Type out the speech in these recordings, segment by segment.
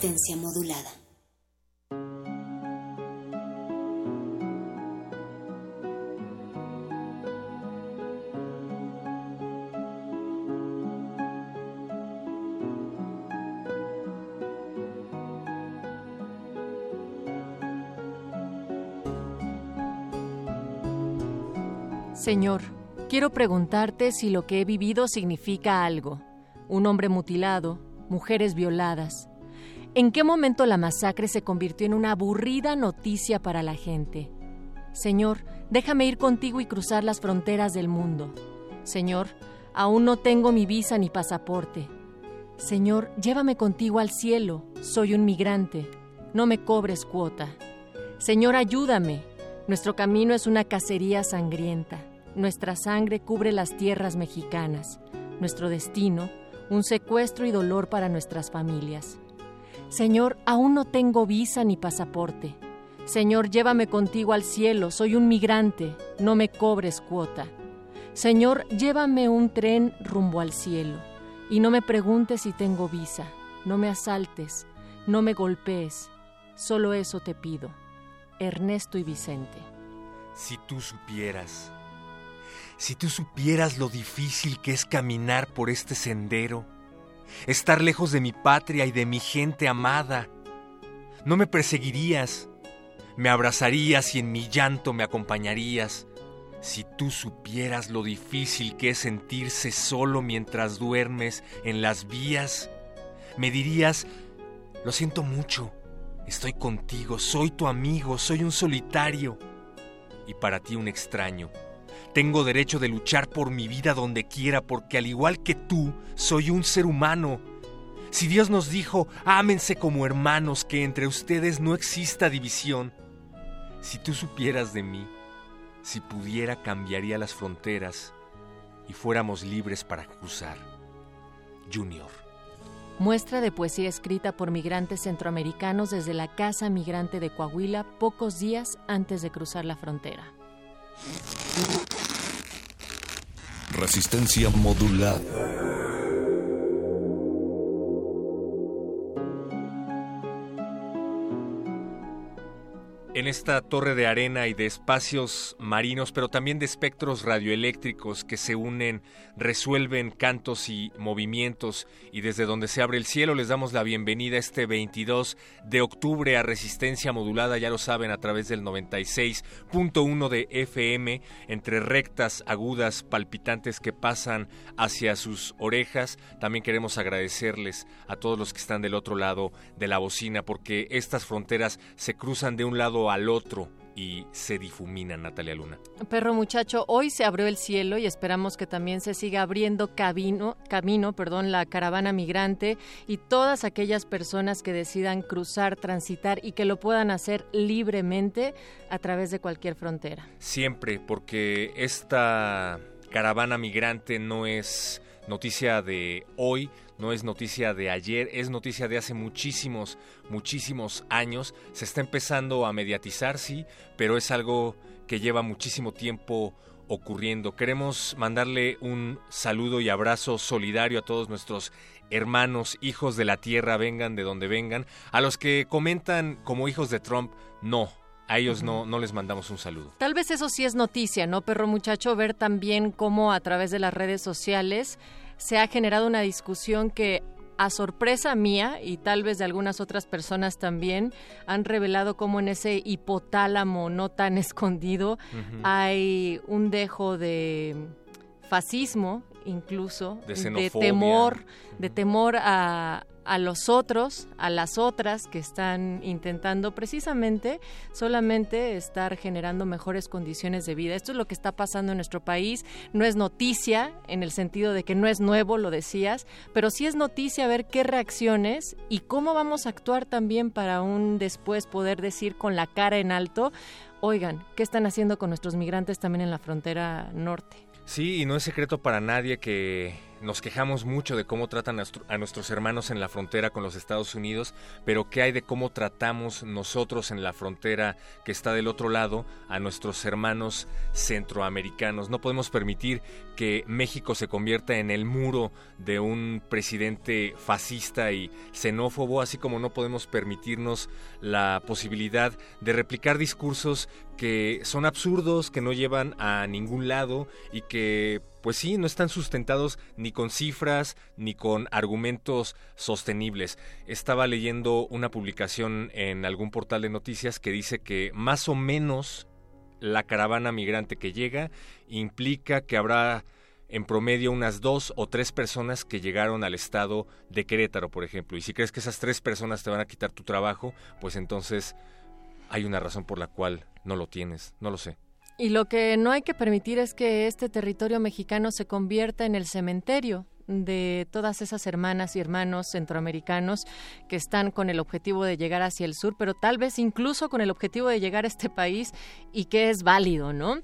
Modulada. Señor, quiero preguntarte si lo que he vivido significa algo. Un hombre mutilado, mujeres violadas. ¿En qué momento la masacre se convirtió en una aburrida noticia para la gente? Señor, déjame ir contigo y cruzar las fronteras del mundo. Señor, aún no tengo mi visa ni pasaporte. Señor, llévame contigo al cielo. Soy un migrante. No me cobres cuota. Señor, ayúdame. Nuestro camino es una cacería sangrienta. Nuestra sangre cubre las tierras mexicanas. Nuestro destino, un secuestro y dolor para nuestras familias. Señor, aún no tengo visa ni pasaporte. Señor, llévame contigo al cielo, soy un migrante, no me cobres cuota. Señor, llévame un tren rumbo al cielo, y no me preguntes si tengo visa, no me asaltes, no me golpees, solo eso te pido. Ernesto y Vicente. Si tú supieras si tú supieras lo difícil que es caminar por este sendero, estar lejos de mi patria y de mi gente amada, no me perseguirías, me abrazarías y en mi llanto me acompañarías. Si tú supieras lo difícil que es sentirse solo mientras duermes en las vías, me dirías, lo siento mucho, estoy contigo, soy tu amigo, soy un solitario y para ti un extraño tengo derecho de luchar por mi vida donde quiera porque al igual que tú, soy un ser humano. Si Dios nos dijo, ámense como hermanos, que entre ustedes no exista división, si tú supieras de mí, si pudiera cambiaría las fronteras y fuéramos libres para cruzar. Junior. Muestra de poesía escrita por migrantes centroamericanos desde la Casa Migrante de Coahuila pocos días antes de cruzar la frontera. Resistencia modulada. En esta torre de arena y de espacios marinos, pero también de espectros radioeléctricos que se unen, resuelven cantos y movimientos y desde donde se abre el cielo les damos la bienvenida este 22 de octubre a Resistencia Modulada, ya lo saben, a través del 96.1 de FM, entre rectas, agudas, palpitantes que pasan hacia sus orejas. También queremos agradecerles a todos los que están del otro lado de la bocina porque estas fronteras se cruzan de un lado al otro y se difumina Natalia Luna. Perro muchacho, hoy se abrió el cielo y esperamos que también se siga abriendo camino, camino, perdón, la caravana migrante y todas aquellas personas que decidan cruzar, transitar y que lo puedan hacer libremente a través de cualquier frontera. Siempre, porque esta caravana migrante no es noticia de hoy, no es noticia de ayer, es noticia de hace muchísimos, muchísimos años. Se está empezando a mediatizar, sí, pero es algo que lleva muchísimo tiempo ocurriendo. Queremos mandarle un saludo y abrazo solidario a todos nuestros hermanos, hijos de la tierra, vengan de donde vengan, a los que comentan como hijos de Trump, no, a ellos no, no les mandamos un saludo. Tal vez eso sí es noticia, ¿no, perro muchacho? Ver también cómo a través de las redes sociales se ha generado una discusión que a sorpresa mía y tal vez de algunas otras personas también, han revelado cómo en ese hipotálamo no tan escondido hay un dejo de fascismo incluso, de, temor, de temor a, a los otros, a las otras que están intentando precisamente solamente estar generando mejores condiciones de vida. Esto es lo que está pasando en nuestro país. No es noticia en el sentido de que no es nuevo, lo decías, pero sí es noticia ver qué reacciones y cómo vamos a actuar también para un después poder decir con la cara en alto, oigan, ¿qué están haciendo con nuestros migrantes también en la frontera norte? Sí, y no es secreto para nadie que nos quejamos mucho de cómo tratan a, nuestros hermanos en la frontera con los Estados Unidos, pero ¿qué hay de cómo tratamos nosotros en la frontera que está del otro lado a nuestros hermanos centroamericanos? No podemos permitir que México se convierta en el muro de un presidente fascista y xenófobo, así como no podemos permitirnos la posibilidad de replicar discursos que son absurdos, que no llevan a ningún lado y que pues sí, no están sustentados ni con cifras ni con argumentos sostenibles. Estaba leyendo una publicación en algún portal de noticias que dice que más o menos la caravana migrante que llega implica que habrá en promedio unas dos o tres personas que llegaron al estado de Querétaro, por ejemplo. Y si crees que esas tres personas te van a quitar tu trabajo, pues entonces hay una razón por la cual no lo tienes, no lo sé. Y lo que no hay que permitir es que este territorio mexicano se convierta en el cementerio de todas esas hermanas y hermanos centroamericanos que están con el objetivo de llegar hacia el sur, pero tal vez incluso con el objetivo de llegar a este país y que es válido, ¿no?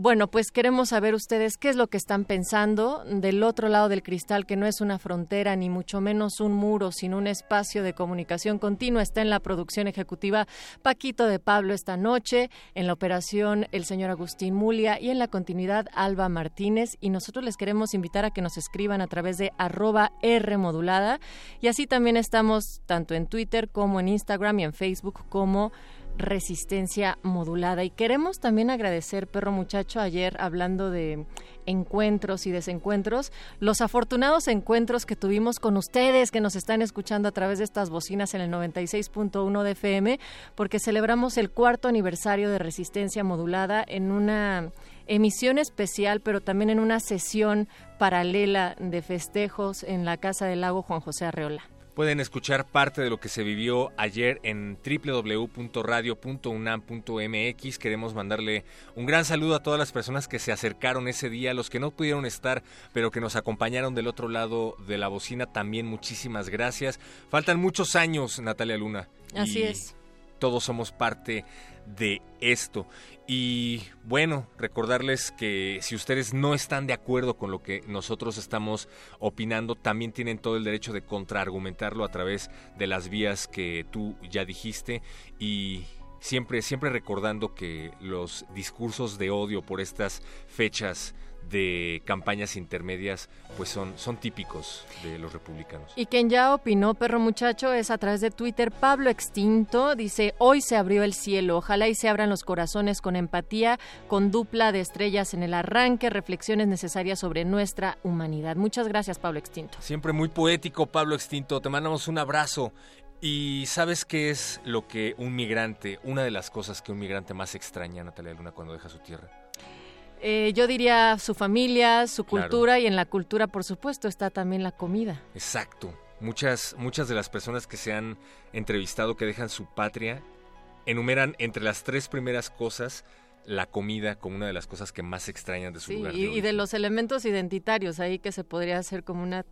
Bueno, pues queremos saber ustedes qué es lo que están pensando del otro lado del cristal, que no es una frontera ni mucho menos un muro, sino un espacio de comunicación continua. Está en la producción ejecutiva Paquito de Pablo esta noche, en la operación el señor Agustín Mulia y en la continuidad Alba Martínez. Y nosotros les queremos invitar a que nos escriban a través de arroba R modulada. Y así también estamos tanto en Twitter como en Instagram y en Facebook como resistencia modulada. Y queremos también agradecer, perro muchacho, ayer hablando de encuentros y desencuentros, los afortunados encuentros que tuvimos con ustedes que nos están escuchando a través de estas bocinas en el 96.1 de FM, porque celebramos el cuarto aniversario de resistencia modulada en una emisión especial, pero también en una sesión paralela de festejos en la Casa del Lago Juan José Arreola. Pueden escuchar parte de lo que se vivió ayer en www.radio.unam.mx. Queremos mandarle un gran saludo a todas las personas que se acercaron ese día, los que no pudieron estar, pero que nos acompañaron del otro lado de la bocina. También muchísimas gracias. Faltan muchos años, Natalia Luna. Así es. Todos somos parte de esto. Y bueno, recordarles que si ustedes no están de acuerdo con lo que nosotros estamos opinando, también tienen todo el derecho de contraargumentarlo a través de las vías que tú ya dijiste. Y siempre siempre recordando que los discursos de odio por estas fechas de campañas intermedias pues son, son típicos de los republicanos. Y quien ya opinó, perro muchacho, es a través de Twitter Pablo Extinto, dice, hoy se abrió el cielo, ojalá y se abran los corazones con empatía, con dupla de estrellas en el arranque, reflexiones necesarias sobre nuestra humanidad. Muchas gracias, Pablo Extinto. Siempre muy poético, Pablo Extinto, te mandamos un abrazo. ¿Y sabes qué es lo que un migrante, una de las cosas que un migrante más extraña, Natalia Luna, cuando deja su tierra? Eh, yo diría su familia, su cultura y en la cultura, por supuesto, está también la comida. Exacto. Muchas, muchas de las personas que se han entrevistado que dejan su patria enumeran entre las tres primeras cosas la comida como una de las cosas que más extrañan de su lugar. y, de los elementos identitarios ahí que se podría hacer como una,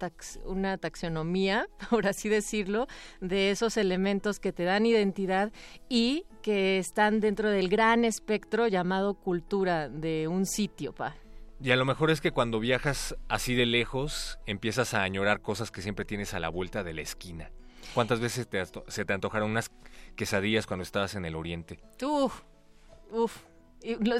una taxonomía, por así decirlo, de esos elementos que te dan identidad y que están dentro del gran espectro llamado cultura de un sitio, pa. Y a lo mejor es que cuando viajas así de lejos empiezas a añorar cosas que siempre tienes a la vuelta de la esquina. ¿Cuántas veces te, se te antojaron unas quesadillas cuando estabas en el oriente? Uf,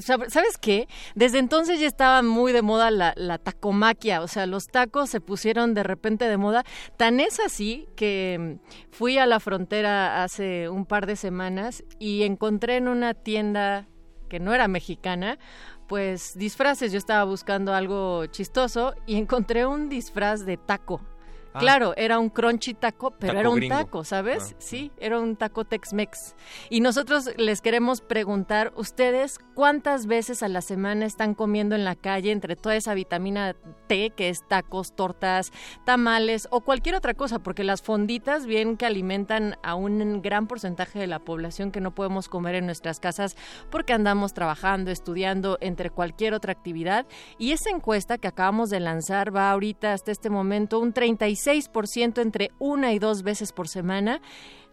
¿Sabes qué? Desde entonces ya estaba muy de moda la, la, tacomaquia, o sea, los tacos se pusieron de repente de moda. Tan es así que mm, fui a la frontera hace un par de semanas y encontré en una tienda que no era mexicana, pues disfraces. Yo estaba buscando algo chistoso y encontré un disfraz de taco. Ah. Claro, era un crunchy taco, pero era un taco, ¿sabes? Ah. Sí, era un taco Tex-Mex. Y nosotros les queremos preguntar, ¿ustedes cuántas veces a la semana están comiendo en la calle entre toda esa vitamina T, que es tacos, tortas, tamales o cualquier otra cosa? Porque las fonditas, bien que alimentan a un gran porcentaje de la población que no podemos comer en nuestras casas porque andamos trabajando, estudiando, entre cualquier otra actividad. Y esa encuesta que acabamos de lanzar va ahorita hasta este momento un 36 6% entre una y dos veces por semana.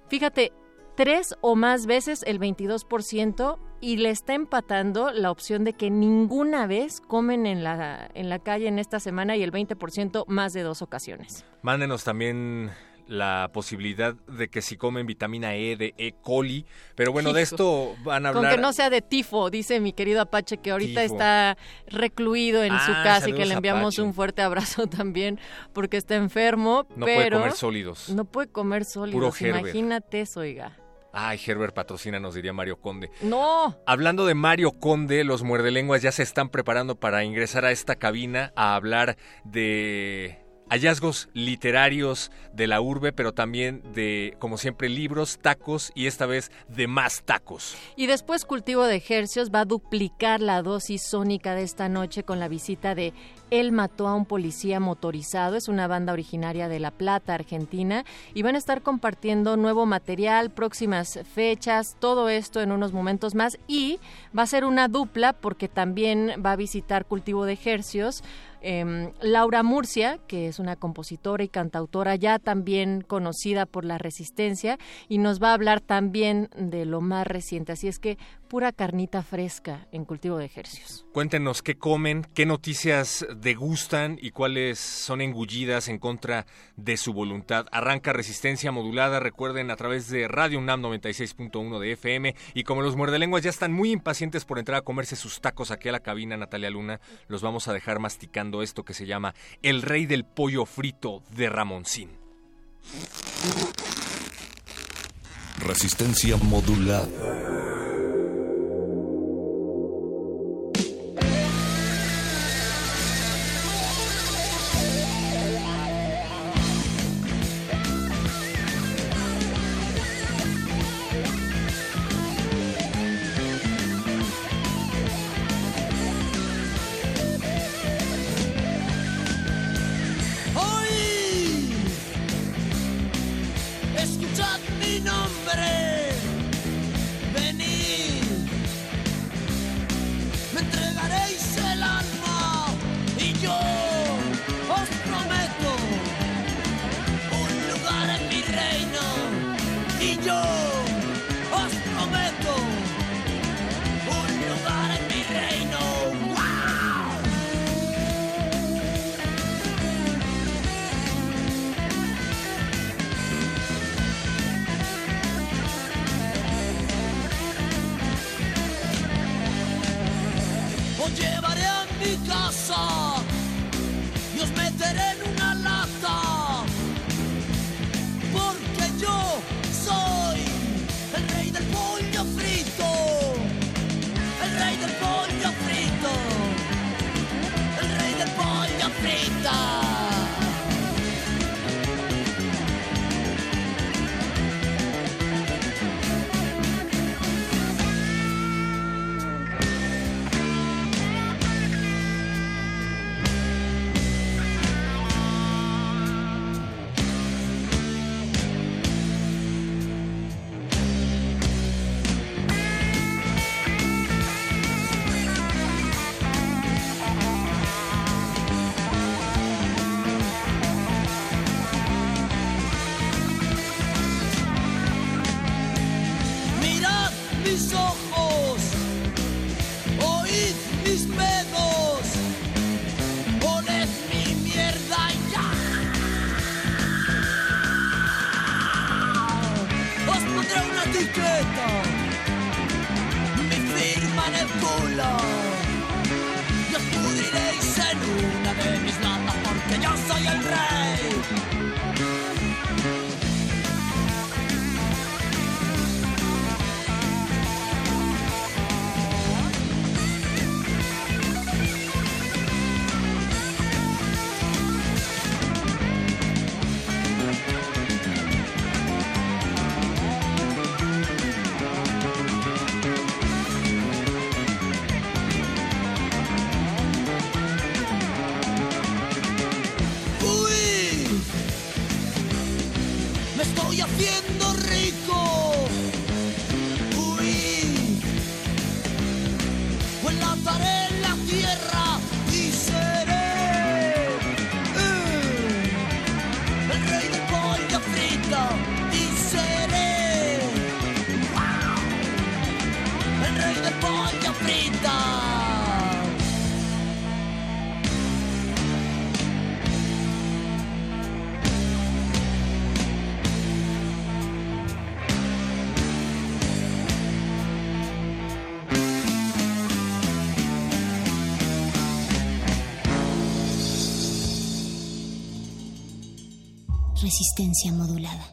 Fíjate, tres o más veces el 22% y le está empatando la opción de que ninguna vez comen en la, en la calle en esta semana y el 20% más de dos ocasiones. Mándenos también la posibilidad de que si comen vitamina E de E. coli, pero bueno, de esto van a hablar. Con que no sea de tifo, dice mi querido Apache, que ahorita está recluido en su ah, casa y que le enviamos un fuerte abrazo también porque está enfermo. No puede comer sólidos. No puede comer sólidos, imagínate eso, oiga. Ay, Herbert patrocina, nos diría Mario Conde. No. Hablando de Mario Conde, los muerdelenguas ya se están preparando para ingresar a esta cabina a hablar de hallazgos literarios de la urbe, pero también de, como siempre, libros, tacos y esta vez de más tacos. Y después Cultivo de Ejercios va a duplicar la dosis sónica de esta noche con la visita de él mató a un policía motorizado. Es una banda originaria de La Plata, Argentina. Y van a estar compartiendo nuevo material, próximas fechas, todo esto en unos momentos más. Y va a ser una dupla porque también va a visitar Cultivo de Ejercios. Em, Laura Murcia, que es una compositora y cantautora ya también conocida por la resistencia, y nos va a hablar también de lo más reciente. Así es que pura carnita fresca en cultivo de ejercicios. Cuéntenos qué comen, qué noticias degustan y cuáles son engullidas en contra de su voluntad. Arranca resistencia modulada, recuerden, a través de Radio UNAM 96.1 de FM. Y como los muerdelenguas ya están muy impacientes por entrar a comerse sus tacos aquí a la cabina, Natalia Luna, los vamos a dejar masticando esto que se llama El Rey del Pollo Frito de Ramoncín. Resistencia modulada. Resistencia modulada.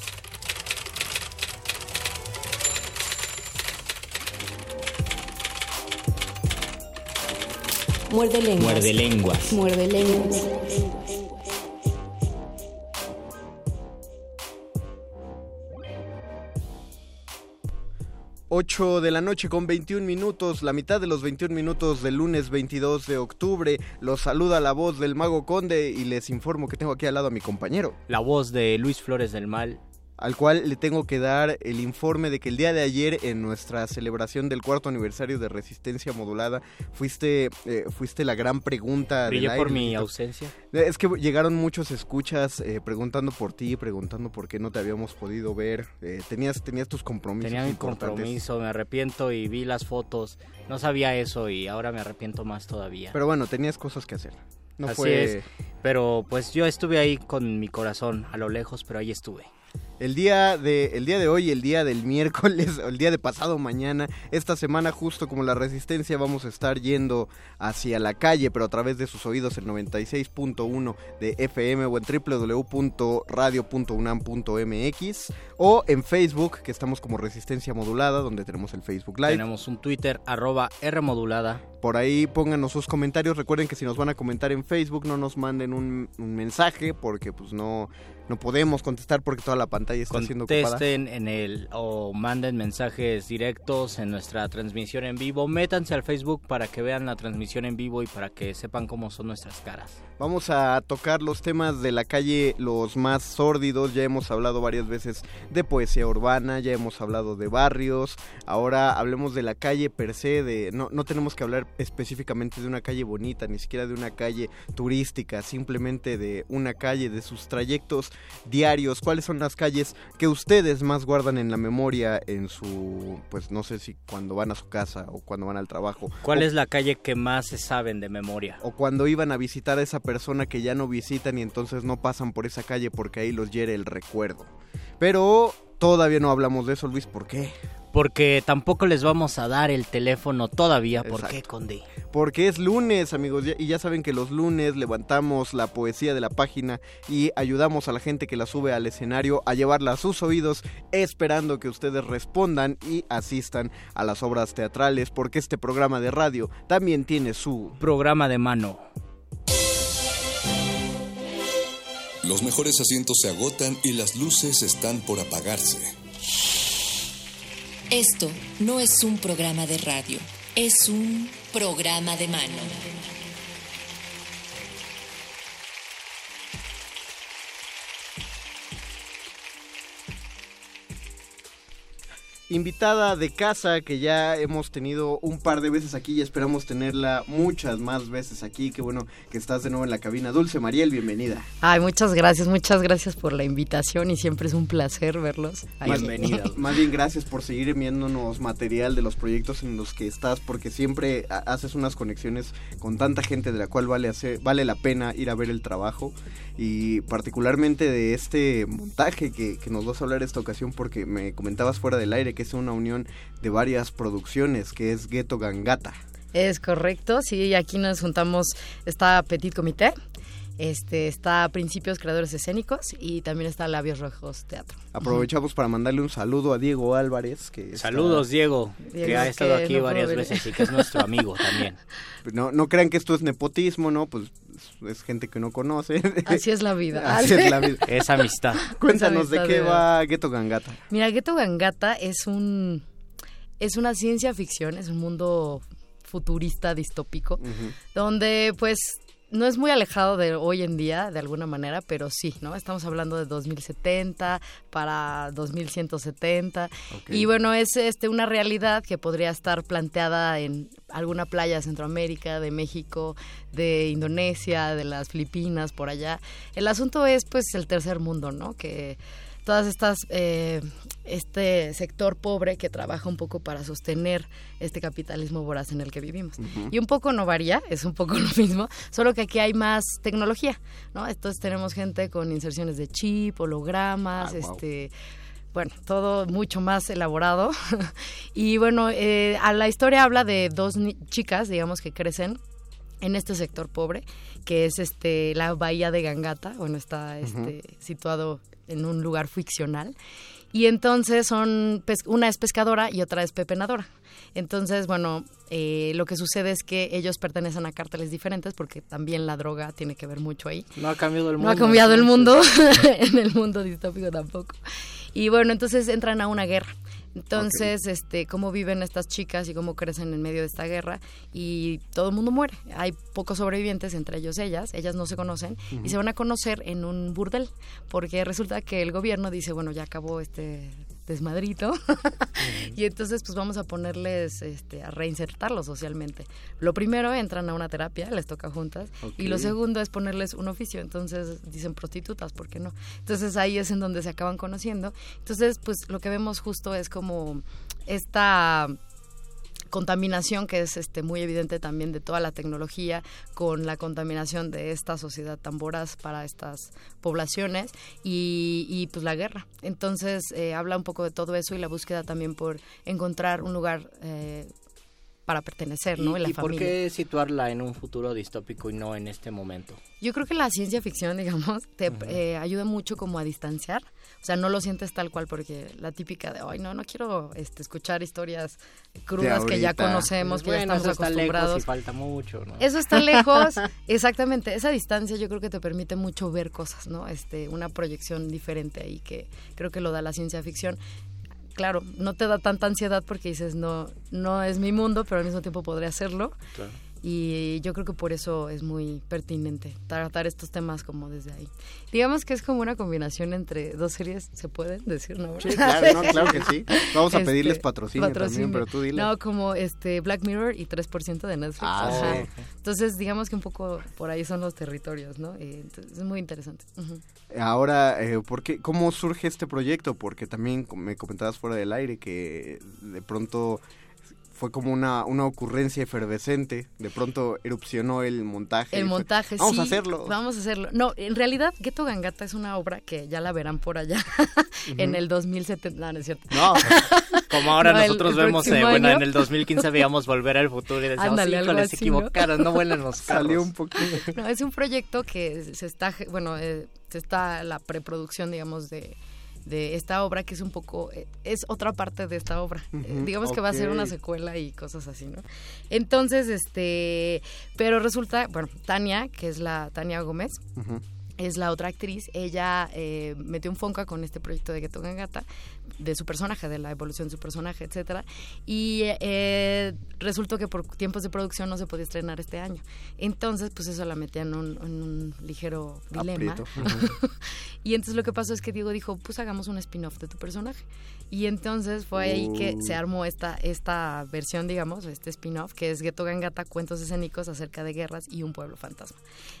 Muerde lenguas. Muerde lenguas. Muerde lenguas. 8 de la noche con 21 minutos, la mitad de los 21 minutos del lunes 22 de octubre. Los saluda la voz del Mago Conde y les informo que tengo aquí al lado a mi compañero. La voz de Luis Flores del Mal. Al cual le tengo que dar el informe de que el día de ayer, en nuestra celebración del cuarto aniversario de Resistencia Modulada, fuiste, eh, fuiste la gran pregunta. Brillé del por aire. mi ausencia. Es que llegaron muchos escuchas eh, preguntando por ti, preguntando por qué no te habíamos podido ver. Eh, tenías, tenías tus compromisos. Tenía mi compromiso, me arrepiento y vi las fotos. No sabía eso y ahora me arrepiento más todavía. Pero bueno, tenías cosas que hacer. No Así fue es. Pero pues yo estuve ahí con mi corazón a lo lejos, pero ahí estuve. El día de el día de hoy, el día del miércoles, el día de pasado mañana, esta semana justo como la resistencia vamos a estar yendo hacia la calle, pero a través de sus oídos el 96.1 de FM o en www.radio.unam.mx o en Facebook, que estamos como Resistencia Modulada, donde tenemos el Facebook Live. Tenemos un Twitter, arroba Rmodulada. Por ahí pónganos sus comentarios. Recuerden que si nos van a comentar en Facebook, no nos manden un, un mensaje porque pues no, no podemos contestar porque toda la pantalla está siendo ocupada. Contesten en el o manden mensajes directos en nuestra transmisión en vivo. Métanse al Facebook para que vean la transmisión en vivo y para que sepan cómo son nuestras caras. Vamos a tocar los temas de la calle, los más sórdidos. Ya hemos hablado varias veces de poesía urbana, ya hemos hablado de barrios. Ahora hablemos de la calle per se. De, no, no tenemos que hablar específicamente de una calle bonita, ni siquiera de una calle turística, simplemente de una calle, de sus trayectos diarios. ¿Cuáles son las calles que ustedes más guardan en la memoria en su, pues no sé si cuando van a su casa o cuando van al trabajo? ¿Cuál o, es la calle que más se saben de memoria? O cuando iban a visitar a esa persona que ya no visitan y entonces no pasan por esa calle porque ahí los hiere el recuerdo. Pero todavía no hablamos de eso, Luis, ¿por qué? Porque tampoco les vamos a dar el teléfono todavía. ¿Por qué, Conde? Porque es lunes, amigos. Y ya saben que los lunes levantamos la poesía de la página y ayudamos a la gente que la sube al escenario a llevarla a sus oídos, esperando que ustedes respondan y asistan a las obras teatrales. Porque este programa de radio también tiene su programa de mano. Los mejores asientos se agotan y las luces están por apagarse. Esto no es un programa de radio, es un programa de mano. Invitada de casa que ya hemos tenido un par de veces aquí y esperamos tenerla muchas más veces aquí. Qué bueno que estás de nuevo en la cabina. Dulce Mariel, bienvenida. Ay, muchas gracias, muchas gracias por la invitación y siempre es un placer verlos. Bienvenida. Más bien gracias por seguir enviándonos material de los proyectos en los que estás porque siempre haces unas conexiones con tanta gente de la cual vale, hacer, vale la pena ir a ver el trabajo y particularmente de este montaje que, que nos vas a hablar esta ocasión porque me comentabas fuera del aire que es una unión de varias producciones, que es Ghetto Gangata. Es correcto, sí, aquí nos juntamos, está Petit Comité, este, está Principios Creadores Escénicos y también está Labios Rojos Teatro. Aprovechamos para mandarle un saludo a Diego Álvarez. que Saludos, Diego, que ha estado aquí varias veces y que es nuestro amigo también. No, no crean que esto es nepotismo, ¿no? Pues es gente que no conoce. Así es la vida. Así es la vida. Es amistad. Cuéntanos de qué va Ghetto Gangata. Mira, Ghetto Gangata es un es una ciencia ficción, es un mundo futurista distópico, donde pues no es muy alejado de hoy en día, de alguna manera, pero sí, ¿no? Estamos hablando de 2070 para 2170. Y bueno, es este una realidad que podría estar planteada en alguna playa de Centroamérica, de México, de Indonesia, de las Filipinas, por allá. El asunto es, pues, el tercer mundo, ¿no? Que todas estas eh, este sector pobre que trabaja un poco para sostener este capitalismo voraz en el que vivimos. Y un poco no varía, es un poco lo mismo, solo que aquí hay más tecnología, ¿no? Entonces tenemos gente con inserciones de chip, hologramas, ah, este bueno, todo mucho más elaborado. y bueno, eh, a la historia habla de dos chicas, digamos, que crecen en este sector pobre, que es este la bahía de Gangata, bueno, está este, situado en un lugar ficcional. Y entonces son, una es pescadora y otra es pepenadora. Entonces, bueno, eh, lo que sucede es que ellos pertenecen a cárteles diferentes porque también la droga tiene que ver mucho ahí. No ha cambiado el mundo. No ha cambiado el mundo, en el mundo distópico tampoco. Y bueno, entonces entran a una guerra. Entonces, este, cómo viven estas chicas y cómo crecen en medio de esta guerra. Y todo el mundo muere. Hay pocos sobrevivientes, entre ellos ellas, ellas no se conocen. Y se van a conocer en un burdel, porque resulta que el gobierno dice, bueno, ya acabó este desmadrito y entonces pues vamos a ponerles este, a reinsertarlos socialmente. Lo primero entran a una terapia, les toca juntas y lo segundo es ponerles un oficio, entonces dicen prostitutas, ¿por qué no? Entonces ahí es en donde se acaban conociendo. Entonces pues lo que vemos justo es como esta contaminación que es este muy evidente también de toda la tecnología con la contaminación de esta sociedad tan para estas poblaciones y, y pues la guerra. Entonces eh, habla un poco de todo eso y la búsqueda también por encontrar un lugar eh, para pertenecer, ¿no? En la ¿y familia. por qué situarla en un futuro distópico y no en este momento? Yo creo que la ciencia ficción, digamos, te eh, ayuda mucho como a distanciar. O sea, no lo sientes tal cual porque la típica de, ay, no, no quiero este, escuchar historias crudas que ya conocemos, que ya estamos eso acostumbrados. Está lejos y falta mucho, ¿no? Eso está lejos, exactamente. Esa distancia yo creo que te permite mucho ver cosas, ¿no? Este, una proyección diferente ahí que creo que lo da la ciencia ficción claro, no te da tanta ansiedad porque dices, no, no es mi mundo, pero al mismo tiempo podría hacerlo. Y yo creo que por eso es muy pertinente tratar estos temas como desde ahí. Digamos que es como una combinación entre dos series, ¿se pueden decir? ¿no? Sí, claro, no, claro que sí. Vamos a Este, pedirles patrocinio, patrocinio. también, pero tú dile. No, como este Black Mirror y 3% de Netflix. Ah, Ajá. sí. Entonces, digamos que un poco por ahí son los territorios, ¿no? Eh, entonces, es muy interesante. Ahora, eh, ¿por qué- ¿cómo surge este proyecto? Porque también me comentabas fuera del aire que de pronto fue como una, una ocurrencia efervescente. De pronto erupcionó el montaje. El fue, montaje, Vamos sí. a hacerlo. Vamos a hacerlo. No, en realidad, Ghetto Gangata es una obra que ya la verán por allá en Ujú. el 2070. No, no es cierto. No. Como ahora No, nosotros el vemos, eh, bueno, en el 2015 veíamos Volver al Futuro y decíamos, Ándale, algo híjole, se así, ¿no? equivocaron, no vuelan los carros. Salió un poquito. No, es un proyecto que se está, bueno, eh, se está la preproducción, digamos, de, de esta obra, que es un poco, eh, es otra parte de esta obra. Eh, digamos que va a ser una secuela y cosas así, ¿no? Entonces, este, pero resulta, bueno, Tania, que es la Tania Gómez. Es la otra actriz. Ella eh, metió un fonca con este proyecto de Ghetto Gangata, de su personaje, de la evolución de su personaje, etcétera. Y eh, resultó que por tiempos de producción no se podía estrenar este año. Entonces, pues eso la metía en un, en un ligero dilema. Y entonces lo que pasó es que Diego dijo, pues hagamos un spin-off de tu personaje. Y entonces fue ahí que Uh. se armó esta, esta versión, digamos, este spin-off, que es Ghetto Gangata, cuentos escénicos acerca de guerras y un pueblo fantasma.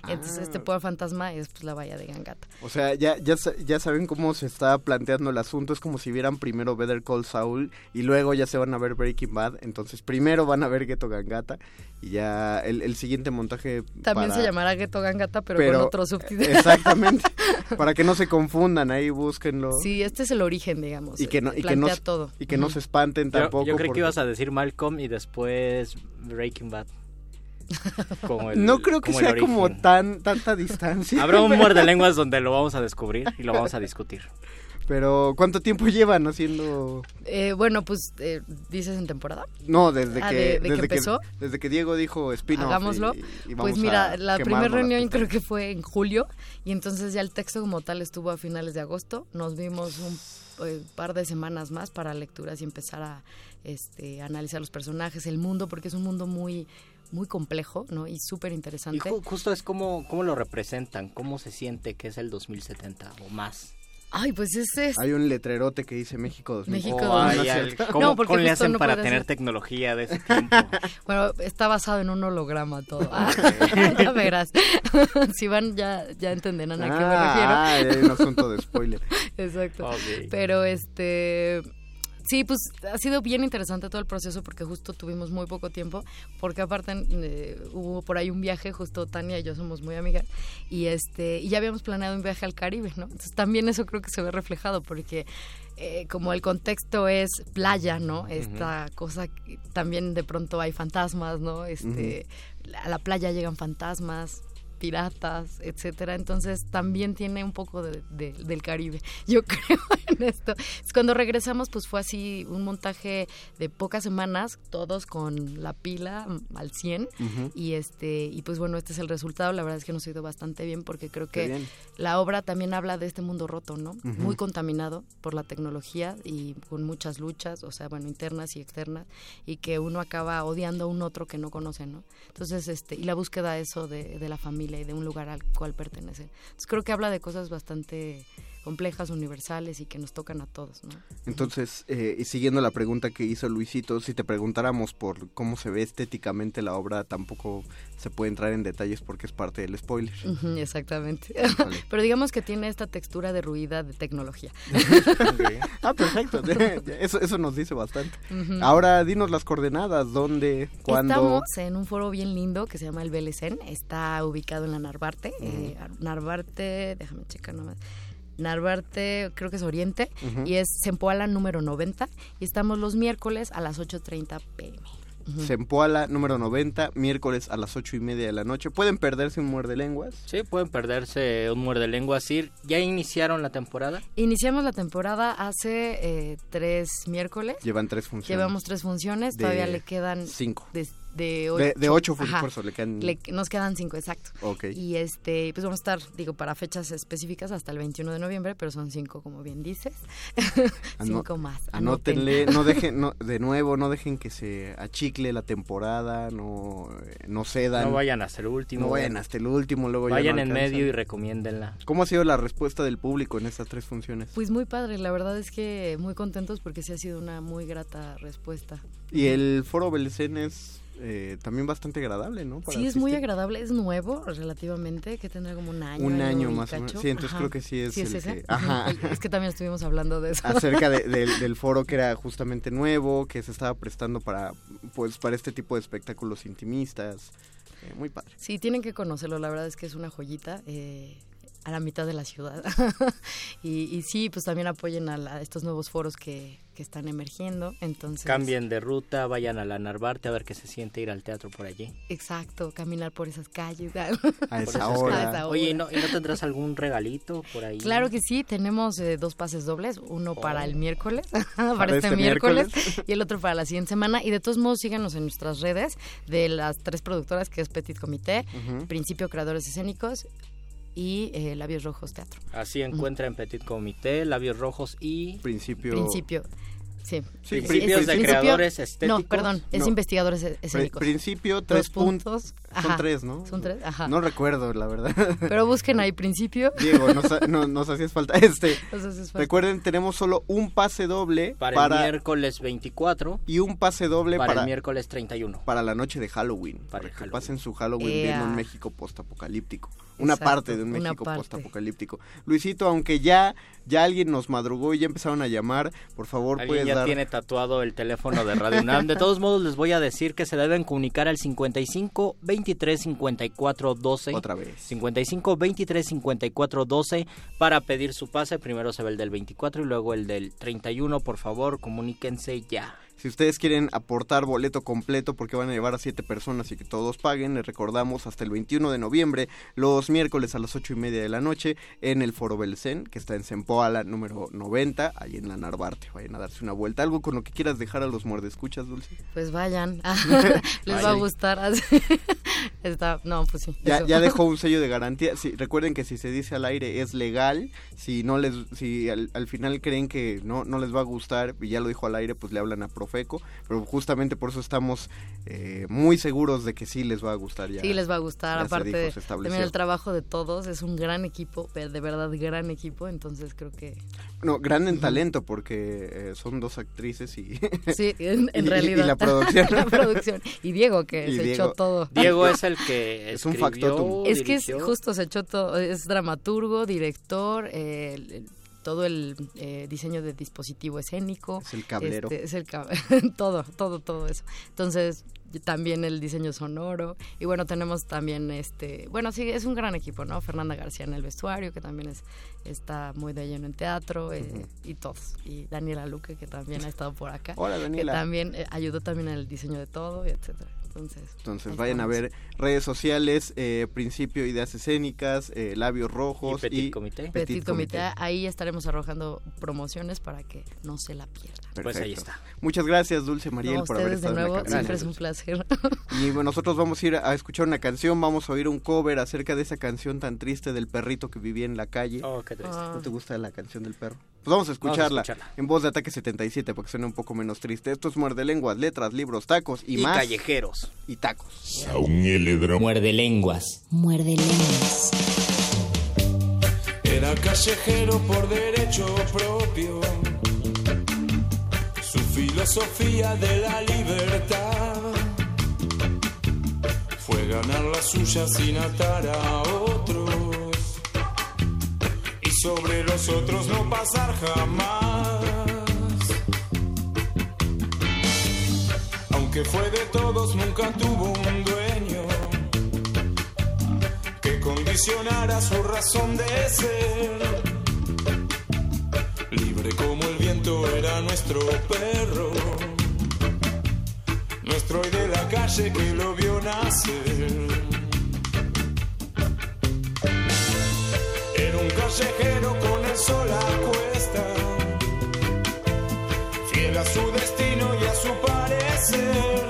Entonces Ah. este pueblo fantasma es pues la bahía de Gangata. O sea, ya, ya, ya saben cómo se está planteando el asunto. Es como si vieran primero Better Call Saul y luego ya se van a ver Breaking Bad. Entonces, primero van a ver Ghetto Gangata y ya el, el siguiente montaje. También para- se llamará Ghetto Gangata, pero, Pero- con otro subtítulo. Exactamente. para que no se confundan, ahí búsquenlo. Sí, este es el origen, digamos. Y que no, y que plantea no, todo. y que no se espanten Yo, tampoco. yo creí porque- que ibas a decir Malcolm y después Breaking Bad. Como el- No creo que como sea como tan tanta distancia. Habrá un muerde lenguas donde lo vamos a descubrir y lo vamos a discutir. Pero ¿cuánto tiempo llevan haciendo? Eh, bueno, pues, eh, ¿dices en temporada? No, desde Ah, que de- de que desde empezó. desde que Diego dijo spin-off. Hagámoslo. y- y pues mira, a la primera reunión creo que fue en julio y entonces ya el texto como tal estuvo a finales de agosto. Nos vimos un eh, par de semanas más para lecturas y empezar a este, analizar los personajes, el mundo, porque es un mundo muy muy complejo, ¿no? Y súper Y interesante. ju- justo es como cómo lo representan, cómo se siente que es el 2070 o más. Ay, pues ese es... Hay un letrerote que dice México 2000. México O hay 2000. al- No, ¿Cómo, porque cómo le hacen no para tener ser. tecnología de ese tiempo? Bueno, está basado en un holograma todo. Ah, ya verás. si van, ya, ya entenderán a qué me refiero. Ah, hay un asunto de spoiler. Exacto. Ok. Pero este sí, pues ha sido bien interesante todo el proceso porque justo tuvimos muy poco tiempo, porque aparte eh, hubo por ahí un viaje, justo Tania y yo somos muy amigas y este y ya habíamos planeado un viaje al Caribe, ¿no? Entonces también eso creo que se ve reflejado porque eh, como el contexto es playa, ¿no? Esta cosa que también de pronto hay fantasmas, ¿no? Este a la playa llegan fantasmas piratas, etcétera. Entonces también tiene un poco de, de- del Caribe. Yo creo en esto. Es Cuando regresamos, pues fue así un montaje de pocas semanas, todos con la pila mm, al 100 Ujú. y este y pues bueno, este es el resultado. La verdad es que nos ha ido bastante bien porque creo que la obra también habla de este mundo roto, ¿no? Muy contaminado por la tecnología y con muchas luchas, o sea, bueno, internas y externas, y que uno acaba odiando a un otro que no conoce, ¿no? Entonces, este, y la búsqueda eso de, de la familia y de un lugar al cual pertenece. Entonces, creo que habla de cosas bastante complejas, universales y que nos tocan a todos, ¿no? Entonces, eh, y siguiendo la pregunta que hizo Luisito, si te preguntáramos por cómo se ve estéticamente la obra, tampoco se puede entrar en detalles porque es parte del spoiler. Exactamente. Pero digamos que tiene esta textura derruida de tecnología. Ah, perfecto. Eso, eso nos dice bastante. Ahora, dinos las coordenadas, dónde, cuándo. Estamos en un foro bien lindo que se llama el Belecén. Está ubicado en la Narvarte. Eh, Narvarte, déjame checar nomás. Narvarte, creo que es Oriente. Y es Zempoala número 90. Y estamos los miércoles a las 8.30 pm. Ujú. Zempoala número 90, miércoles a las ocho y media de la noche. ¿Pueden perderse un muerde lenguas? Sí, pueden perderse un muerde lenguas. ¿Ya iniciaron la temporada? Iniciamos la temporada hace eh, tres miércoles. Llevan tres funciones. Llevamos tres funciones. De Todavía le quedan cinco. de de ocho. De, de ocho, por eso le quedan... Le- nos quedan cinco, exacto. Ok. Y este, pues vamos a estar, digo, para fechas específicas hasta el 21 de noviembre, pero son cinco, como bien dices. Ano- cinco más. Anótenle, anoten. no dejen, no, de nuevo, no dejen que se achicle la temporada, no, eh, no cedan. No vayan hasta el último. No vayan hasta el último, luego ya Vayan no en alcanzan. medio y recomiéndenla. ¿Cómo ha sido la respuesta del público en estas tres funciones? Pues muy padre, la verdad es que muy contentos porque sí ha sido una muy grata respuesta. Y el foro Belcén es eh, también bastante agradable, ¿no? Para Sí, es muy agradable, es nuevo relativamente, que tendrá como un año. Un año más o menos. Sí, entonces Ajá. creo que sí es el ese. que- ajá. Es que también estuvimos hablando de eso. acerca de- del- del foro que era justamente nuevo, que se estaba prestando para pues para este tipo de espectáculos intimistas. Eh, muy padre. Sí, tienen que conocerlo, la verdad es que es una joyita. eh, a la mitad de la ciudad. y, y sí, pues también apoyen a, la- a estos nuevos foros que, que están emergiendo. Entonces, Cambien de ruta, vayan a la Narvarte a ver qué se siente ir al teatro por allí. Exacto, caminar por esas calles. A Por esa esas hora. calles. A esa Oye, ¿y no, y no tendrás algún regalito por ahí? Claro que sí, tenemos eh, dos pases dobles, uno para Oh. el miércoles, para, este, este miércoles, miércoles. y el otro para la siguiente semana. Y de todos modos, síganos en nuestras redes de las tres productoras, que es Petit Comité. Principio Creadores Escénicos y eh, Labios Rojos Teatro. Así encuentra en Petit Comité, Labios Rojos y... Principio. Principio. Sí. Sí, Principios es de principio- creadores estéticos. No, perdón, es No. investigadores escénicos. principio, tres Dos Son tres, ¿no? Son tres, ajá. No recuerdo, la verdad. Pero busquen ahí principio. Diego, nos, ha- no- nos hacías falta este. Nos haces falta. Recuerden, tenemos solo un pase doble Para, para, el miércoles 24, y un pase doble para, para, el miércoles 31. para la noche de Halloween. Para que Halloween. pasen su Halloween Ea. viendo un México postapocalíptico. Una Exacto, parte de un México postapocalíptico. Luisito, aunque ya, ya alguien nos madrugó y ya empezaron a llamar, por favor Alguien puedes ya dar... tiene tatuado el teléfono de Radio UNAM. De todos modos, les voy a decir que se deben comunicar al 55 23 54 12. Otra vez. 55 23 54 12 para pedir su pase. Primero se ve el del 24 y luego el del 31. Por favor, comuníquense ya. Si ustedes quieren aportar boleto completo porque van a llevar a siete personas y que todos paguen, les recordamos hasta el 21 de noviembre, los miércoles a las ocho y media de la noche, en el Foro Belcén, que está en Sempoala número 90, ahí en la Narvarte. Vayan a darse una vuelta. ¿Algo con lo que quieras dejar a los muerdescuchas, Dulce? Pues vayan. Les va a gustar. así. Está, no, pues sí. Ya, ya dejó un sello de garantía. Sí, recuerden que si se dice al aire es legal. Si no les, si al, al final creen que no, no les va a gustar y ya lo dijo al aire, pues le hablan a Profeco. Pero justamente por eso estamos eh, muy seguros de que sí les va a gustar ya. Sí, les va a gustar. Aparte, estableció. también el trabajo de todos es un gran equipo, de verdad gran equipo. Entonces creo que No, gran en talento porque eh, son dos actrices y... sí, en, en y- y realidad. la producción. La producción. Y Diego, que Y se Diego. echó todo. Diego es el que Es un factotum. Es que es justo, se echó todo. Es dramaturgo, director, eh, el- el- todo el eh, diseño de dispositivo escénico. Es el cablero. Este, es el cab- todo, todo, todo eso. Entonces, también el diseño sonoro. Y bueno, tenemos también este. Bueno, sí, es un gran equipo, ¿no? Fernanda García en el vestuario, que también es está muy de lleno en teatro, eh, y todos. Y Daniela Luque, que también ha estado por acá. Hola, Que Daniela. también eh, ayudó también en el diseño de todo, y etcétera. Entonces, Entonces vayan a ver redes sociales, eh, Principio Ideas Escénicas, eh, Labios Rojos Y Petit y Comité. Petit Comité. Ahí estaremos arrojando promociones para que no se la pierdan. Pues ahí está. Muchas gracias, Dulce Mariel, No, por haber de estado en la nuevo, cabina. siempre es un placer. Y bueno, nosotros vamos a ir a escuchar una canción, vamos a oír un cover acerca de esa canción tan triste del perrito que vivía en la calle. Oh, qué triste. Ah. ¿No te gusta la canción del perro? Pues vamos a escucharla, escucharla. en voz de Ataque 77 porque suena un poco menos triste. Esto es Muerde Lenguas, letras, libros, tacos y, Y más. callejeros. Y tacos. Muerde lenguas. Muerde lenguas. Era callejero por derecho propio. Filosofía de la libertad fue ganar la suya sin atar a otros. Y sobre los otros no pasar jamás. Aunque fue de todos, nunca tuvo un dueño que condicionara su razón de ser. Era nuestro perro, nuestro hoy de la calle que lo vio nacer. Era un callejero con el sol a cuesta, fiel a su destino y a su parecer.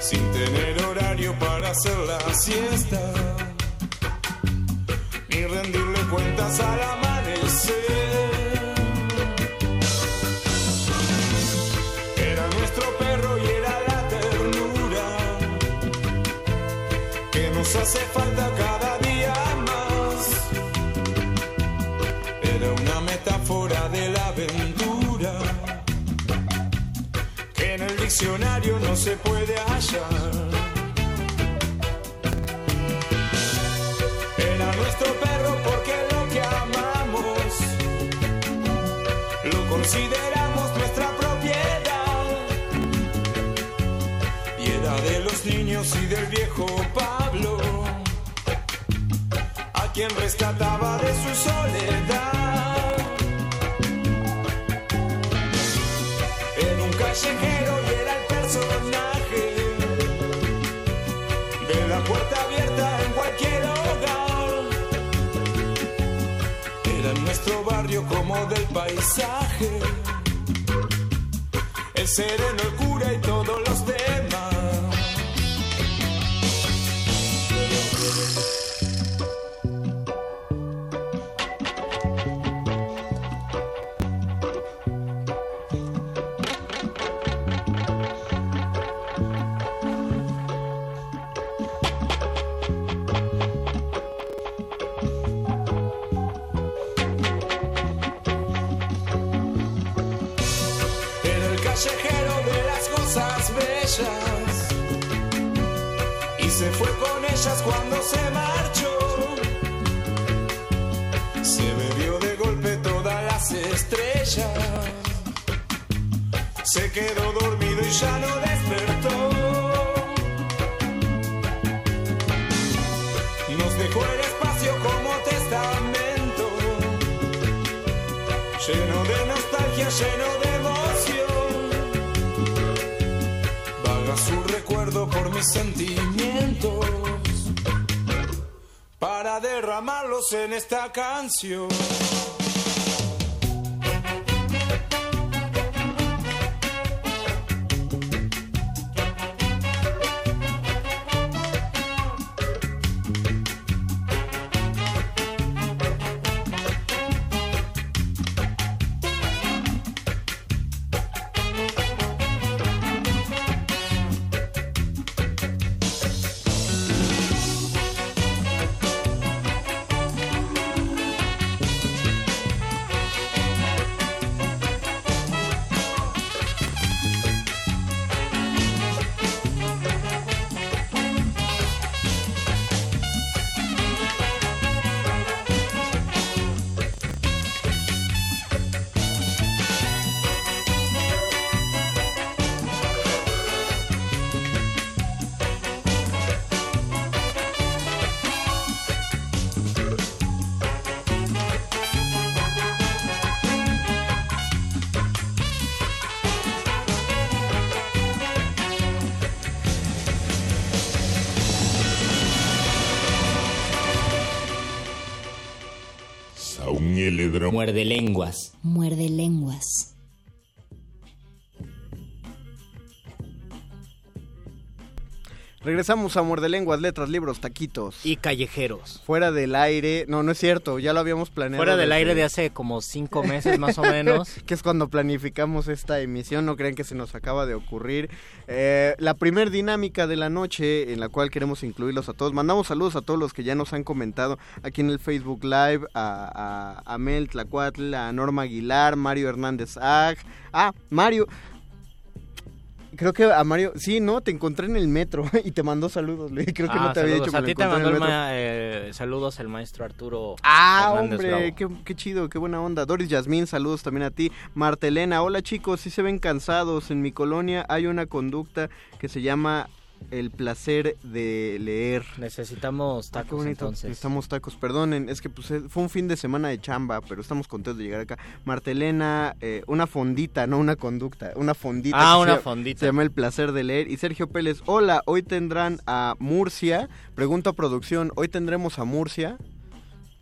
sin tener horario para hacer la siesta, ni rendirle cuentas al amanecer. Diccionario no se puede hallar. Era nuestro perro porque lo que amamos lo consideramos nuestra propiedad. Y de los niños y del viejo Pablo, a quien rescataba de su soledad. Era un callejero de la puerta abierta en cualquier hogar. Era nuestro barrio como del paisaje. El sereno, el cura y todos los demás. En esta canción. Muerde lenguas. Regresamos a Muerde Lenguas, Letras, Libros, Taquitos. Y callejeros. Fuera del aire. No, no es cierto, ya lo habíamos planeado. Fuera del desde- aire de hace como cinco meses más o menos. que es cuando planificamos esta emisión, no crean que se nos acaba de ocurrir. Eh, la primer dinámica de la noche en la cual queremos incluirlos a todos. Mandamos saludos a todos los que ya nos han comentado aquí en el Facebook Live, a, a, a Mel Tlacuatl, a Norma Aguilar, Mario Hernández Ag. Ah, Mario. Creo que a Mario, sí, no, te encontré en el metro y te mandó saludos. Creo que Ah, no te había saludos. dicho. que A ti te mandó el ma- eh, saludos el maestro Arturo. Ah, Hernández hombre, qué, qué chido, qué buena onda. Doris Yasmín, saludos también a ti. Marta Elena, hola chicos, si se ven cansados. En mi colonia hay una conducta que se llama el placer de leer. Necesitamos Ah, tacos entonces. Necesitamos tacos, perdonen, es que pues, eh, fue un fin de semana de chamba, pero estamos contentos de llegar acá. Martelena, eh, una fondita, no una conducta, una fondita. Ah, que una se- fondita. Se llama El placer de leer. Y Sergio Pérez, hola, hoy tendrán a Murcia. Pregunta a producción, ¿hoy tendremos a Murcia?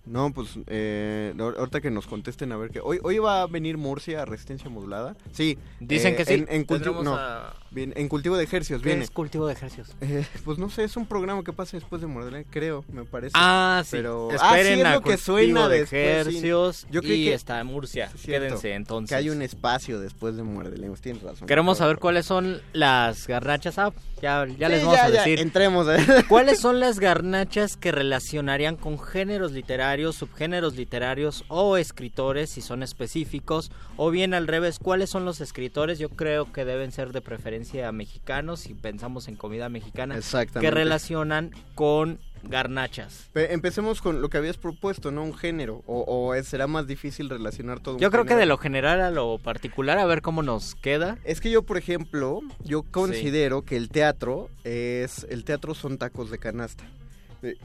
No, pues eh, ahor- ahorita que nos contesten a ver qué. Hoy, hoy va a venir Murcia a resistencia modulada. Sí. Dicen eh, que sí. En, en no. a- Bien, en cultivo de ejercicios, ¿Qué viene. es cultivo de ejercicios? Eh, pues no sé, es un programa que pasa después de Mordelé, creo, me parece. Ah, sí. Pero Esperen ah, sí, es a lo que cultivo suena de después, sí. ejercicios Yo creí y que está en Murcia. Cierto, Quédense entonces. Que hay un espacio después de Mordelé, tienes razón. Queremos saber cuáles son las garnachas. Ah, ya, ya les vamos ya, a ya, decir. entremos. ¿eh? ¿Cuáles son las garnachas que relacionarían con géneros literarios, subgéneros literarios o escritores, si son específicos? O bien al revés, ¿cuáles son los escritores? Yo creo que deben ser de preferencia mexicanos, si pensamos en comida mexicana, que relacionan con garnachas. Pe- Empecemos con lo que habías propuesto, ¿no? Un género. O, será más difícil relacionar todo un Yo creo que de lo general a lo particular, a ver cómo nos queda. Es que yo, por ejemplo, yo considero que el teatro es... El teatro son tacos de canasta. Eh,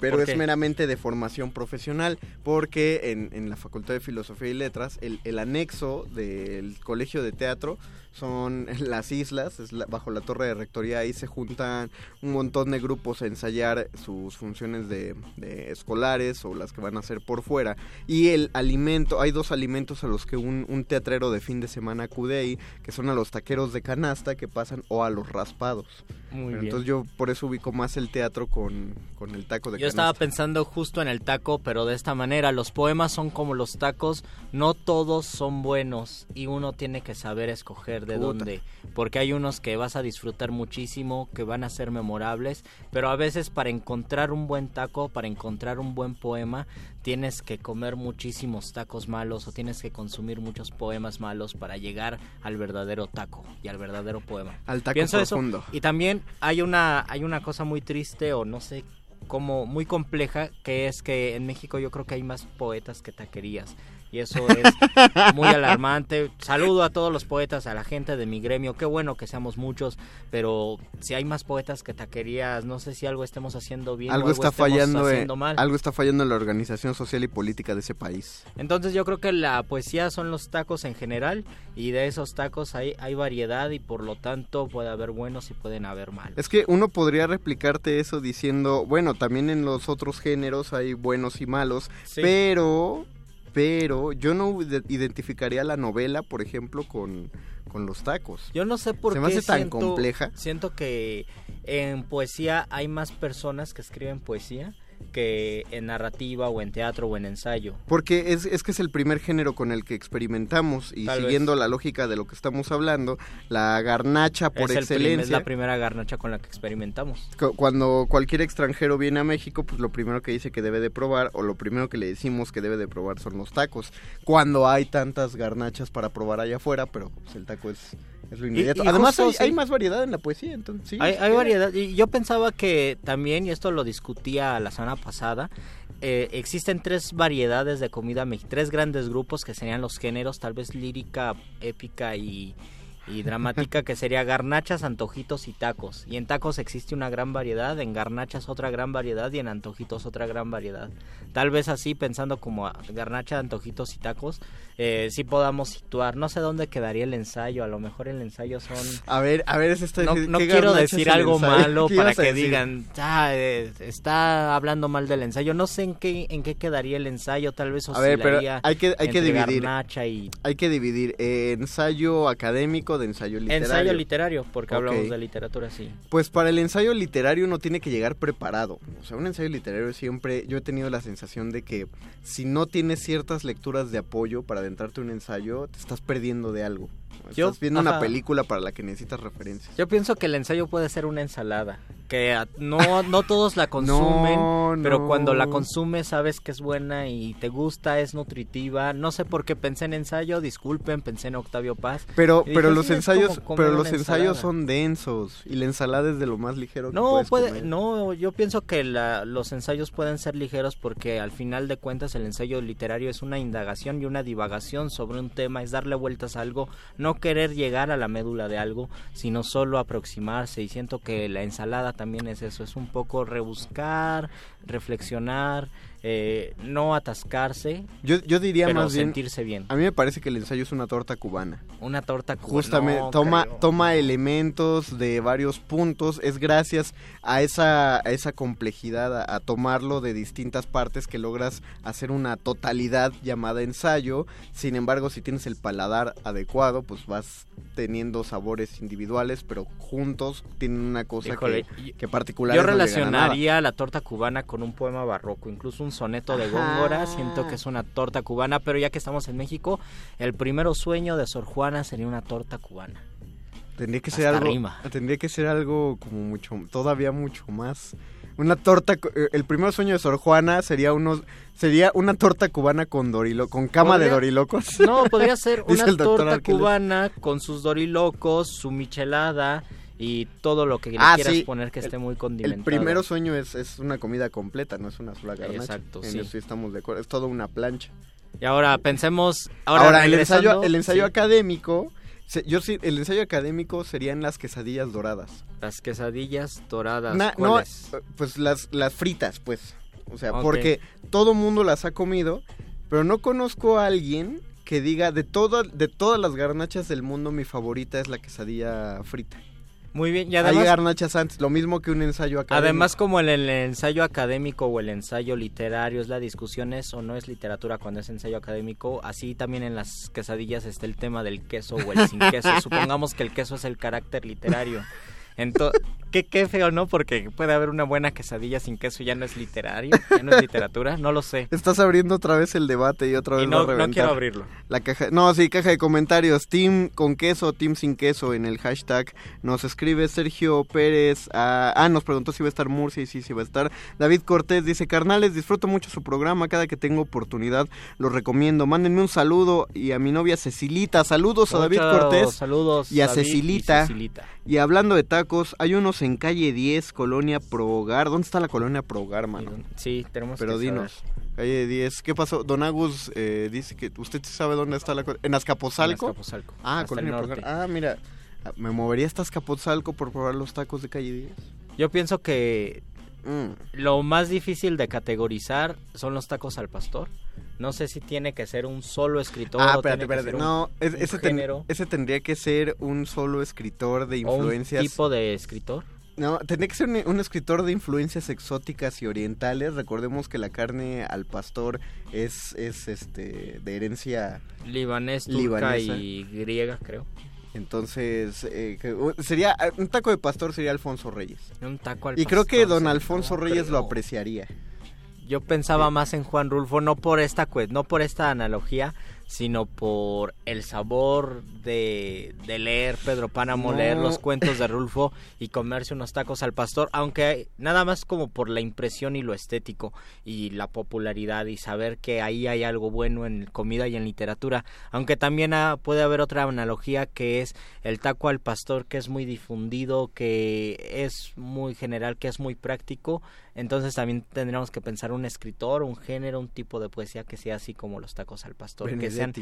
Pero ¿Por es meramente de formación profesional, porque en, en la Facultad de Filosofía y Letras, el, el anexo del Colegio de Teatro son las islas, es la- bajo la torre de rectoría, ahí se juntan un montón de grupos a ensayar sus funciones de, de escolares o las que van a hacer por fuera. Y el alimento, hay dos alimentos a los que un, un teatrero de fin de semana acude ahí, que son a los taqueros de canasta que pasan o a los raspados. Muy Pero bien. Entonces yo por eso ubico más el teatro con, con el taco de Yo canasta. estaba pensando justo en el taco, pero de esta manera, los poemas son como los tacos, no todos son buenos y uno tiene que saber escoger de Puta. dónde, porque hay unos que vas a disfrutar muchísimo, que van a ser memorables, pero a veces para encontrar un buen taco, para encontrar un buen poema, tienes que comer muchísimos tacos malos o tienes que consumir muchos poemas malos para llegar al verdadero taco y al verdadero poema. Al taco Pienso eso. profundo. Y también hay una, hay una cosa muy triste o no sé como muy compleja que es que en México yo creo que hay más poetas que taquerías y eso es muy alarmante. Saludo a todos los poetas, a la gente de mi gremio, qué bueno que seamos muchos, pero si hay más poetas que taquerías, no sé si algo estemos haciendo bien algo o está estemos fallando en, haciendo mal. algo está fallando en la organización social y política de ese país. Entonces yo creo que la poesía son los tacos en general y de esos tacos hay, hay variedad y por lo tanto puede haber buenos y pueden haber malos. Es que uno podría replicarte eso diciendo, bueno, también en los otros géneros hay buenos y malos, Sí. pero pero yo no ide- identificaría la novela, por ejemplo, con, con los tacos. Yo no sé por Se qué me hace tan siento, compleja. Siento que en poesía hay más personas que escriben poesía que en narrativa o en teatro o en ensayo. Porque es, es que es el primer género con el que experimentamos y Tal siguiendo la lógica de lo que estamos hablando, la garnacha por es, excelencia. es la primera garnacha con la que experimentamos. cu- cuando cualquier extranjero viene a México, pues lo primero que dice que debe de probar o lo primero que le decimos que debe de probar son los tacos. Cuando hay tantas garnachas para probar allá afuera, pero pues, el taco es, es lo inmediato. y Además justo, hay, sí. hay más variedad en la poesía, entonces sí. hay, variedad. Y yo pensaba que también, y esto lo discutía la semana pasada, eh, existen tres variedades de comida mexicana, tres grandes grupos que serían los géneros, tal vez lírica, épica y, y dramática, que sería garnachas, antojitos y tacos. Y en tacos existe una gran variedad, en garnachas otra gran variedad y en antojitos otra gran variedad. Tal vez así, pensando como a garnacha, antojitos y tacos, eh, sí podamos situar. No sé dónde quedaría el ensayo, a lo mejor el ensayo son... A ver, a ver, es esta No, ¿qué no quiero decir algo ensayo? malo ¿Qué para que decir? digan, "Ah, eh, está hablando mal del ensayo. No sé en qué en qué quedaría el ensayo, tal vez A ver, pero oscilaría hay que, hay que dividir. y Hay que dividir eh, ensayo académico de ensayo literario. ensayo literario, porque hablamos de literatura, sí. Pues para el ensayo literario uno tiene que llegar preparado. O sea, un ensayo literario siempre, yo he tenido la sensación de que si no tienes ciertas lecturas de apoyo para adentrarte a un ensayo, te estás perdiendo de algo. Estás Yo- viendo una ajá. película para la que necesitas referencias. Yo pienso que el ensayo puede ser una ensalada, que no, no todos la consumen, No, pero no. cuando la consumes sabes que es buena y te gusta, es nutritiva. No sé por qué pensé en ensayo, disculpen, pensé en Octavio Paz. Pero, dije, pero los "Sí, es ensayos, pero los ensayos ensalada". son densos y la ensalada es de lo más ligero que No, puedes puede, comer. no, yo pienso que la- los ensayos pueden ser ligeros porque al final de cuentas el ensayo literario es una indagación y una divagación sobre un tema, es darle vueltas a algo, no querer llegar a la médula de algo, sino solo aproximarse y siento que la ensalada también es eso, es un poco rebuscar, reflexionar, eh, no atascarse, Yo, yo diría pero más bien... sentirse bien. A mí me parece que el ensayo es una torta cubana. Una torta cubana. Justamente No, toma creo. toma elementos de varios puntos. Es gracias a esa a esa complejidad, a, a tomarlo de distintas partes que logras hacer una totalidad llamada ensayo. Sin embargo, si tienes el paladar adecuado, pues vas teniendo sabores individuales, pero juntos tienen una cosa Híjole, que, que particular. Yo no relacionaría la torta cubana con un poema barroco, incluso un soneto de Góngora. Siento que es una torta cubana, pero ya que estamos en México, el primero sueño de Sor Juana sería una torta cubana. Tendría que ser algo, rima. tendría que ser algo como mucho, todavía mucho más. Una torta, eh, el primer sueño de Sor Juana sería unos, sería una torta cubana con dorilo, con cama de dorilocos. No, podría ser una torta cubana con sus dorilocos, su michelada y todo lo que le Ah, quieras sí. poner que esté muy El condimentado. primero sueño es, es una comida completa, no es una sola garnacha. Exacto, en sí. eso estamos de acuerdo, es toda una plancha. Y ahora pensemos, ahora, Ahora, el ensayo, el ensayo sí, académico, yo sí, el ensayo académico serían las quesadillas doradas. las quesadillas doradas. Na- no, ¿cuáles? eh, pues las, las fritas, pues. O sea, porque todo mundo las ha comido, pero no conozco a alguien que diga de, todo, de todas las garnachas del mundo mi favorita es la quesadilla frita. Muy bien, y Hay además, garnachas antes, lo mismo que un ensayo académico. además como el, el ensayo académico o el ensayo literario es la discusión es o no es literatura cuando es ensayo académico, así también en las quesadillas está el tema del queso o el sin queso. Supongamos que el queso es el carácter literario. Entonces, qué, qué feo, ¿no? Porque puede haber una buena quesadilla sin queso y ya no es literario, ya no es literatura, no lo sé. Estás abriendo otra vez el debate y otra vez Y no, no reventar. quiero abrirlo. La caja, no, sí, caja de comentarios, team con queso, team sin queso en el hashtag. Nos escribe Sergio Pérez, ah, ah, nos preguntó si va a estar Murcia y sí, sí va a estar. David Cortés dice, carnales, disfruto mucho su programa, cada que tengo oportunidad lo recomiendo. Mándenme un saludo y a mi novia Cecilita, saludos a David Cortés Saludos y a David Cecilita. Cecilita. Y hablando de tacos, hay unos en calle 10, Colonia Progar. ¿Dónde está la Colonia Progar, mano? Sí, tenemos Pero que saber. dinos, calle 10, ¿qué pasó? Don Agus eh, dice que usted sabe dónde está la ¿En Azcapotzalco? En Azcapotzalco, Ah, hasta Colonia norte. Ah, mira, me movería hasta Azcapotzalco por probar los tacos de calle 10. Yo pienso que Mm. lo más difícil de categorizar son los tacos al pastor. No sé si tiene que ser un solo escritor Ah, espérate, espérate. No, es- ese, ten- ese tendría que ser un solo escritor de o un influencias. tipo de escritor. No, tendría que ser un, un escritor de influencias exóticas y orientales. Recordemos que la carne al pastor es, es este de herencia Libanés, turca Libanesa. y griega, creo. Entonces, eh, que- u- sería un taco de pastor sería Alfonso Reyes. Un taco al Y creo que don Alfonso Reyes lo apreciaría. Yo pensaba más en Juan Rulfo, no por esta cue- no por esta analogía, sino por el sabor de, de leer Pedro Páramo, No. leer los cuentos de Rulfo y comerse unos tacos al pastor, aunque nada más como por la impresión y lo estético y la popularidad y saber que ahí hay algo bueno en comida y en literatura, aunque también puede haber otra analogía que es el taco al pastor que es muy difundido, que es muy general, que es muy práctico, entonces también tendríamos que pensar un escritor, un género, un tipo de poesía que sea así como los tacos al pastor, que sean,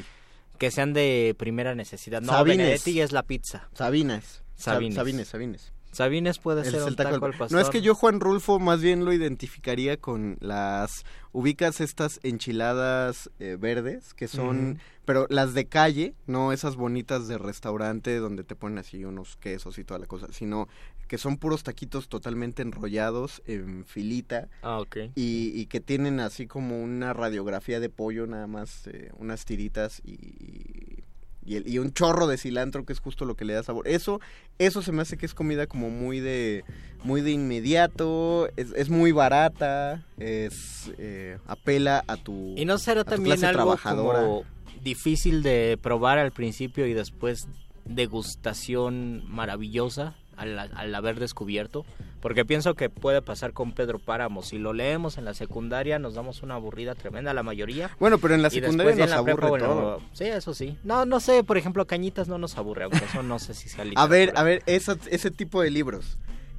que sean de primera necesidad. No, Sabines. Benedetti es la pizza. Sabinas. Sa- Sabines. Sabines, Sabines. Sabines puede ser un el taco, taco al pastor. No es que yo Juan Rulfo más bien lo identificaría con las ubicas estas enchiladas eh, verdes que son pero las de calle, no esas bonitas de restaurante donde te ponen así unos quesos y toda la cosa, sino que son puros taquitos totalmente enrollados en filita Ah, ok. y, y que tienen así como una radiografía de pollo nada más, eh, unas tiritas y, y, el- y un chorro de cilantro que es justo lo que le da sabor. Eso, eso se me hace que es comida como muy de, muy de inmediato, es, es muy barata, es eh, apela a tu Y no será también clase algo trabajadora. como difícil de probar al principio y después degustación maravillosa al, al haber descubierto. Porque pienso que puede pasar con Pedro Páramo. Si lo leemos en la secundaria nos damos una aburrida tremenda la mayoría. Bueno, pero en la secundaria nos la prepa, aburre bueno, todo. Sí, eso sí. No, no sé, por ejemplo, Cañitas no nos aburre, aunque eso no sé si sea A ver, a ver, esa- ese tipo de libros.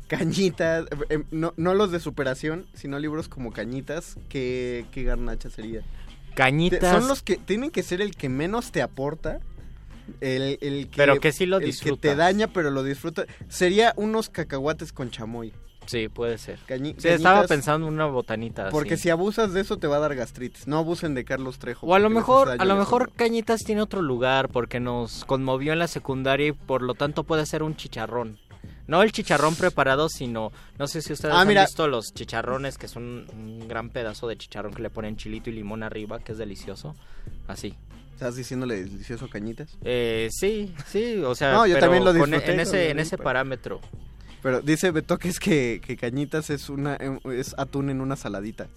Cañitas, eh, no, no los de superación, sino libros como Cañitas, ¿qué, qué garnacha sería? Cañitas. Son los que tienen que ser el que menos te aporta. El, el que, Pero que sí lo que disfrutas. te daña, pero lo disfruta. Sería unos cacahuates con chamoy. Sí, puede ser. Cañi- Sí, estaba pensando en una botanita. Porque si abusas de eso te va a dar gastritis. No abusen de Carlos Trejo. O a lo mejor, a lo mejor. Cañitas tiene otro lugar porque nos conmovió en la secundaria y por lo tanto puede ser un chicharrón. No el chicharrón preparado, sino, no sé si ustedes Ah, han mira. visto los chicharrones, que son un gran pedazo de chicharrón que le ponen chilito y limón arriba, que es delicioso. Así. ¿Estás diciéndole delicioso Cañitas? Eh, sí, sí, o sea, No, yo pero también lo con- disfruté en ese, en ese parámetro. Pero dice Betoques que, que Cañitas es una em, es atún en una saladita.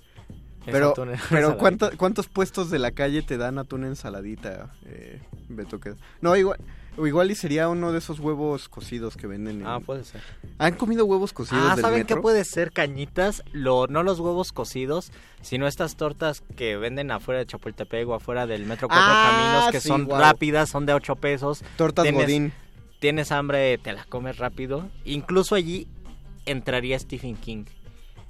Es Pero, atún en una pero saladita. ¿cuánto- ¿cuántos puestos de la calle te dan atún en saladita, eh, Betoques? No, igual, o igual y sería uno de esos huevos cocidos que venden. en- Ah, puede ser. ¿Han comido huevos cocidos Ah, del ¿saben metro? qué puede ser cañitas? Lo, no los huevos cocidos, sino estas tortas que venden afuera de Chapultepec o afuera del Metro Cuatro Ah, Caminos, que sí, son rápidas, son de 8 pesos. Tortas Tienes- Godín. Tienes hambre, te la comes rápido. Incluso allí entraría Stephen King.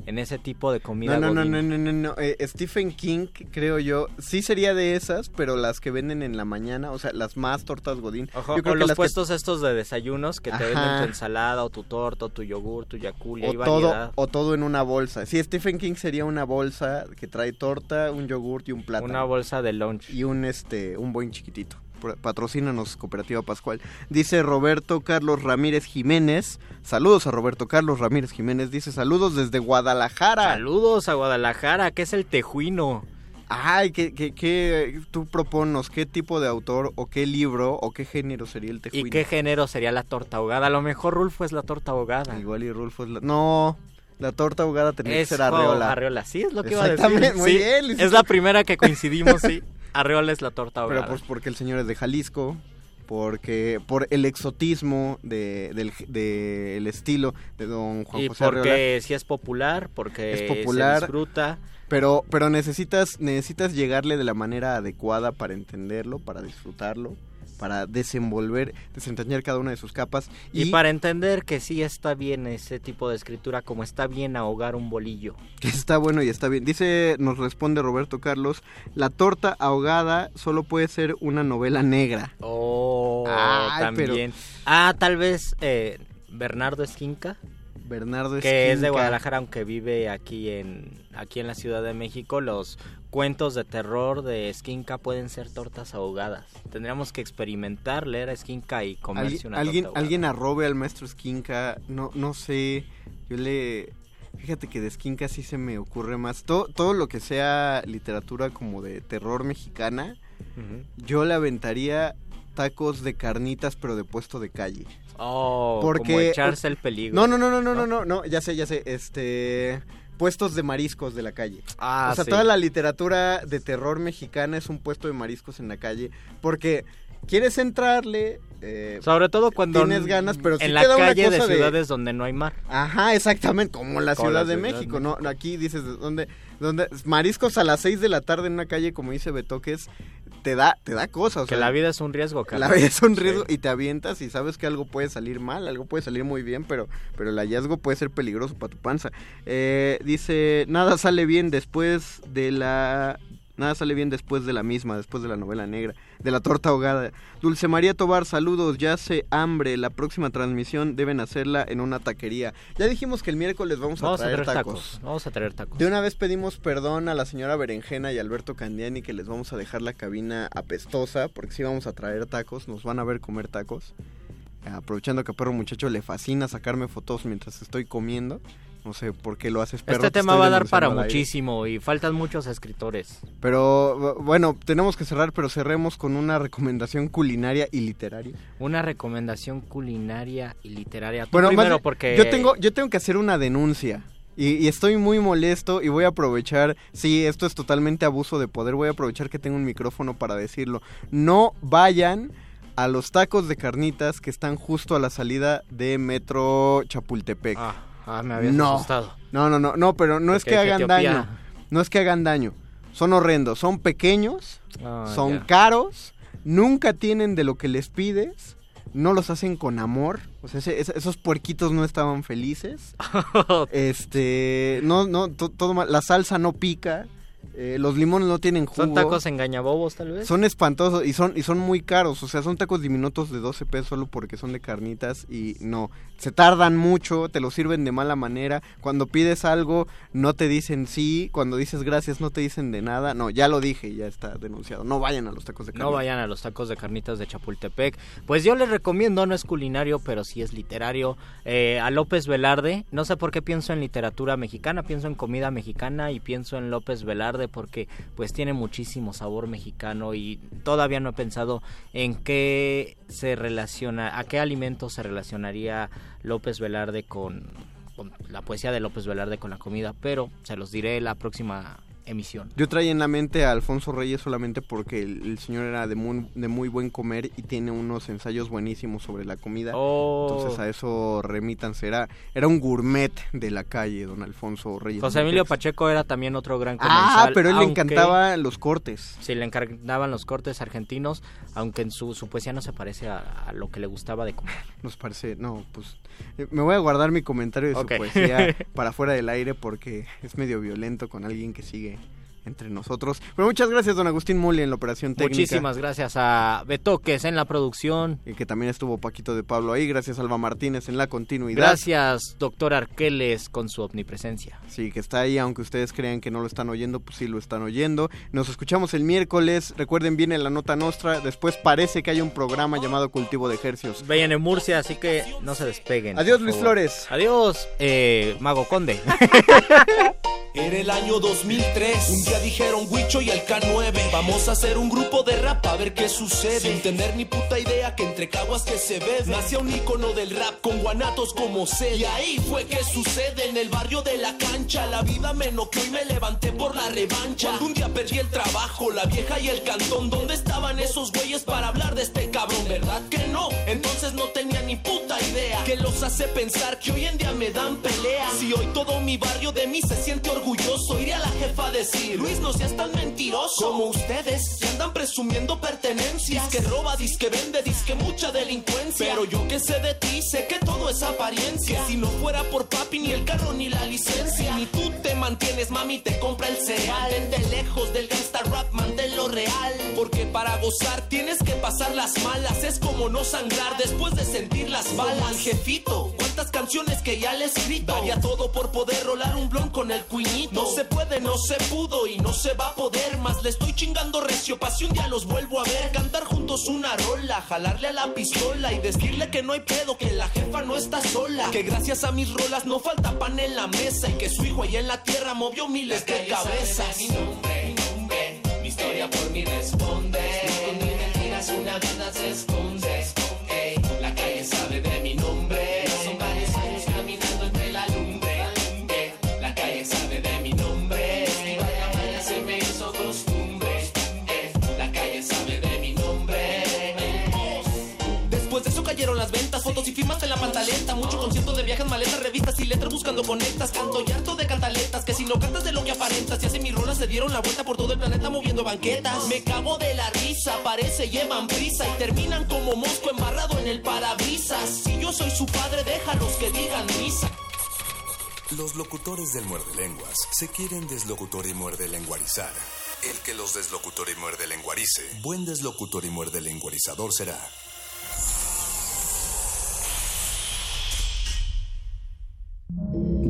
En ese tipo de comida No, no, no, no, no, no, no. Eh, Stephen King, creo yo, sí sería de esas, pero las que venden en la mañana, o sea, las más tortas Godín. Ojo, yo creo o que los las que- puestos estos de desayunos que te Ajá. venden tu ensalada o tu torta o tu yogur, tu yakult, y hay o todo, variedad. o todo en una bolsa. Sí, Stephen King sería una bolsa que trae torta, un yogurt y un plátano. Una bolsa de lunch. Y un este, un buen chiquitito. Patrocínanos Cooperativa Pascual. Dice Roberto Carlos Ramírez Jiménez. Saludos a Roberto Carlos Ramírez Jiménez. Dice saludos desde Guadalajara. Saludos a Guadalajara, que es el tejuino. Ay, ¿qué, qué, qué- tú proponos? ¿Qué tipo de autor o qué libro o qué género sería el tejuino? ¿Y qué género sería la torta ahogada? A lo mejor Rulfo es la torta ahogada. Igual y Rulfo es la... No, la torta ahogada tendría Es que ser arreola. Arreola, sí, es lo que iba a decir. Muy Sí, bien. Es la primera que coincidimos, sí. Arreola es la torta ahogada. Pero pues porque el señor es de Jalisco, porque por el exotismo de, del de el estilo de don Juan y José Arreola. porque si es popular, porque Es popular. se disfruta. Pero, pero necesitas, necesitas llegarle de la manera adecuada para entenderlo, para disfrutarlo, para desenvolver, desentrañar cada una de sus capas. Y, para entender que sí está bien ese tipo de escritura, como está bien ahogar un bolillo. que está bueno y está bien. Dice, nos responde Roberto Carlos, la torta ahogada solo puede ser una novela negra. Oh, Ay, también. Ah, tal vez eh, Bernardo Esquinca. Bernardo que es de Esquinca. Guadalajara, aunque vive aquí en aquí en la Ciudad de México, los cuentos de terror de Esquinca pueden ser tortas ahogadas. Tendríamos que experimentar, leer a Esquinca y comerse una alguien, torta alguien arrobe al maestro Esquinca, no, no sé, yo le... Fíjate que de Esquinca sí se me ocurre más. Todo, todo lo que sea literatura como de terror mexicana, yo le aventaría tacos de carnitas pero de puesto de calle. Oh, Porque- como echarse el peligro. No, no, no, no, no, no, no, no, ya sé, ya sé, este... Puestos de mariscos de la calle. Ah, o sea, sí. toda la literatura de terror mexicana es un puesto de mariscos en la calle. Porque quieres entrarle. eh, Sobre todo cuando tienes ganas, pero sí en te la da una calle de cosa de- ciudades donde no hay mar. Ajá, exactamente, como la Como Ciudad la de Ciudad de México, ¿no? Aquí dices, ¿dónde, dónde? Mariscos a las 6 de la tarde en una calle, como dice Betoques, te da, te da cosas. o que sea, la vida es un riesgo, la carnal. vida es un Sí. riesgo y te avientas y sabes que algo puede salir mal, algo puede salir muy bien, pero, pero el hallazgo puede ser peligroso para tu panza. Eh, dice, nada sale bien después de la... Nada sale bien después de la misma, después de la novela negra, de la torta ahogada. Dulce María Tobar, saludos, ya se hambre, la próxima transmisión deben hacerla en una taquería. Ya dijimos que el miércoles vamos, Vamos a a traer tacos. tacos. Vamos a traer tacos. De una vez pedimos perdón a la señora Berenjena y Alberto Candiani que les vamos a dejar la cabina apestosa porque sí vamos a traer tacos, nos van a ver comer tacos. Aprovechando que a Perro Muchacho le fascina sacarme fotos mientras estoy comiendo. No sé por qué lo haces, perro. Este te tema va a dar para muchísimo y faltan muchos escritores. Pero bueno, tenemos que cerrar, pero cerremos con una recomendación culinaria y literaria. Una recomendación culinaria y literaria. Tú Bueno, primero porque yo tengo, yo tengo que hacer una denuncia. Y, y estoy muy molesto y voy a aprovechar, sí, esto es totalmente abuso de poder, voy a aprovechar que tengo un micrófono para decirlo. No vayan a los tacos de carnitas que están justo a la salida de Metro Chapultepec. Ah, ah, me habías no. asustado. No, no, no, no, pero no es que hagan Etiopía- daño. No es que hagan daño. Son horrendos, son pequeños, Ah, son caros, nunca tienen de lo que les pides, no los hacen con amor. O sea, ese- ese- esos puerquitos no estaban felices. este, no, no, to- todo mal. La salsa no pica. Eh, los limones no tienen jugo. ¿Son tacos engañabobos tal vez? Son espantosos y son y son muy caros, o sea, son tacos diminutos de 12 pesos solo porque son de carnitas y no, se tardan mucho, te lo sirven de mala manera. Cuando pides algo no te dicen sí, cuando dices gracias no te dicen de nada. No, ya lo dije, ya está denunciado. No vayan a los tacos de carnitas. No vayan a los tacos de carnitas de Chapultepec. Pues yo les recomiendo, no es culinario, pero sí es literario, eh, a López Velarde. No sé por qué pienso en literatura mexicana, pienso en comida mexicana y pienso en López Velarde porque pues tiene muchísimo sabor mexicano y todavía no he pensado en qué se relaciona, a qué alimento se relacionaría López Velarde con, con la poesía de López Velarde con la comida, pero se los diré la próxima emisión. Yo traía en la mente a Alfonso Reyes solamente porque el, el señor era de muy, de muy buen comer y tiene unos ensayos buenísimos sobre la comida. Oh. Entonces a eso remítanse. Era, era un gourmet de la calle, don Alfonso Reyes. José Emilio Pacheco era también otro gran comensal. Ah, pero él le aunque- encantaban los cortes. Sí, le encantaban los cortes argentinos, aunque en su, su poesía no se parece a, a lo que le gustaba de comer. Nos parece, no, pues eh, me voy a guardar mi comentario de su poesía para fuera del aire porque es medio violento con alguien que sigue entre nosotros. Pero muchas gracias, don Agustín Muli, en la operación técnica. Muchísimas gracias a Betoques en la producción. Y que también estuvo Paquito de Pablo ahí. Gracias, Alba Martínez, en la continuidad. Gracias, doctor Arqueles, con su omnipresencia. Sí, que está ahí, aunque ustedes crean que no lo están oyendo, pues sí lo están oyendo. Nos escuchamos el miércoles. Recuerden, viene la nota nostra. Después parece que hay un programa llamado Cultivo de Ejercios. Vayan en Murcia, así que no se despeguen. Adiós, Luis. Flores. Adiós, eh, Mago Conde. Era el año 2003. Un día dijeron Huicho y el K9. Vamos a hacer un grupo de rap a ver qué sucede. Sin tener ni puta idea que entre caguas que se bebe. Nació un ícono del rap con guanatos como sed. Y ahí fue que sucede en el barrio de la cancha. La vida me noqueó y me levanté por la revancha. Cuando un día perdí el trabajo, la vieja y el cantón. ¿Dónde estaban esos güeyes para hablar de este cabrón? ¿Verdad que no? Entonces no tenía ni puta idea. Que los hace pensar que hoy en día me dan pelea. Si hoy todo mi barrio de mí se siente orgulloso, iré a la jefa a decir: Luis, no seas tan mentiroso como ustedes. Que andan presumiendo pertenencias. Que roba, disque vende, disque mucha delincuencia. Pero yo que sé de ti, sé que todo es apariencia. Que si no fuera por papi, ni el carro ni la licencia. Ni tú te mantienes, mami, te compra el cereal. Mantente lejos del gangsta rap, lo real. Porque para gozar tienes que pasar las malas. Es como no sangrar después de sentir las balas. Al jefito, cuántas canciones que ya le he escrito. Daría todo por poder rolar un blon con el cuñito. No se puede, no se pudo y no se va a poder más. Le estoy chingando recio, pa' un día los vuelvo a ver. Cantar juntos una rola, jalarle a la pistola y decirle que no hay pedo, que la jefa no está sola. Que gracias a mis rolas no falta pan en la mesa y que su hijo allá en la tierra movió miles de cabezas. Mi nombre, mi nombre, mi historia por mí responde. Una se esconde. Fotos y firmas en la pantaleta. Mucho concierto de viajes, maletas, revistas y letras buscando conectas. Canto y harto de cantaletas, que si no cantas de lo que aparentas. Y así mis rolas se dieron la vuelta por todo el planeta moviendo banquetas. Me cago de la risa, parece llevan prisa y terminan como mosco embarrado en el parabrisas. Si yo soy su padre, déjalos que digan misa. Los locutores del muerde lenguas se quieren deslocutor y muerde lenguarizar. El que los deslocutor y muerde lenguarice, buen deslocutor y muerde lenguarizador será.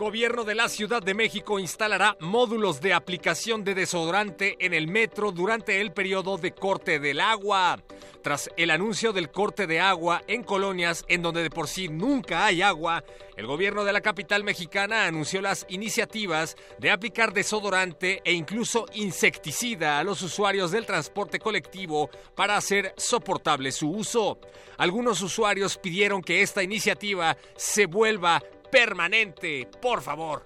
Gobierno de la Ciudad de México instalará módulos de aplicación de desodorante en el metro durante el periodo de corte del agua. Tras el anuncio del corte de agua en colonias en donde de por sí nunca hay agua, el gobierno de la capital mexicana anunció las iniciativas de aplicar desodorante e incluso insecticida a los usuarios del transporte colectivo para hacer soportable su uso. Algunos usuarios pidieron que esta iniciativa se vuelva permanente, por favor.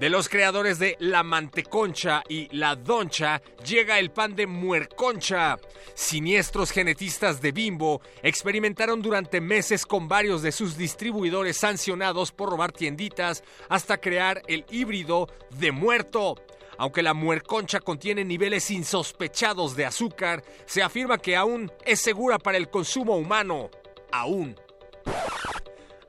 De los creadores de La Manteconcha y La Doncha llega el pan de Muerconcha. Siniestros genetistas de Bimbo experimentaron durante meses con varios de sus distribuidores sancionados por robar tienditas hasta crear el híbrido de muerto. Aunque la muerconcha contiene niveles insospechados de azúcar, se afirma que aún es segura para el consumo humano. Aún.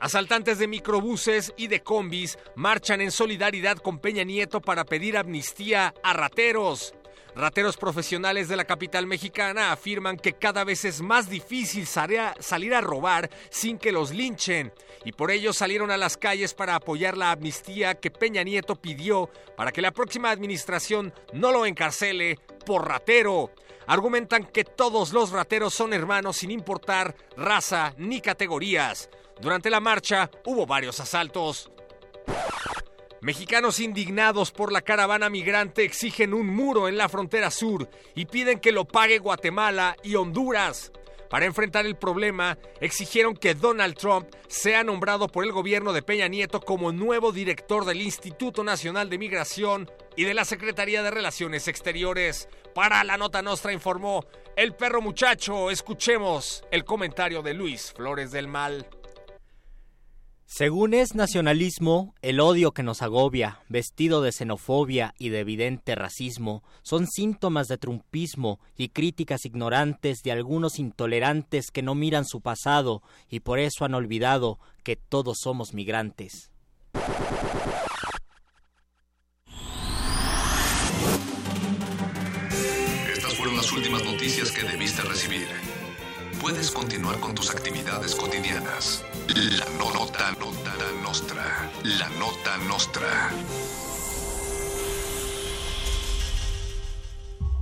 Asaltantes de microbuses y de combis marchan en solidaridad con Peña Nieto para pedir amnistía a rateros. Rateros profesionales de la capital mexicana afirman que cada vez es más difícil salir a robar sin que los linchen y por ello salieron a las calles para apoyar la amnistía que Peña Nieto pidió para que la próxima administración no lo encarcele por ratero. Argumentan que todos los rateros son hermanos sin importar raza ni categorías. Durante la marcha hubo varios asaltos. Mexicanos indignados por la caravana migrante exigen un muro en la frontera sur y piden que lo pague Guatemala y Honduras. Para enfrentar el problema, exigieron que Donald Trump sea nombrado por el gobierno de Peña Nieto como nuevo director del Instituto Nacional de Migración y de la Secretaría de Relaciones Exteriores. Para la nota nostra informó el perro muchacho. Escuchemos el comentario de Luis Flores del Mal. Según es nacionalismo, el odio que nos agobia, vestido de xenofobia y de evidente racismo, son síntomas de trumpismo y críticas ignorantes de algunos intolerantes que no miran su pasado y por eso han olvidado que todos somos migrantes. Estas fueron las últimas noticias que debiste recibir. Puedes continuar con tus actividades cotidianas. La nota, nota nostra. La nota nostra.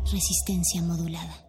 Resistencia modulada.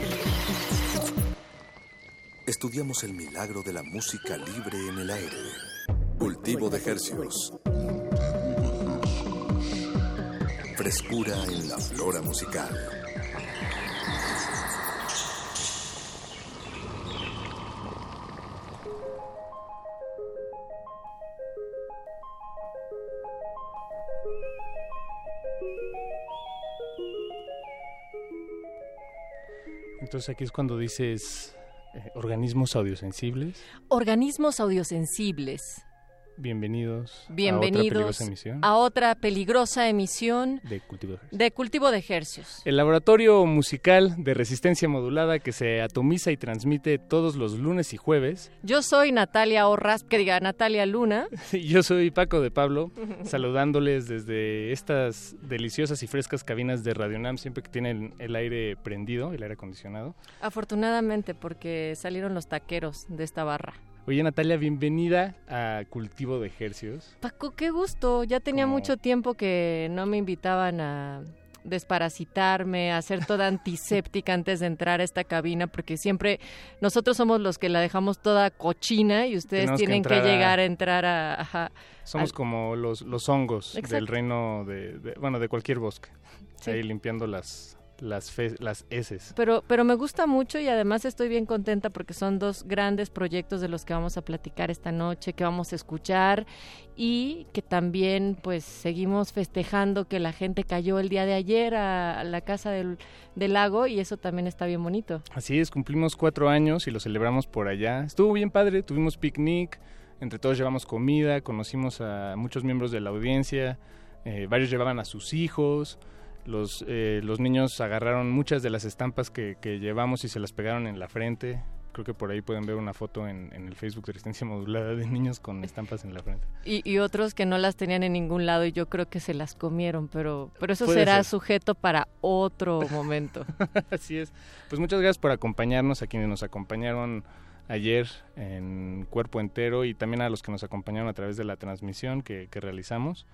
Estudiamos el milagro de la música libre en el aire. Cultivo de hercios. Frescura en la flora musical. Entonces aquí es cuando dices organismos audiosensibles. Organismos audiosensibles. Bienvenidos, Bienvenidos a otra peligrosa emisión a otra peligrosa emisión de Cultivo de de cultivo de ejercios. El laboratorio musical de resistencia modulada que se atomiza y transmite todos los lunes y jueves. Yo soy Natalia Orras, que diga Natalia Luna. Y Yo soy Paco de Pablo, saludándoles desde estas deliciosas y frescas cabinas de Radio Nam, siempre que tienen el aire prendido, el aire acondicionado. Afortunadamente, porque salieron los taqueros de esta barra. Oye Natalia, bienvenida a Cultivo de Ejercios. Paco, qué gusto. Ya tenía mucho tiempo que no me invitaban a desparasitarme, a ser toda antiséptica antes de entrar a esta cabina, porque siempre nosotros somos los que la dejamos toda cochina y ustedes Tenemos tienen que, llegar a entrar a... ajá, Somos al- como los, los hongos del reino de, de- bueno, de cualquier bosque. Sí. Ahí limpiando las, las, fe- las heces. Pero, pero me gusta mucho y además estoy bien contenta porque son dos grandes proyectos de los que vamos a platicar esta noche, que vamos a escuchar y que también pues seguimos festejando que la gente cayó el día de ayer a, la casa del, del lago y eso también está bien bonito. Así es, cumplimos cuatro años y lo celebramos por allá. Estuvo bien padre, tuvimos picnic, entre todos llevamos comida, conocimos a muchos miembros de la audiencia, eh, varios llevaban a sus hijos, los, eh, los niños agarraron muchas de las estampas que, que llevamos y se las pegaron en la frente. Creo que por ahí pueden ver una foto en, en el Facebook de Resistencia Modulada de niños con estampas en la frente. Y, y otros que no las tenían en ningún lado y yo creo que se las comieron, pero, pero eso Puede será ser. sujeto para otro momento. Así es. Pues muchas gracias por acompañarnos, a quienes nos acompañaron ayer en cuerpo entero y también a los que nos acompañaron a través de la transmisión que, que realizamos.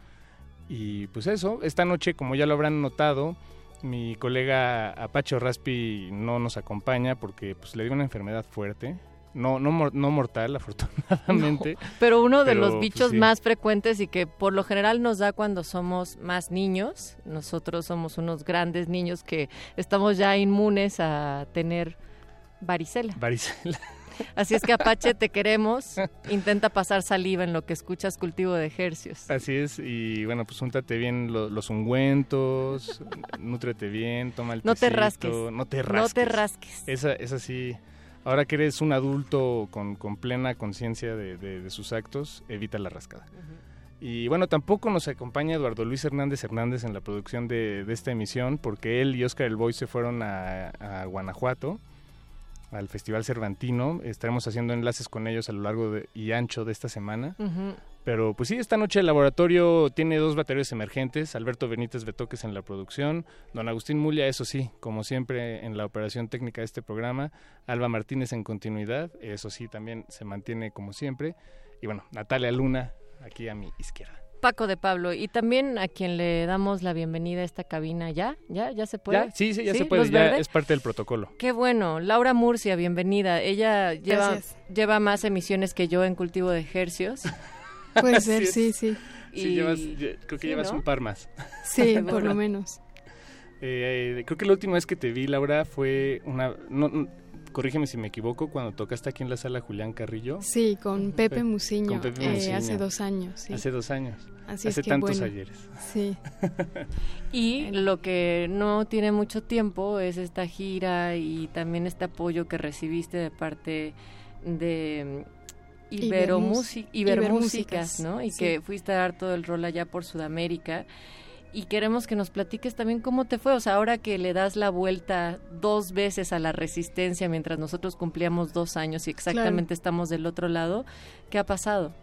Y pues eso, esta noche, como ya lo habrán notado, mi colega Apache Raspi no nos acompaña porque pues, le dio una enfermedad fuerte. No, no, no mortal, afortunadamente. Pero uno de Pero, los pues, bichos sí. más frecuentes y que por lo general nos da cuando somos más niños, nosotros somos unos grandes niños que estamos ya inmunes a tener varicela. Varicela. Así es que Apache, te queremos. Intenta pasar saliva en lo que escuchas cultivo de ejercios. Así es, y bueno, pues úntate bien lo- los ungüentos, nútrete bien, toma el No te rasques. No te No rasques. te rasques. Esa, esa sí, ahora que eres un adulto con, con plena conciencia de, de- de sus actos, evita la rascada. Y bueno, tampoco nos acompaña Eduardo Luis Hernández Hernández en la producción de, de esta emisión, porque él y Oscar El Boy se fueron a, a Guanajuato, al Festival Cervantino. Estaremos haciendo enlaces con ellos a lo largo de- y ancho de esta semana. Pero pues sí, esta noche el laboratorio tiene dos baterías emergentes, Alberto Benítez Betoques en la producción, don Agustín Mulia, eso sí, como siempre en la operación técnica de este programa, Alba Martínez en continuidad, eso sí, también se mantiene como siempre, y bueno, Natalia Luna aquí a mi izquierda. Paco de Pablo, y también a quien le damos la bienvenida a esta cabina, ¿ya? ¿Ya? ¿Ya se puede? ¿Ya? Sí, sí, ya se puede, ¿Luz ya verde? es parte del protocolo. Qué bueno. Laura Murcia, bienvenida. Ella lleva, Gracias. lleva más emisiones que yo en cultivo de ejercios. Puede ser, sí, sí. Sí, Y- llevas, ye- creo que sí, llevas ¿no? un par más. Sí, por lo menos. Eh, creo que la última vez que te vi, Laura, fue una... No, no, corrígeme si me equivoco, cuando tocaste aquí en la sala Julián Carrillo. Sí, con Pepe Pe- Musiño, con Pepe eh, Musiño. hace dos años. Sí. Hace dos años. Así hace es que tantos bueno. ayeres. Sí. Y lo que no tiene mucho tiempo es esta gira y también este apoyo que recibiste de parte de mm, Ibermus- Ibermúsicas, Ibermúsicas, ¿no? Y sí. que fuiste a dar todo el rol allá por Sudamérica. Y queremos que nos platiques también cómo te fue. O sea, ahora que le das la vuelta dos veces a la resistencia mientras nosotros cumplíamos dos años y exactamente estamos del otro lado, ¿qué ha pasado?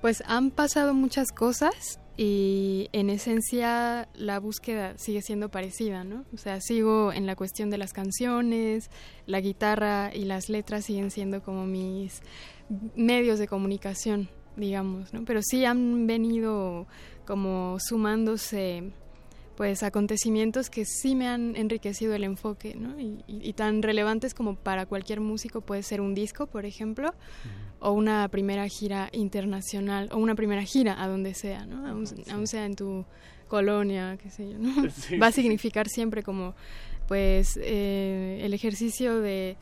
Pues han pasado muchas cosas y en esencia la búsqueda sigue siendo parecida, ¿no? O sea, sigo en la cuestión de las canciones, la guitarra y las letras siguen siendo como mis medios de comunicación, digamos, ¿no? Pero sí han venido como sumándose pues acontecimientos que sí me han enriquecido el enfoque, ¿no? Y, y- y tan relevantes como para cualquier músico puede ser un disco, por ejemplo, o una primera gira internacional, o una primera gira a donde sea, ¿no? Aún, aún sea en tu colonia, qué sé yo, ¿no? Sí, Va a significar siempre como, pues, eh, el ejercicio de,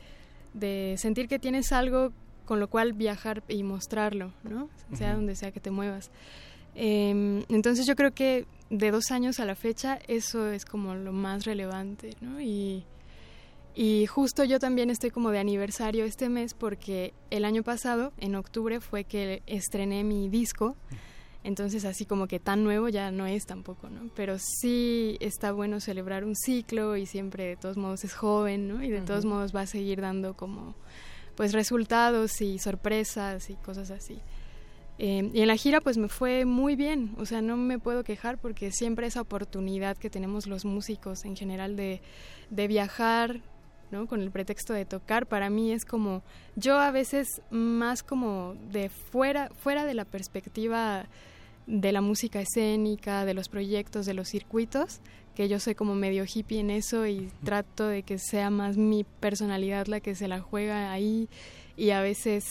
de sentir que tienes algo con lo cual viajar y mostrarlo, ¿no? Sea Ujú. donde sea que te muevas. Eh, entonces yo creo que de dos años a la fecha eso es como lo más relevante, ¿no? Y, y justo yo también estoy como de aniversario este mes porque el año pasado, en octubre, fue que estrené mi disco. Entonces así como que tan nuevo ya no es tampoco, ¿no? Pero sí está bueno celebrar un ciclo y siempre de todos modos es joven, ¿no? Y de todos modos va a seguir dando como pues resultados y sorpresas y cosas así. Eh, y en la gira pues me fue muy bien, o sea, no me puedo quejar porque siempre esa oportunidad que tenemos los músicos en general de, de viajar, ¿no? Con el pretexto de tocar, para mí es como, yo a veces más como de fuera, fuera de la perspectiva de la música escénica, de los proyectos, de los circuitos, que yo soy como medio hippie en eso y trato de que sea más mi personalidad la que se la juega ahí y a veces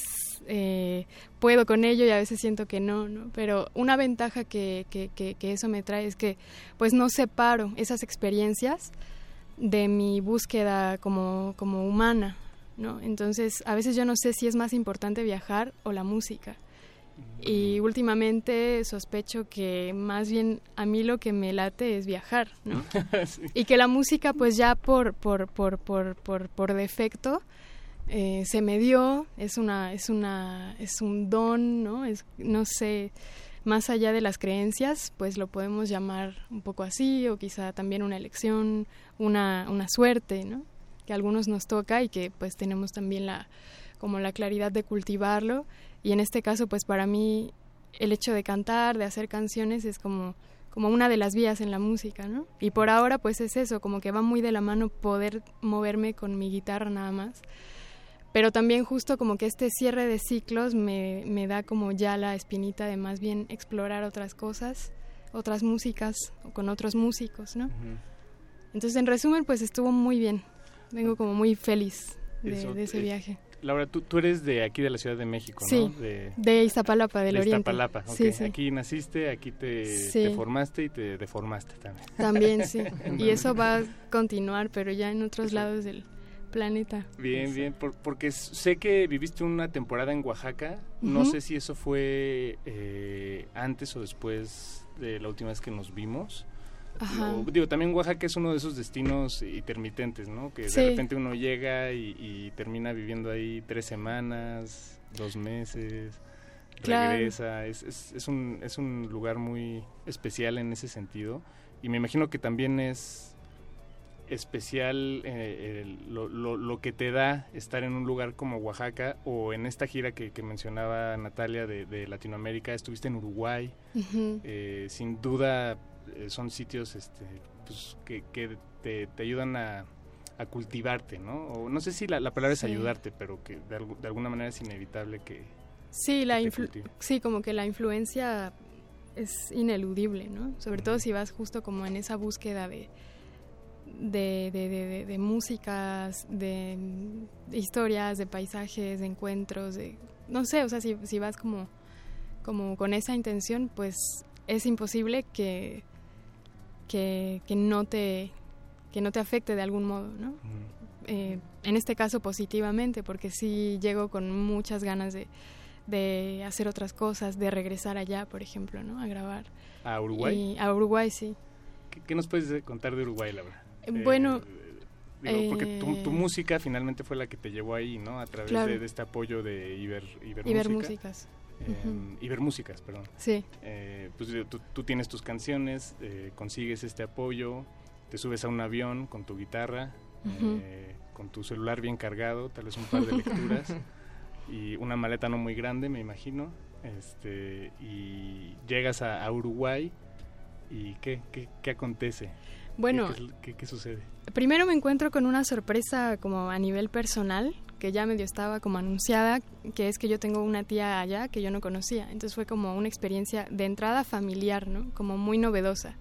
eh, puedo con ello y a veces siento que no, ¿no? Pero una ventaja que, que, que, que eso me trae es que pues no separo esas experiencias de mi búsqueda como, como humana, ¿no? Entonces a veces yo no sé si es más importante viajar o la música. Y últimamente sospecho que más bien a mí lo que me late es viajar, ¿no? Sí. Y que la música pues ya por, por, por, por, por, por defecto eh, se me dio, es una, es una, es un don, ¿no? Es, no sé, más allá de las creencias, pues lo podemos llamar un poco así, o quizá también una elección, una, una suerte, ¿no? Que a algunos nos toca y que pues tenemos también la, como la claridad de cultivarlo. Y en este caso, pues para mí el hecho de cantar, de hacer canciones es como como una de las vías en la música, ¿no? Y por ahora pues es eso, como que va muy de la mano poder moverme con mi guitarra nada más. Pero también justo como que este cierre de ciclos me, me da como ya la espinita de más bien explorar otras cosas, otras músicas, o con otros músicos, ¿no? Entonces en resumen pues estuvo muy bien, vengo como muy feliz de, Eso, de ese viaje. Laura, tú, tú eres de aquí de la Ciudad de México, Sí, ¿no? De, de Iztapalapa, del de Oriente. Iztapalapa, ok. Sí, sí. Aquí naciste, aquí te, formaste y te deformaste también. También sí, y eso va a continuar, pero ya en otros lados del planeta. Bien, bien, por- porque sé que viviste una temporada en Oaxaca. No sé si eso fue eh, antes o después de la última vez que nos vimos. O- digo, también Oaxaca es uno de esos destinos intermitentes, ¿no? Que Sí. de repente uno llega y, y termina viviendo ahí tres semanas, dos meses, Claro. regresa. Es, es, es un, es un lugar muy especial en ese sentido. Y me imagino que también es especial eh, el- lo, lo- lo que te da estar en un lugar como Oaxaca o en esta gira que, que mencionaba Natalia de, de Latinoamérica, estuviste en Uruguay, Ujú. Eh, sin duda son sitios este, pues, que, que te, te ayudan a, a cultivarte, ¿no? O no sé si la, la palabra es ayudarte, pero que de, de alguna manera es inevitable que... Sí, la te sí, como que la influencia es ineludible, ¿no? Sobre todo si vas justo como en esa búsqueda de de, de, de, músicas, de, de historias, de paisajes, de encuentros, de no sé, o sea, si, si vas como como con esa intención, pues es imposible que que, que no te que no te afecte de algún modo, ¿no? Eh, en este caso positivamente, porque sí llego con muchas ganas de, de hacer otras cosas, de regresar allá, por ejemplo, ¿no? A grabar. ¿A Uruguay? Y a Uruguay, sí. ¿Qué, qué nos puedes de- contar de Uruguay, Laura? Eh, bueno, digo, porque tu, tu eh, música finalmente fue la que te llevó ahí, ¿no? A través Claro. de, de este apoyo de Iber, Ibermúsica. Ibermúsicas. Eh, Ujú. Ibermúsicas, perdón. Sí. Eh, pues tú, tú tienes tus canciones, eh, consigues este apoyo, te subes a un avión con tu guitarra, eh, con tu celular bien cargado, tal vez un par de lecturas y una maleta no muy grande, me imagino. Este, y llegas a, a Uruguay y ¿qué, qué, qué acontece? Bueno, ¿Qué, qué- qué sucede? Primero me encuentro con una sorpresa como a nivel personal, que ya medio estaba como anunciada, que es que yo tengo una tía allá que yo no conocía. Entonces fue como una experiencia de entrada familiar, ¿no? Como muy novedosa.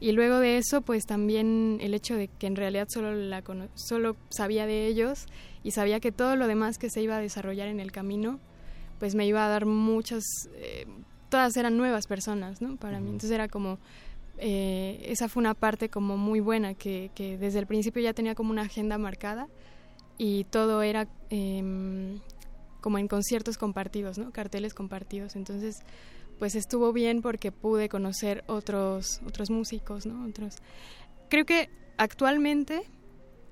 Y luego de eso, pues también el hecho de que en realidad solo, la cono- solo sabía de ellos y sabía que todo lo demás que se iba a desarrollar en el camino, pues me iba a dar muchas, eh, todas eran nuevas personas, ¿no? Para mí. Entonces era como, eh, esa fue una parte como muy buena, que, que desde el principio ya tenía como una agenda marcada y todo era em, como en conciertos compartidos, ¿no? Carteles compartidos. Entonces, pues estuvo bien porque pude conocer otros, otros músicos, ¿no? Otros. Creo que actualmente,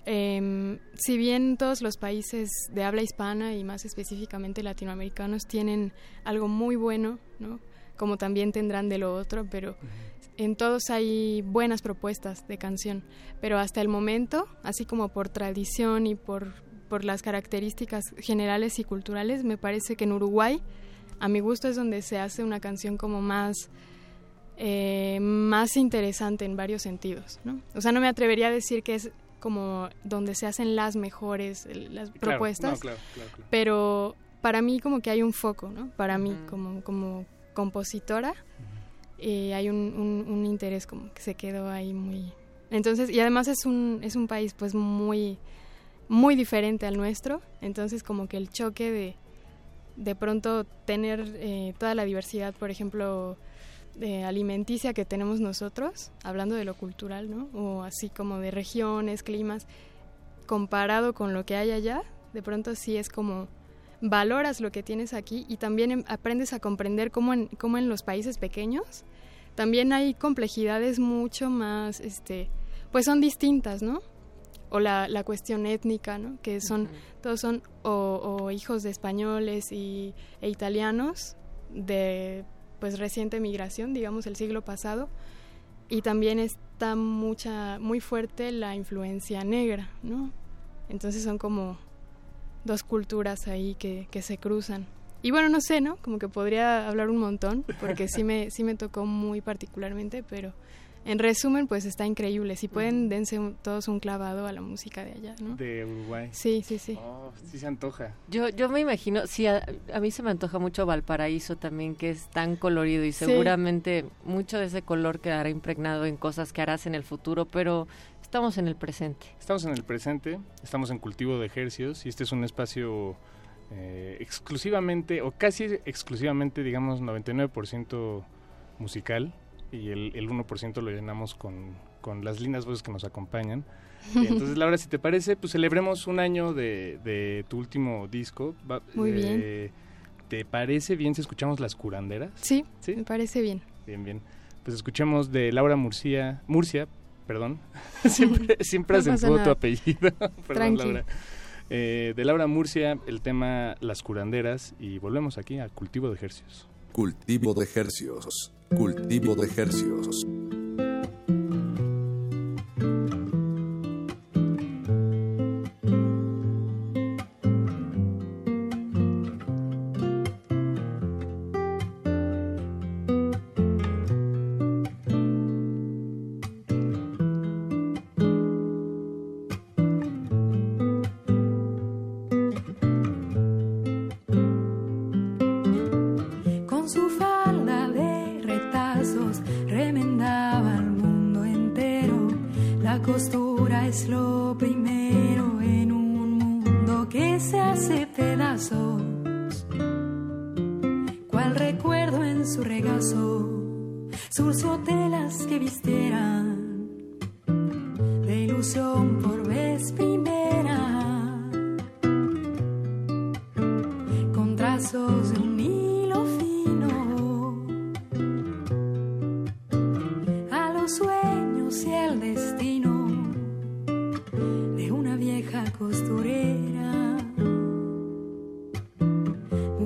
em, si bien todos los países de habla hispana y más específicamente latinoamericanos tienen algo muy bueno, ¿no? Como también tendrán de lo otro, pero en todos hay buenas propuestas de canción, pero hasta el momento, así como por tradición y por, por las características generales y culturales, me parece que en Uruguay, a mi gusto, es donde se hace una canción como más, eh, más interesante en varios sentidos. ¿no? O sea, no me atrevería a decir que es como donde se hacen las mejores las Claro, propuestas, no, claro, claro, pero para mí como que hay un foco, ¿no? Para mí como, como compositora eh, hay un, un- un interés como que se quedó ahí muy... Entonces, y además es un, es un país pues muy, muy diferente al nuestro, entonces como que el choque de de pronto tener eh, toda la diversidad, por ejemplo, de alimenticia que tenemos nosotros, hablando de lo cultural, ¿no? O así como de regiones, climas, comparado con lo que hay allá, de pronto sí es como valoras lo que tienes aquí y también em- aprendes a comprender cómo en, cómo en los países pequeños también hay complejidades mucho más, este, pues son distintas, ¿no? O la, la cuestión étnica, ¿no? Que son, todos son o, o hijos de españoles y, e italianos de, pues, reciente migración, digamos, el siglo pasado. Y también está mucha, muy fuerte la influencia negra, ¿no? Entonces son como dos culturas ahí que, que se cruzan. Y bueno, no sé, ¿no? Como que podría hablar un montón, porque sí me, sí me tocó muy particularmente, pero en resumen, pues está increíble. Si pueden, dense un- todos un clavado a la música de allá, ¿no? De Uruguay. Sí, sí, sí. Oh, sí se antoja. Yo, yo me imagino, sí, a, a mí se me antoja mucho Valparaíso también, que es tan colorido y Sí. seguramente mucho de ese color quedará impregnado en cosas que harás en el futuro, pero estamos en el presente. Estamos en el presente, estamos en cultivo de ejercios y este es un espacio eh, exclusivamente o casi exclusivamente, digamos, 99% musical y el, el 1% lo llenamos con, con las lindas voces que nos acompañan. Entonces, Laura, si te parece, pues celebremos un año de, de tu último disco. Va- Muy eh, bien. ¿Te parece bien si escuchamos Las Curanderas? Sí, me parece bien. Bien, bien. Pues escuchemos de Laura Murcia, Murcia, perdón. siempre siempre No acentúo tu apellido. perdón. Laura. Eh, de Laura Murcia, el tema Las Curanderas y volvemos aquí a Cultivo de Ejercios. Cultivo de ejercios. Cultivo de ejercios.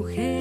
Mujeres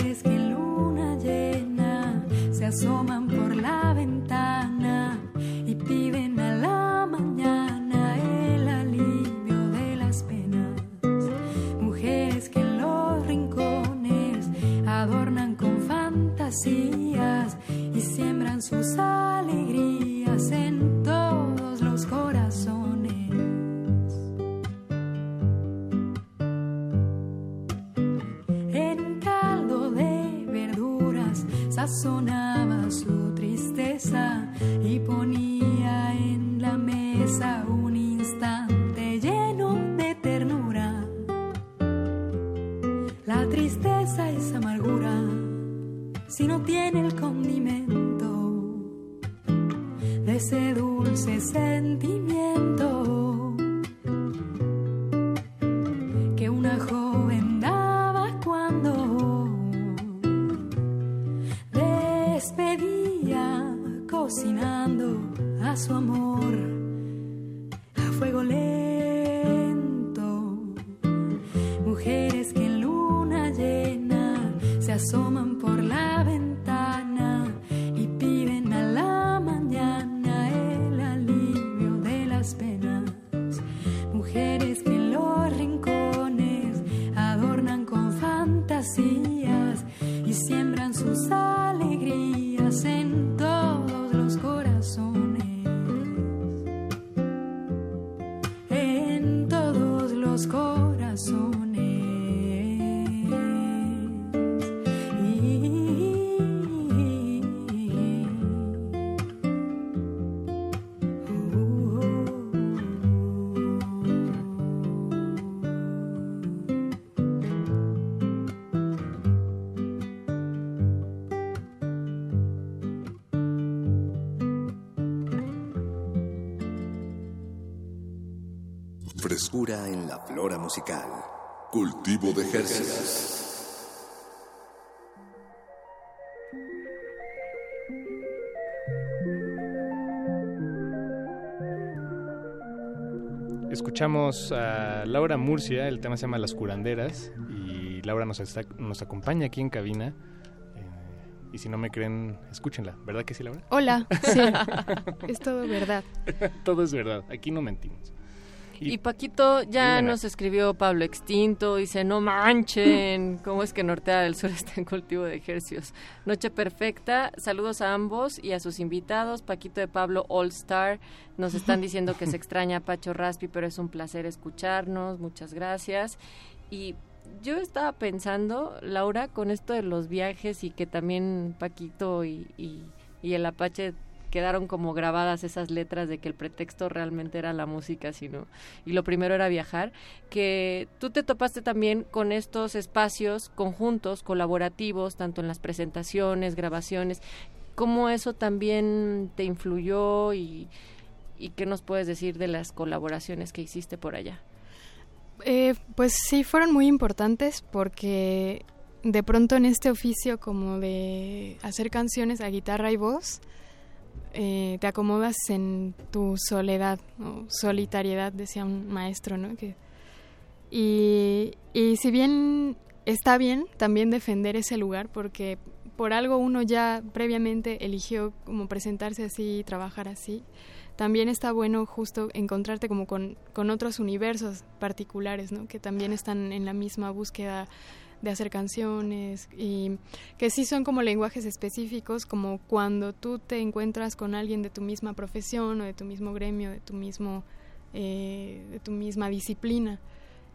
flora musical. Cultivo de ejercicios. Escuchamos a Laura Murcia, el tema se llama Las curanderas y Laura nos, está- nos acompaña aquí en cabina. eh, y si no me creen, escúchenla. ¿Verdad que sí, Laura? Hola, sí, es todo verdad. Todo es verdad, aquí no mentimos. Y Paquito ya nos escribió Pablo Extinto, dice, no manchen, ¿cómo es que Nortea del Sur está en cultivo de ejercicios? Noche perfecta, saludos a ambos y a sus invitados, Paquito de Pablo All Star, nos están diciendo que se extraña a Pacho Raspi, pero es un placer escucharnos, muchas gracias. Y yo estaba pensando, Laura, con esto de los viajes y que también Paquito y, y, y el Apache quedaron como grabadas esas letras de que el pretexto realmente era la música, sino y lo primero era viajar, que tú te topaste también con estos espacios conjuntos, colaborativos, tanto en las presentaciones, grabaciones, cómo eso también te influyó y, qué nos puedes decir de las colaboraciones que hiciste por allá. Eh, pues sí, fueron muy importantes porque de pronto en este oficio como de hacer canciones a guitarra y voz, eh, te acomodas en tu soledad o solitariedad, decía un maestro, ¿no? Que, y, y si bien está bien también defender ese lugar, porque por algo uno ya previamente eligió como presentarse así, trabajar así, también está bueno justo encontrarte como con, con otros universos particulares, ¿no? Que también están en la misma búsqueda de hacer canciones y que sí son como lenguajes específicos, como cuando tú te encuentras con alguien de tu misma profesión o de tu mismo gremio, de tu mismo, eh, de tu misma disciplina.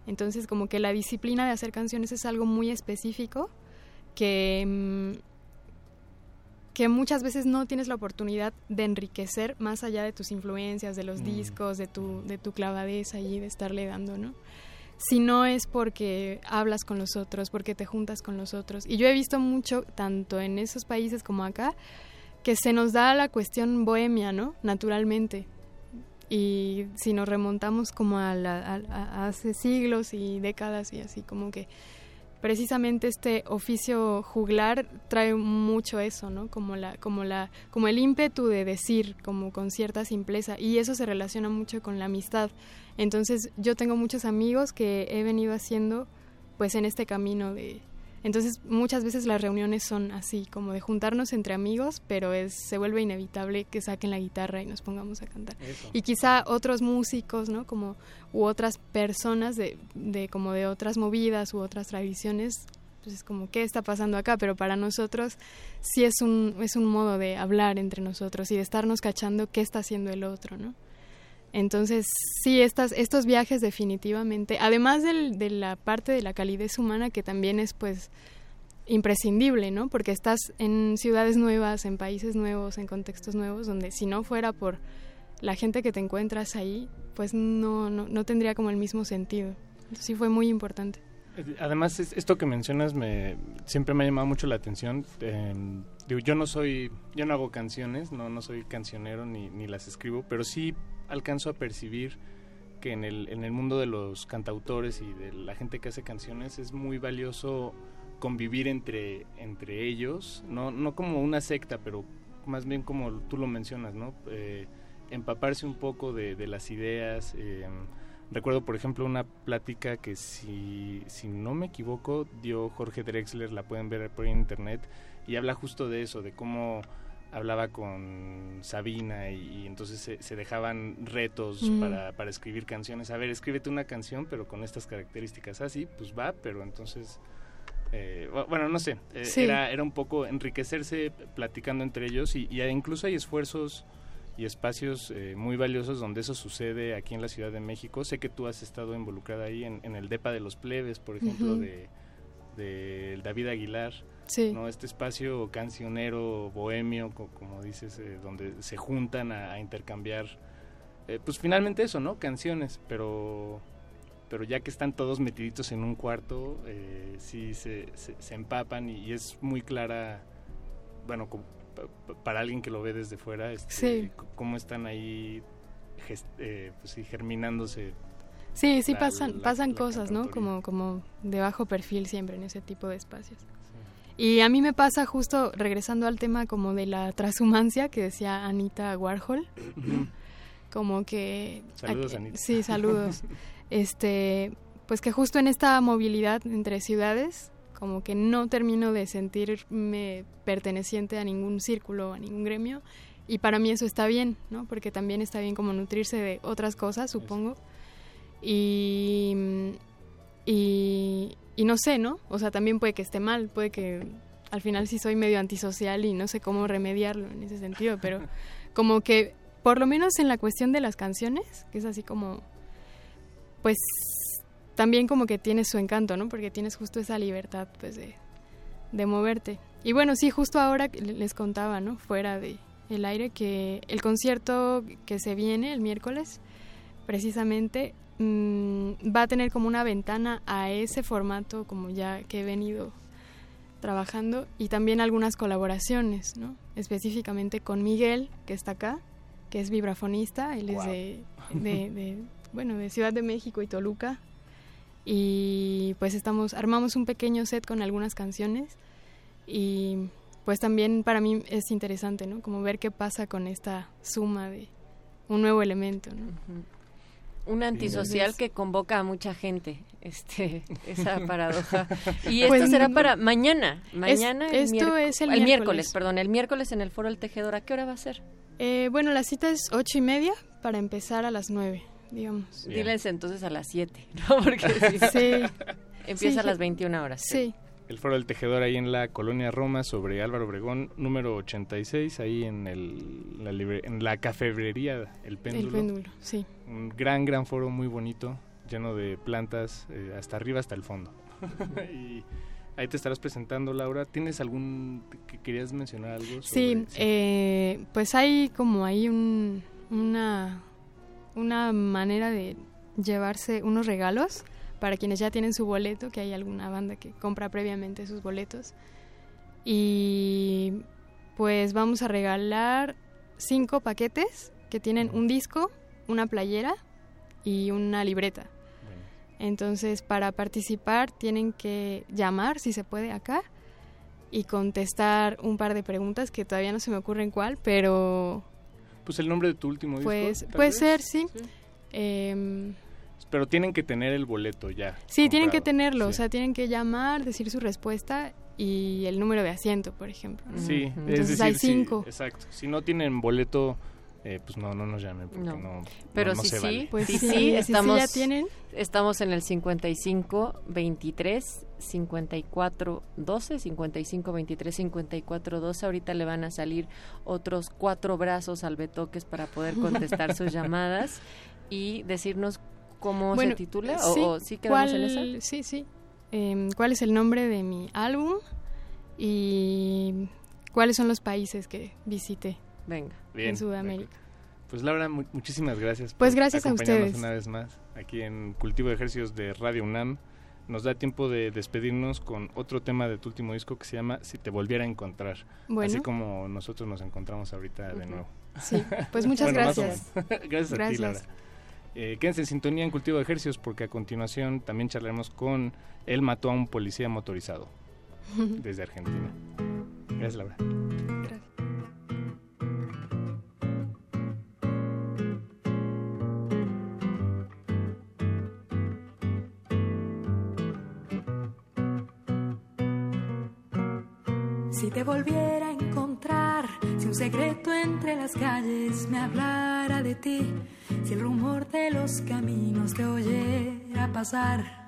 Entonces, como que la disciplina de hacer canciones es algo muy específico que, mm, que muchas veces no tienes la oportunidad de enriquecer más allá de tus influencias, de los Mm. discos, de tu, de tu clavadez ahí, de estarle dando, ¿no? Si no es porque hablas con los otros, porque te juntas con los otros. Y yo he visto mucho, tanto en esos países como acá, que se nos da la cuestión bohemia, ¿no? Naturalmente. Y si nos remontamos como a, la- a- a- hace siglos y décadas y así, como que precisamente este oficio juglar trae mucho eso, ¿no? Como la, como la, como el ímpetu de decir, como con cierta simpleza, y eso se relaciona mucho con la amistad. Entonces, yo tengo muchos amigos que he venido haciendo, pues, en este camino de. Entonces, muchas veces las reuniones son así, como de juntarnos entre amigos, pero es, se vuelve inevitable que saquen la guitarra y nos pongamos a cantar. Eso. Y quizá otros músicos, ¿no? Como, u otras personas de, de como de otras movidas u otras tradiciones pues es como, ¿qué está pasando acá? Pero para nosotros sí es un, es un modo de hablar entre nosotros y de estarnos cachando qué está haciendo el otro, ¿no? Entonces, sí, estas, estos viajes definitivamente, además del, de la parte de la calidez humana que también es pues imprescindible, ¿no? Porque estás en ciudades nuevas, en países nuevos, en contextos nuevos, donde si no fuera por la gente que te encuentras ahí, pues no, no, no tendría como el mismo sentido. Sí fue muy importante. Además, es- esto que mencionas me siempre me ha llamado mucho la atención. Digo, yo no soy, yo no hago canciones, no, no soy cancionero ni, ni las escribo, pero sí alcanzo a percibir que en el, en el mundo de los cantautores y de la gente que hace canciones es muy valioso convivir entre, entre ellos, no, no como una secta, pero más bien como tú lo mencionas, ¿no? Eh, empaparse un poco de, de las ideas. eh, recuerdo, por ejemplo, una plática que si, si no me equivoco dio Jorge Drexler, la pueden ver por internet, y habla justo de eso, de cómo hablaba con Sabina y, y entonces se, se dejaban retos Mm. para, para escribir canciones. A ver, escríbete una canción, pero con estas características. Así, pues va, pero entonces... eh, bu- bueno, no sé, eh, Sí. era, era un poco enriquecerse platicando entre ellos y, y incluso hay esfuerzos y espacios eh, muy valiosos donde eso sucede aquí en la Ciudad de México. Sé que tú has estado involucrada ahí en, en el DEPA de los Plebes, por ejemplo, de, de David Aguilar. Sí. ¿no? Este espacio cancionero, bohemio, co- como dices, eh, donde se juntan a, a intercambiar, eh, pues finalmente eso, ¿no? Canciones, pero pero ya que están todos metiditos en un cuarto, eh, sí se, se, se empapan y, y es muy clara, bueno, como para alguien que lo ve desde fuera, este, Sí. cómo están ahí gest- eh, pues sí, germinándose. Sí, sí la- pasan, la- pasan la cosas, ¿no? Como, como de bajo perfil siempre en ese tipo de espacios. Y a mí me pasa justo regresando al tema como de la transhumancia que decía Anita Warhol, como que Saludos, aquí- Anita. Sí, saludos. este, pues que justo en esta movilidad entre ciudades, como que no termino de sentirme perteneciente a ningún círculo, a ningún gremio, y para mí eso está bien, ¿no? Porque también está bien como nutrirse de otras cosas, supongo. Y, y, y no sé, ¿no? O sea, también puede que esté mal, puede que al final sí soy medio antisocial y no sé cómo remediarlo en ese sentido, pero como que por lo menos en la cuestión de las canciones, que es así como, pues también como que tiene su encanto, ¿no? Porque tienes justo esa libertad, pues, de, de moverte. Y bueno, sí, justo ahora les contaba, ¿no? Fuera de el aire, que el concierto que se viene el miércoles, precisamente, mm, va a tener como una ventana a ese formato como ya que he venido trabajando y también algunas colaboraciones, ¿no? Específicamente con Miguel, que está acá, que es vibrafonista, él es de, de, de, bueno, de Ciudad de México y Toluca. Y pues estamos, armamos un pequeño set con algunas canciones y pues también para mí es interesante, ¿no? Como ver qué pasa con esta suma de un nuevo elemento, ¿no? Un antisocial que convoca a mucha gente, este, esa paradoja. Y esto Pues, será no- para mañana, Es- mañana. el esto es el miércoles. miércoles. perdón, el miércoles en el Foro El Tejedor. ¿A qué hora va a ser? Eh, bueno, la cita es ocho y media para empezar a las nueve, digamos. Diles entonces a las 7, ¿no? Porque si Sí. empieza Sí, a las sí. 21 horas. Sí. El Foro del Tejedor ahí en la Colonia Roma sobre Álvaro Obregón, número 86, ahí en, el, la, libre- en la cafebrería El Péndulo. El péndulo, sí. Un gran, gran foro muy bonito, lleno de plantas, eh, hasta arriba, hasta el fondo. y ahí te estarás presentando, Laura. ¿Tienes algún... que querías mencionar algo? Sí, sobre- eh, pues hay como hay un, una, una manera de llevarse unos regalos para quienes ya tienen su boleto, que hay alguna banda que compra previamente sus boletos. Y pues vamos a regalar cinco paquetes que tienen un disco, una playera y una libreta. Entonces, para participar tienen que llamar, si se puede, acá y contestar un par de preguntas que todavía no se me ocurren cuál, pero Pues el nombre de tu último disco. pues puede vez. ser, sí. Em, Pero tienen que tener el boleto ya. sí, tienen que comprado. tenerlo, o Sí. sea, tienen que llamar, decir su respuesta y el número de asiento, por ejemplo. ¿no? Sí, es Entonces decir, hay sí, cinco. exacto. Si no tienen boleto, eh, pues no, no nos llamen porque No. no. Pero no, no sí, se sí, vale. Pues sí, sí, sí, sí, sí, estamos, ya tienen. estamos en el 55 23 54 12, 55 23 54 12. Ahorita le van a salir otros cuatro brazos al Betoques para poder contestar sus llamadas y decirnos cómo Bueno, se titula o, sí, o sí quedamos en ¿cuál- esa. Sí, sí. Em, ¿Cuál es el nombre de mi álbum? Y cuáles son los países que visité Venga. Bien, en Sudamérica. Pues Laura, mu- muchísimas gracias. Pues por gracias a ustedes. una vez más aquí en Cultivo de Ejercicios de Radio UNAM. Nos da tiempo de despedirnos con otro tema de tu último disco que se llama Si te volviera a encontrar. Bueno. Así como nosotros nos encontramos ahorita de nuevo. Sí, pues muchas Bueno, gracias. gracias, a ti. Laura. Eh, quédense en sintonía en Cultivo de Ejercicios porque a continuación también charlaremos con Él mató a un policía motorizado desde Argentina. Gracias, Laura. Si te volviera a encontrar, un secreto entre las calles me hablara de ti, si el rumor de los caminos te oyera pasar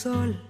sol,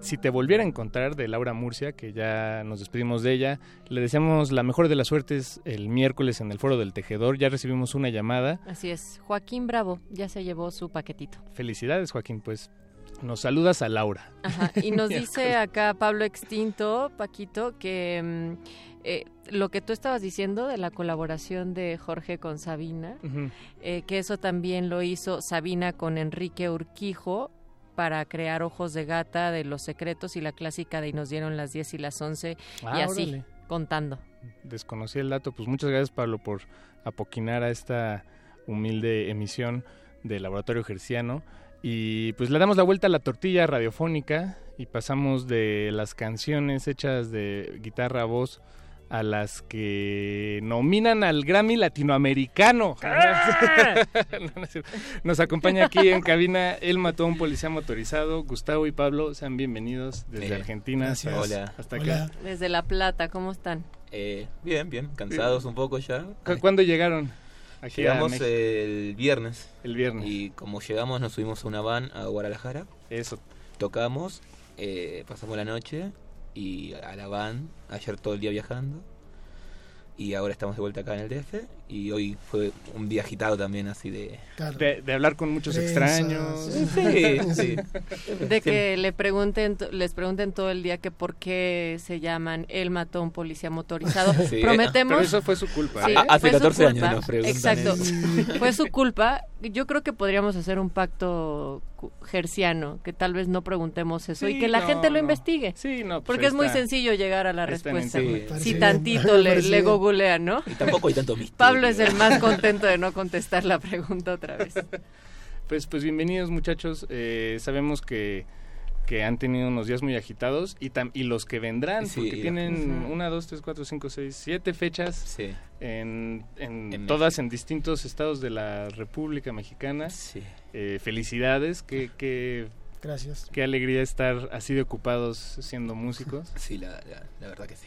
Si te volviera a encontrar de Laura Murcia, que ya nos despedimos de ella. Le deseamos la mejor de las suertes el miércoles en el Foro del Tejedor. Ya recibimos una llamada. Así es. Joaquín Bravo ya se llevó su paquetito. Felicidades, Joaquín. Pues nos saludas a Laura. Ajá, y nos dice acá Pablo Extinto, Paquito, que mm, Eh, lo que tú estabas diciendo de la colaboración de Jorge con Sabina, eh, que eso también lo hizo Sabina con Enrique Urquijo para crear Ojos de Gata de Los Secretos y la clásica de Y nos dieron las 10 y las 11 y Ah, así, órale. contando. desconocí el dato. Pues muchas gracias, Pablo, por apoquinar a esta humilde emisión del Laboratorio Gerciano. Y pues le damos la vuelta a la tortilla radiofónica y pasamos de las canciones hechas de guitarra a voz a las que nominan al Grammy latinoamericano. Cierto. Nos acompaña aquí en cabina el mató a un policía motorizado. Gustavo y Pablo, sean bienvenidos desde Eh, Argentina gracias. hasta, Hola. hasta Hola. acá. Desde La Plata, ¿cómo están? Eh, bien, bien, cansados un poco ya. ¿Cu- ¿Cuándo llegaron? Aquí Llegamos el viernes. El viernes. Y como llegamos nos subimos a una van a Guadalajara. Eso. Tocamos, eh, pasamos la noche y a la van, ayer todo el día viajando. Y ahora estamos de vuelta acá en el DF. Y hoy fue un día agitado también, así de... De, de hablar con muchos Prensas. extraños. Sí, sí. De que le pregunten, les pregunten todo el día que por qué se llaman él mató a un policía motorizado. Sí. Prometemos. Pero eso fue su culpa. Sí, Ah, hace fue su 14 años nos preguntan Exacto. eso. fue su culpa. Yo creo que podríamos hacer un pacto gerciano, que tal vez no preguntemos eso y que la no, gente lo no. investigue. Sí, no, pues Porque es muy sencillo llegar a la respuesta. Si tantito le, le googlean, ¿no? Y tampoco hay tanto misterio. Pablo es el más contento de no contestar la pregunta otra vez. Pues, pues bienvenidos muchachos. Eh, sabemos que, que han tenido unos días muy agitados y, tam- y los que vendrán, Sí. porque tienen una, dos, tres, cuatro, cinco, seis, siete fechas Sí. en, en En todas en distintos estados de la República Mexicana. Sí. Eh, felicidades, qué, qué, Gracias. qué alegría estar así de ocupados siendo músicos. Sí, la, la, la verdad que sí.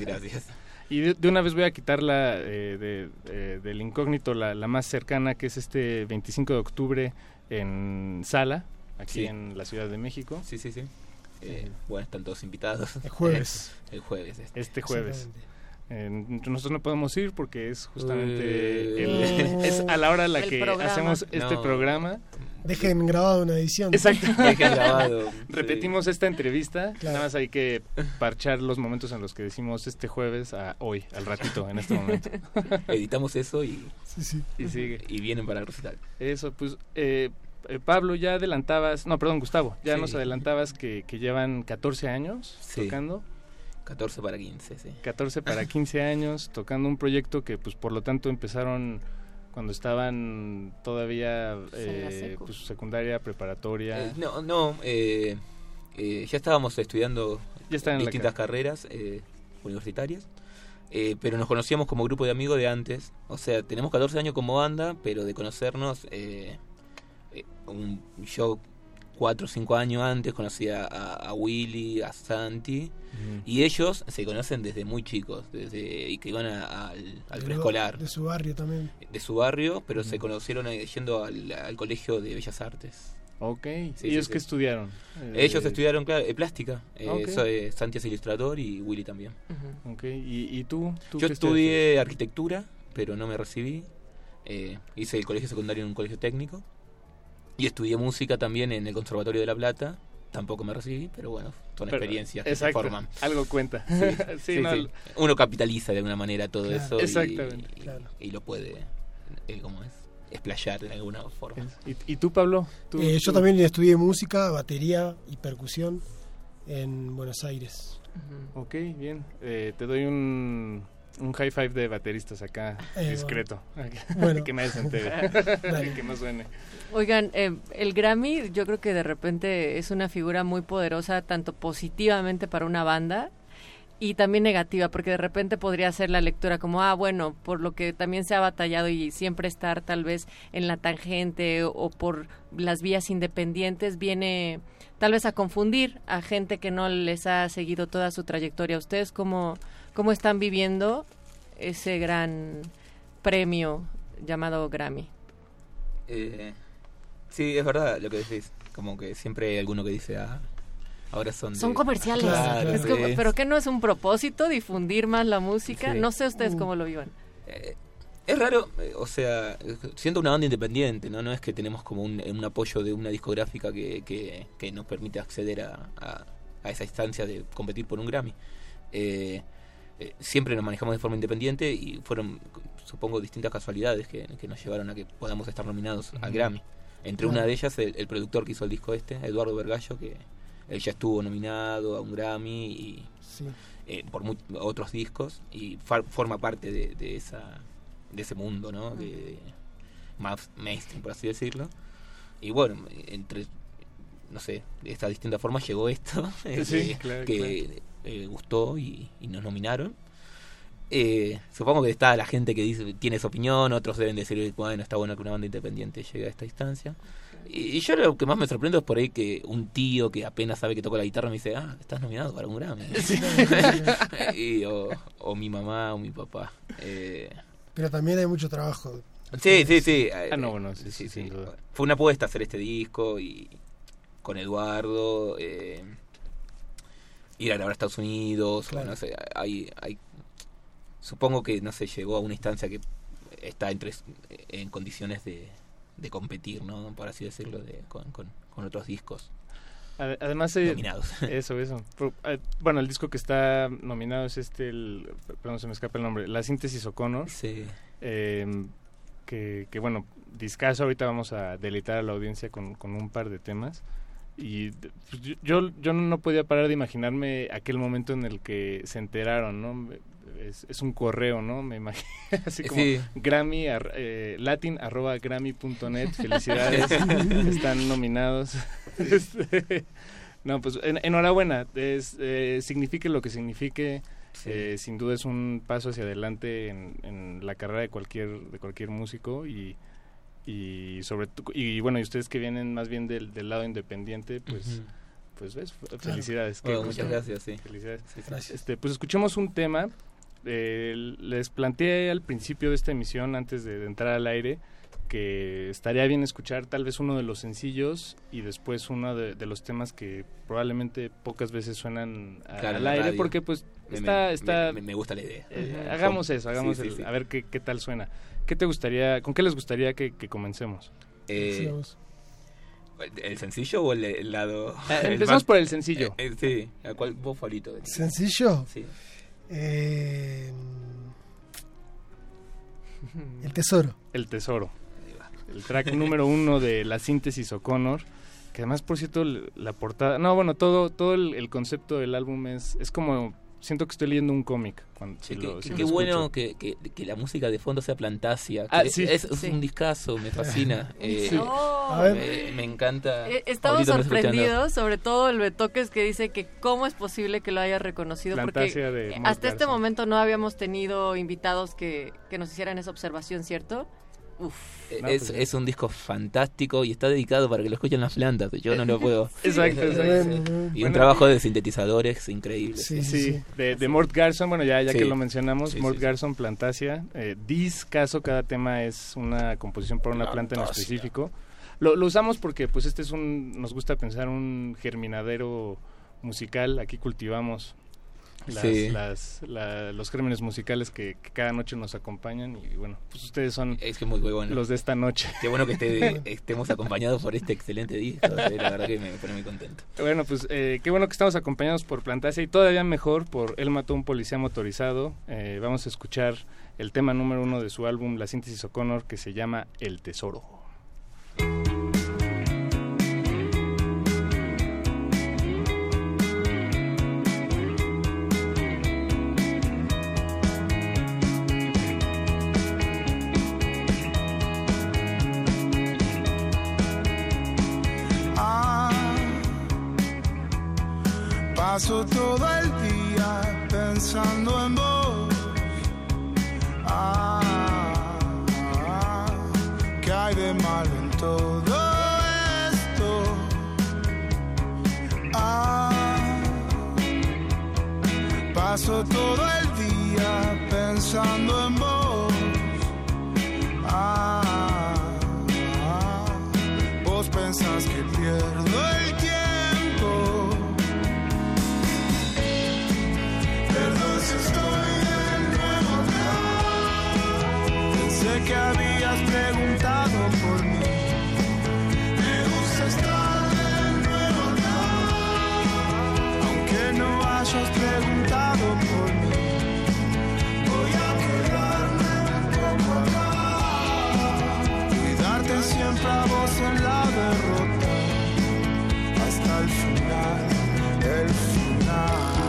Gracias. Y de, de una vez voy a quitarla eh, de, eh, del incógnito, la, la más cercana, que es este 25 de octubre en Sala, aquí Sí. en la Ciudad de México. Sí, sí, sí. Eh, bueno, están todos invitados. El jueves. El jueves. Este, Este jueves. Eh, nosotros no podemos ir porque es justamente Eh. el- es a la hora a la que programa. hacemos este No. programa. Dejen grabado una edición. Exacto. Dejen grabado, sí. Repetimos esta entrevista. Claro. Nada más hay que parchar los momentos en los que decimos este jueves a hoy, al ratito, en este momento. Editamos eso y, Sí, sí. Y sigue. y vienen para el recital. Eso, pues, eh, eh, Pablo, ya adelantabas, no, perdón, Gustavo, ya Sí. nos adelantabas que, que llevan 14 años Sí. tocando, 14 para 15, sí. 14 para 15 años, tocando un proyecto que, pues, por lo tanto, empezaron cuando estaban todavía, Pues eh, secu. pues, secundaria, preparatoria. Eh, no, no, eh, eh, ya estábamos estudiando Ya en distintas carreras eh, universitarias, eh, pero nos conocíamos como grupo de amigos de antes. O sea, tenemos 14 años como banda, pero de conocernos, eh, eh, un, yo 4 o 5 años antes conocía a, a Willy, a Santi, y ellos se conocen desde muy chicos, desde y que iban a- al, preescolar De su barrio también. de su barrio, pero se conocieron eh, yendo al, al colegio de Bellas Artes. Ok, Sí, ¿ellos sí, qué sí. estudiaron? Ellos Eh, estudiaron claro, eh, plástica. Eh, Santi es ilustrador y Willy también. Ok, ¿y, y tú? ¿Tú Yo estudié arquitectura, pero no me recibí. Eh, hice el colegio secundario en un colegio técnico. Y estudié música también en el Conservatorio de La Plata. Tampoco me recibí, pero bueno, son Pero, experiencias que exacto, se forman. algo cuenta. Sí, Sí, sí, no, sí. Uno capitaliza de alguna manera todo Claro. eso y- Exactamente. y, Claro. y lo puede, eh, ¿cómo es? Explayar de alguna forma. ¿Y, y tú, Pablo? ¿Tú- Eh, yo también estudié música, batería y percusión en Buenos Aires. Ok, bien. Eh, te doy un, un high five de bateristas acá, Eh, discreto. Bueno. que nadie se entere. Dale. que no suene. Oigan, eh, el Grammy yo creo que de repente es una figura muy poderosa, tanto positivamente para una banda y también negativa, porque de repente podría ser la lectura como, ah, bueno, por lo que también se ha batallado y siempre estar tal vez en la tangente o, o por las vías independientes, viene tal vez a confundir a gente que no les ha seguido toda su trayectoria. ¿Ustedes cómo, cómo están viviendo ese gran premio llamado Grammy? Eh, sí, es verdad lo que decís. Como que siempre hay alguno que dice, ah, ahora son. de- Son comerciales. Claro, Es como- sí. pero que no es un propósito difundir más la música. Sí. No sé ustedes Uh. cómo lo vivan. Eh, es raro, eh, o sea, siendo una banda independiente, ¿no? No es que tenemos como un, un apoyo de una discográfica que, que, que nos permite acceder a, a, a esa instancia de competir por un Grammy. Eh, eh, siempre nos manejamos de forma independiente y fueron, supongo, distintas casualidades que, que nos llevaron a que podamos estar nominados al Grammy. Entre una de ellas, el, el productor que hizo el disco este, Eduardo Vergallo, que él ya estuvo nominado a un Grammy y Sí. eh, por mu- otros discos y fa- forma parte de, de esa de ese mundo no de, de más mainstream por así decirlo. Y bueno entre no sé de estas distintas formas llegó esto eh, Sí, que- claro, que eh, gustó y, y nos nominaron Eh, supongo que está la gente que dice tiene su opinión otros deben decir bueno está bueno que una banda independiente llegue a esta instancia y, y yo lo que más me sorprendo es por ahí que un tío que apenas sabe que toca la guitarra me dice, ah, estás nominado para un Grammy. y, o, o mi mamá o mi papá. Eh, Pero también hay mucho trabajo. sí, sí, sí. Ah, no, bueno, sí, sí, sí, sin duda. Fue una apuesta hacer este disco y con Eduardo, eh, ir a grabar a Estados Unidos, o no sé, hay, hay, supongo que, no sé, llegó a una instancia que está entre, en condiciones de, de competir, ¿no? Por así decirlo, de, con, con, con otros discos. Ade- Además, eh, Nominados. eso, eso. Eh, Bueno, el disco que está nominado es este, el, perdón, se me escapa el nombre, La Síntesis O'Connor. Sí. Eh, que, que, bueno, discaso, ahorita vamos a deleitar a la audiencia con, con un par de temas. Y pues, yo- yo, no podía parar de imaginarme aquel momento en el que se enteraron, ¿no? Es, es un correo, ¿no? Me imagino, así como Sí. Grammy, ar- eh, latin arroba grammy.net, felicidades, están nominados. Este, no, pues en- enhorabuena, es, eh, signifique lo que signifique, eh, sin duda es un paso hacia adelante en, en la carrera de cualquier, de cualquier músico y, y sobre y bueno, y ustedes que vienen más bien del, del lado independiente, pues... Pues ves, felicidades. Bueno, muchas gracias, sí. Felicidades. Sí, sí. Gracias. Este, pues escuchemos un tema. eh, les planteé al principio de esta emisión, antes de, de entrar al aire, que estaría bien escuchar tal vez uno de los sencillos y después uno de, de los temas que probablemente pocas veces suenan a- Claro, en al aire, radio. porque pues Me- está... me- está me- me gusta la idea. eh, hagamos eso, hagamos sí, sí, el- sí. a ver qué, qué tal suena. ¿Qué te gustaría, con qué les gustaría que, que comencemos? Eh. ¿El sencillo o el, el lado? Eh, el empezamos por el sencillo. Eh, eh, sí, ¿a cuál vos favorito? ¿Sencillo? Sí. Eh, el tesoro. El Tesoro. El track número uno de la síntesis O'Connor. Que además, por cierto, la portada. No, bueno, todo, todo el, el concepto del álbum es, es como. Siento que estoy leyendo un cómic. Cuando, si Sí, lo- qué si qué lo escucho. bueno que, que, que la música de fondo sea Plantasia. Ah, sí. es, es Sí. un discazo, me fascina. Eh, Sí. A ver. me, me encanta. Eh, Estamos sorprendidos, sobre todo el Betoques que dice que cómo es posible que lo haya reconocido, porque Plantasia de eh, hasta este momento no habíamos tenido invitados que, que nos hicieran esa observación, ¿cierto? Uf. Eh, No, es, pues, es un disco fantástico y está dedicado para que lo escuchen las plantas. Yo no lo puedo. Exacto, Eh, exacto. Y un Bueno, trabajo de sintetizadores increíble. Sí, Sí, de, de Mort Garson, bueno, ya, ya Sí. que lo mencionamos, Sí, Mort sí, sí. Garson, Plantasia. Eh, discaso, cada tema es una composición para una planta en específico. Lo, lo usamos porque, pues, este es un, nos gusta pensar un germinadero musical. Aquí cultivamos las, Sí. las- la- los gérmenes musicales que, que cada noche nos acompañan. Y bueno, pues ustedes son Es que muy, muy bueno. los de esta noche. Qué bueno que esté- estemos acompañados por este excelente disco. eh, La verdad que me pone muy contento. Bueno, pues eh, qué bueno que estamos acompañados por Plantasia y todavía mejor por Él mató a un policía motorizado. Eh, vamos a escuchar el tema número uno de su álbum La síntesis O'Connor que se llama El Tesoro. Pensando en vos. Ah, ¿qué hay de malo en todo esto? Ah, paso todo el día pensando en vos. Ah, vos pensás que pierdo que habías preguntado por mí. Me gusta estar de nuevo acá, aunque no hayas preguntado por mí. Voy a quedarme un poco acá, cuidarte siempre a vos en la derrota, hasta el final, el final.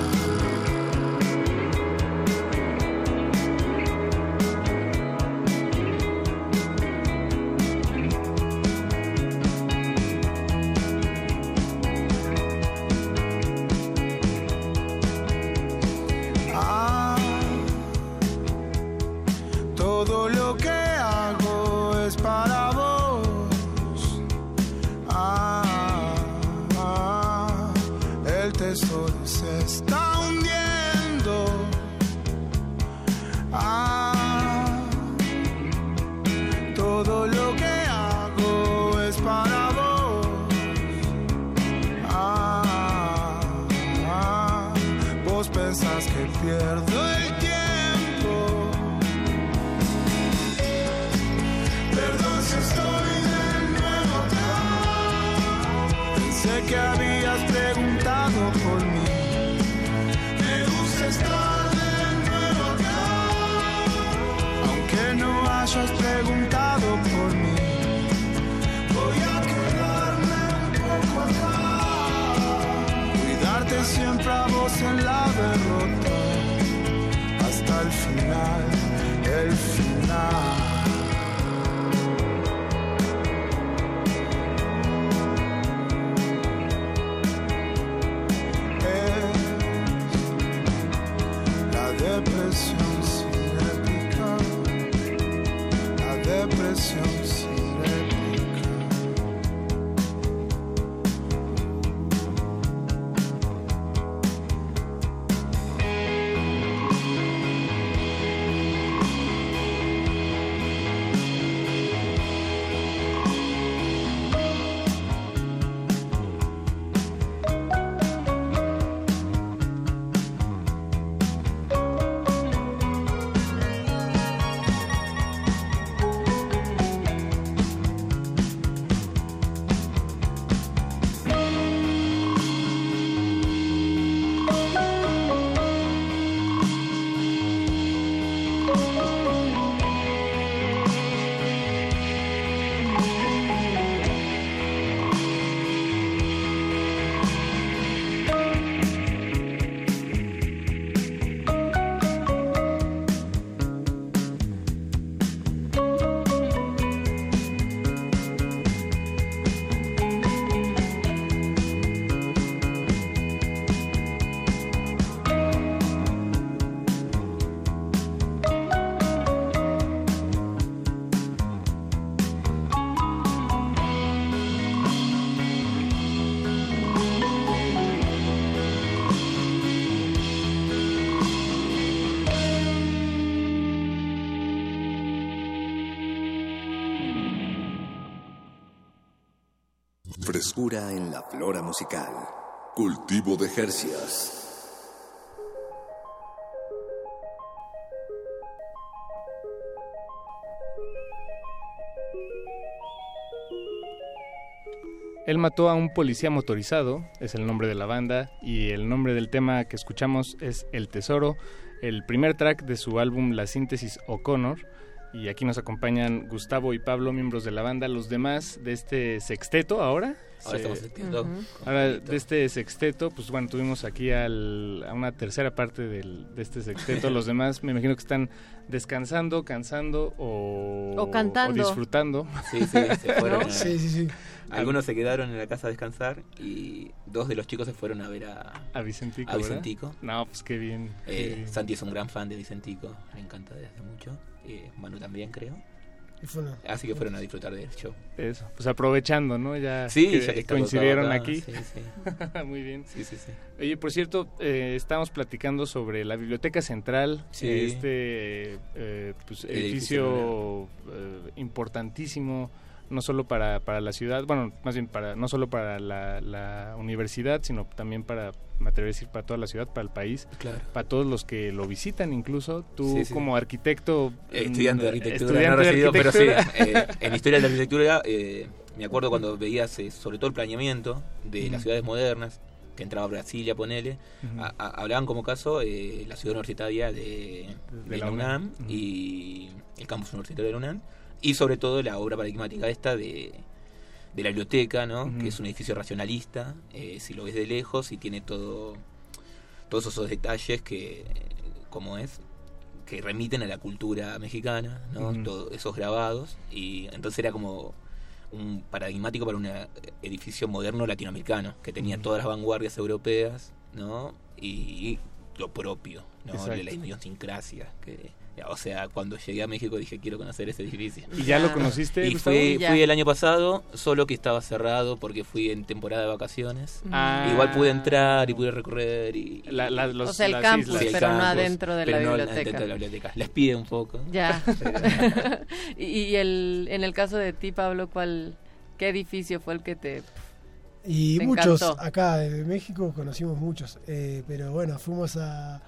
Que habías preguntado por mí. Me gusta estar de nuevo acá. Aunque no hayas preguntado por mí. Voy a quedarme un poco acá. Cuidarte siempre a vos en la derrota. Hasta el final, Frescura en la flora musical. Cultivo de Jercias. Él mató a un policía motorizado, es el nombre de la banda, y el nombre del tema que escuchamos es El Tesoro, el primer track de su álbum La Síntesis O'Connor. Y aquí nos acompañan Gustavo y Pablo, miembros de la banda, los demás de este sexteto ahora. Ahora estamos. Ujú. Ahora, de este sexteto, pues bueno, tuvimos aquí al- a una tercera parte del- de este sexteto. Los demás me imagino que están descansando, cansando o, O cantando. disfrutando. Sí, sí, se fueron. ¿No? a- Sí, sí, sí. Algunos se quedaron en la casa a descansar y dos de los chicos se fueron a ver a, A Vicentico, a ¿verdad? Vicentico. No, pues qué bien. qué Eh, bien. Santi es un gran fan de Vicentico, le encanta desde mucho. Eh, Manu también, creo. Y fue una- Así que fueron a disfrutar del show. Eso, pues aprovechando, ¿no? Ya, Sí, que ya que está coincidieron acá, aquí. sí, sí. Muy bien. Sí, sí, sí. Oye, por cierto, eh, estábamos platicando sobre la Biblioteca Central, Sí. este eh, pues, El edificio eh, importantísimo, no solo para, para la ciudad, bueno, más bien para no solo para la, la universidad, sino también para, me atrevería a decir, para toda la ciudad, para el país, Claro. para todos los que lo visitan incluso. Tú Sí, sí. como arquitecto... Eh, estudiante de arquitectura, estudiante no de recibido, pero sí. eh, en historia de la arquitectura, eh, me acuerdo cuando veías eh, sobre todo el planeamiento de las ciudades modernas, que entraba Brasilia, ponele, Ujú. a- a- hablaban como caso eh, la ciudad universitaria de, De de la UNAM. Y el campus universitario de la UNAM, y sobre todo la obra paradigmática esta de de la biblioteca, ¿no? Que es un edificio racionalista, eh, si lo ves de lejos y tiene todo todos esos detalles que, como es, que remiten a la cultura mexicana, ¿no? Todos esos grabados y entonces era como un paradigmático para un edificio moderno latinoamericano que tenía todas las vanguardias europeas, ¿no? Y lo propio, ¿no? Exacto. La idiosincrasia que o sea, cuando llegué a México dije quiero conocer ese edificio. ¿Y ya lo conociste, Y fui, fui el año pasado, solo que estaba cerrado porque fui en temporada de vacaciones. Ah. Igual pude entrar y pude recorrer y... La- la- los- O sea, el las campus, islas. Sí, el pero no campus, adentro de la pero no biblioteca. adentro de la biblioteca. Les pide un poco. Ya. y y el, en el caso de ti, Pablo, ¿cuál, ¿qué edificio fue el que te... Y Te muchos encantó. acá de México conocimos muchos, eh, pero bueno, fuimos a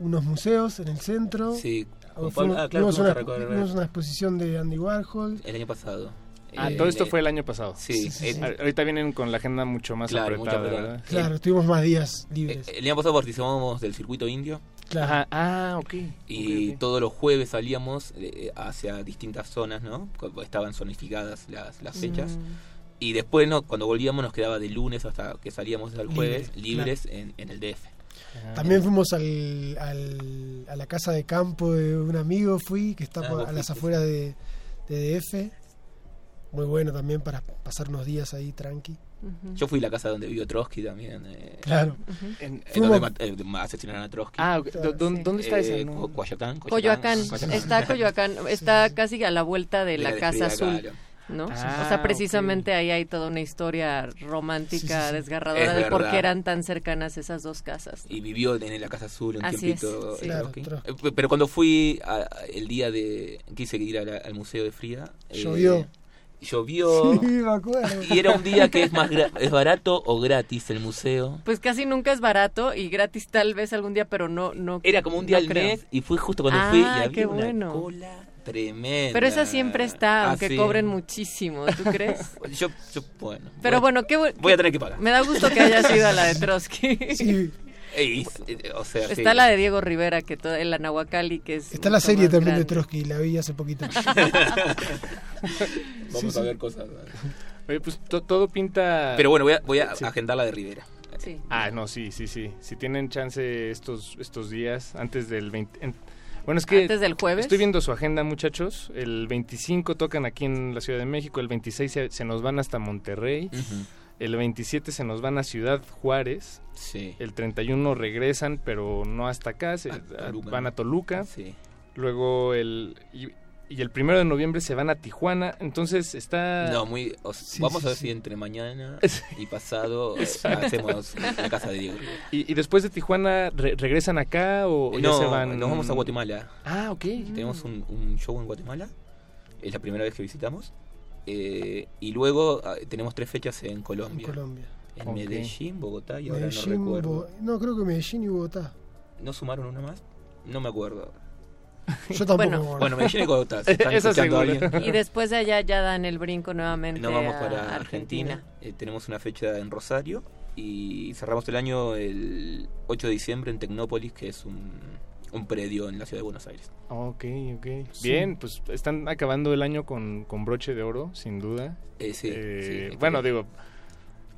unos museos en el centro. Sí, Fuimos- Pablo- ah, claro, una, una exposición de Andy Warhol. El año pasado. Ah, Eh, todo esto eh, fue el año pasado. Sí, Sí, sí, eh, sí. A- Ahorita vienen con la agenda mucho más Claro, apretada. ¿verdad? Claro, tuvimos más días libres. El año pasado participamos del circuito indio Claro. Ajá, ah, ok. y ok, ok. todos los jueves salíamos eh, hacia distintas zonas, ¿no? Estaban zonificadas las, las fechas. Mm. Y después, no, cuando volvíamos, nos quedaba de lunes hasta que salíamos al jueves Libre, libres en, en el DF. También fuimos al, al- a la casa de campo de un amigo, fui, que está Ah, por- a las afueras de, de DF. Muy bueno también para pasar unos días ahí tranqui. Yo fui a la casa donde vivió Trotsky también. eh, Claro. En- en Fuimos- donde eh, asesinaron a Trotsky. Ah, ok. ¿Dó- dó- ¿dónde está esa? Eh, No. Co- Coyoacán. Coyoacán, Coyoacán. está Coyoacán, está casi a la vuelta de De la la Casa Azul, claro. ¿No? Ah, o sea, ok. precisamente ahí hay toda una historia romántica, Sí, sí, sí. desgarradora Es de por verdad. qué eran tan cercanas esas dos casas. Y vivió en la Casa Azul un Así tiempito. es, sí. Claro. Eh, pe- Pero cuando fui a- a- el día de. quise ir a la- al Museo de Fría. eh, Llovió. Llovió. Sí, me acuerdo. Y era un día que es más gra- es barato o gratis el museo. Pues casi nunca es barato y gratis tal vez algún día, pero no no Era como un día no al creo. mes y fui justo cuando Ah, fui y había qué una bueno. cola tremenda. Pero esa siempre está, Ah, aunque sí. cobren muchísimo, ¿tú crees? Yo, yo, bueno. Pero bueno, qué bu- Voy a tener que pagar. Me da gusto que hayas ido a la de Trotsky. Sí, Ey, o sea, sí. Está la de Diego Rivera, que toda, en la Nahuacali, que es. está la serie también de. Trotsky, la vi hace poquito. Vamos Sí, a ver cosas. Oye, pues to- todo pinta... Pero bueno, voy a, voy a Sí. agendar la de Rivera. Sí. Ah, no, sí, sí, sí. Si tienen chance estos estos días, antes del 20... en- Bueno, es que... Antes del jueves. Estoy viendo su agenda, muchachos. El 25 tocan aquí en la Ciudad de México, el 26 se, se nos van hasta Monterrey, el 27 se nos van a Ciudad Juárez, Sí. el 31 regresan, pero no hasta acá, se- A Toluca, van a Toluca, Sí. luego el... Y, y el primero de noviembre se van a Tijuana, entonces está... No, muy. o sea, Sí, vamos sí, a ver sí. si entre mañana y pasado eh, hacemos la casa de Diego. Y, y después de Tijuana, re- ¿regresan acá o, o ya no, se van? nos vamos a Guatemala. Ah, ok. Tenemos un, un show en Guatemala. Es la primera vez que visitamos. Eh, y luego ah, tenemos tres fechas en en Colombia. Colombia. En. Medellín, Bogotá y ahora Medellín, no recuerdo. Bo- no, creo que Medellín y Bogotá. ¿No sumaron una más? No me acuerdo. Yo tampoco. Bueno. me acuerdo. Bueno, Medellín y están escuchando alguien. Y después de allá ya dan el brinco nuevamente. No vamos a para Argentina. Eh, tenemos una fecha en Rosario y cerramos el año el 8 de diciembre en Tecnópolis, que es un, un predio en la ciudad de Buenos Aires. Ok, ok. Sí. Bien, pues están acabando el año con, con broche de oro, sin duda. Eh, sí, Eh, sí, bueno, digo,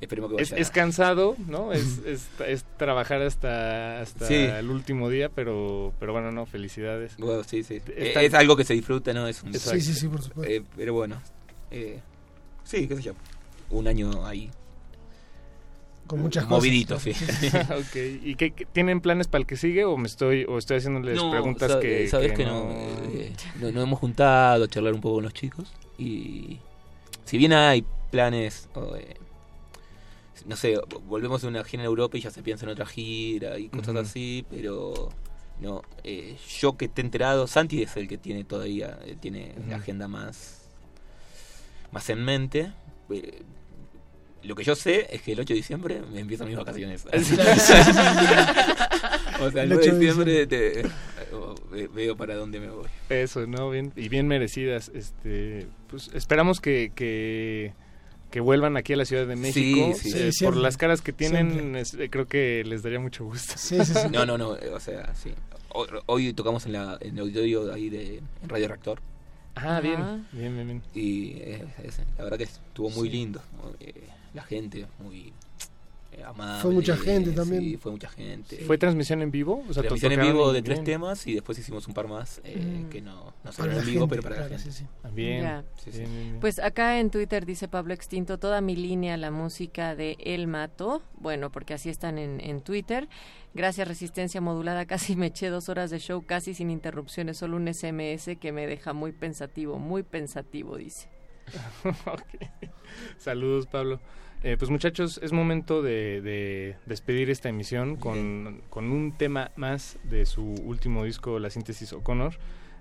esperemos que es, es cansado, ¿no? Es, es, es trabajar hasta, hasta Sí. el último día, pero, pero bueno, no, felicidades. Bueno, sí, sí. Eh, Está- Es algo que se disfruta, ¿no? Es un, Sí, sí, sí, por supuesto. eh, pero bueno. eh, sí, qué sé yo. Un año ahí. Con muchas Movidito, cosas. sí. ok, ¿y qué, qué- tienen planes para el que sigue o me estoy o estoy haciéndoles No, preguntas que, sabes que, que no, eh, no, nos hemos juntado a charlar un poco con los chicos y si bien hay planes, eh, no sé, volvemos de una gira en Europa y ya se piensa en otra gira y cosas así, pero no, eh, yo que esté enterado, Santi es el que tiene todavía, eh, tiene la agenda más, más en mente. eh, lo que yo sé es que el 8 de diciembre me empiezan mis vacaciones. o sea, el El 9 de 8 de diciembre te- eh, ve- veo para dónde me voy. Eso, ¿no? Bien, y bien merecidas. Este, pues esperamos que, que, que vuelvan aquí a la Ciudad de México. sí. Sí, Eh, por las caras que tienen, es- eh, creo que les daría mucho gusto. Sí, sí, sí. No, no, no, eh, o sea, sí. Hoy, hoy tocamos en, la, en el auditorio ahí de en Radio Reactor. Ah, bien, bien, bien, bien. Y eh, es- la verdad que estuvo muy lindo. eh, la gente muy amable. Fue mucha gente también. Sí, fue mucha gente. ¿Fue transmisión en vivo? O sea, transmisión en vivo de bien. tres temas y después hicimos un par más eh, Mm. que no, no salieron en vivo, gente, pero para la gente. sí, sí. Bien. Ya. Sí, sí. bien, bien, bien. Pues acá en Twitter dice Pablo Extinto, toda mi línea, la música de El Mato. Bueno, porque así están en, en Twitter. Gracias, Resistencia Modulada. Casi me eché dos horas de show, casi sin interrupciones, solo un SMS que me deja muy pensativo, muy pensativo, dice. Ok. Saludos, Pablo. Eh, pues muchachos, es momento de, de despedir esta emisión con, con un tema más de su último disco, La Síntesis O'Connor.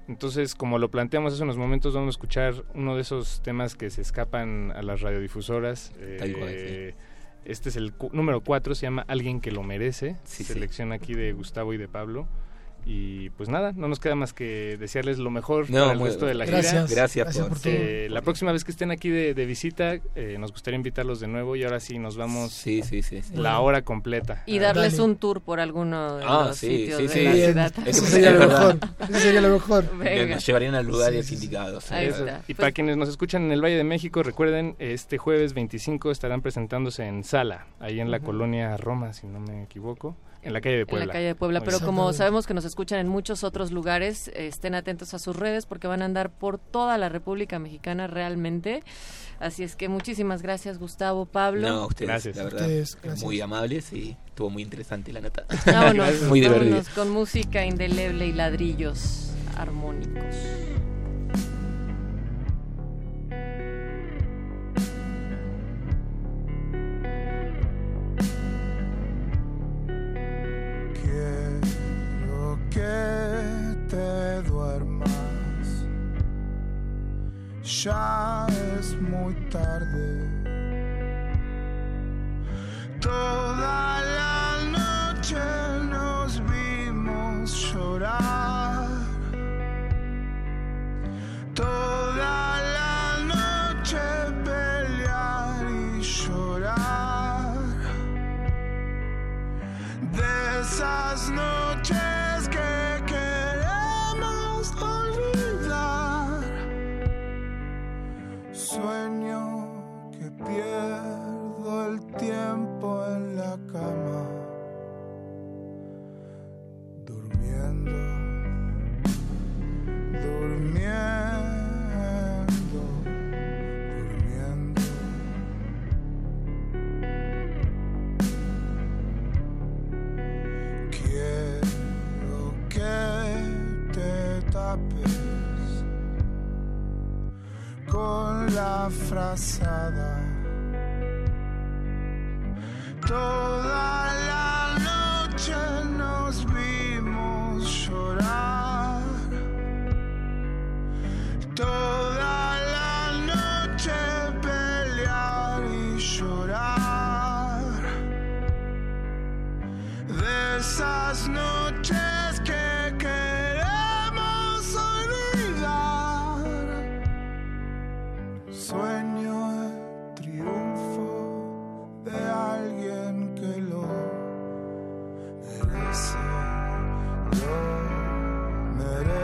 Entonces, como lo planteamos hace unos momentos, vamos a escuchar uno de esos temas que se escapan a las radiodifusoras. Eh, Este es el cu- número 4, se llama Alguien que lo merece. Sí, sí. Selección aquí de Gustavo y de Pablo. Y pues nada, no nos queda más que desearles lo mejor No, para el resto de la Gracias. gira. Gracias, Gracias por. Eh, la próxima vez que estén aquí de, de visita, eh, nos gustaría invitarlos de nuevo y ahora sí nos vamos Sí, sí, sí. sí. la hora completa. Y darles Dale. un tour por alguno de Ah, los sí, sitios sí, de la Bien, ciudad. eso Es sería lo mejor. Eso sería lo mejor. Venga. Nos llevarían a lugares Sí, sí, sí. indicados. Ahí está. Y Pues- para quienes nos escuchan en el Valle de México, recuerden, este jueves 25 estarán presentándose en Sala, ahí en la colonia Roma, si no me equivoco, en la calle de Puebla. En la calle de Puebla, pero como sabemos que nos escuchan en muchos otros lugares, estén atentos a sus redes porque van a andar por toda la República Mexicana realmente. Así es que muchísimas gracias Gustavo, Pablo. No, ustedes, Gracias. la verdad, Ustedes, gracias. muy amables y estuvo muy interesante la nota. Vámonos, muy divertido. vámonos con música indeleble y ladrillos armónicos. Que te duermas. Ya es muy tarde. Toda la noche nos vimos llorar. Toda de esas noches que queremos olvidar. Sueño que pierdo el tiempo en la cama, durmiendo, durmiendo, te tapes con la frazada. Toda la noche nos vimos llorar. Toda la noche pelear y llorar de esas noches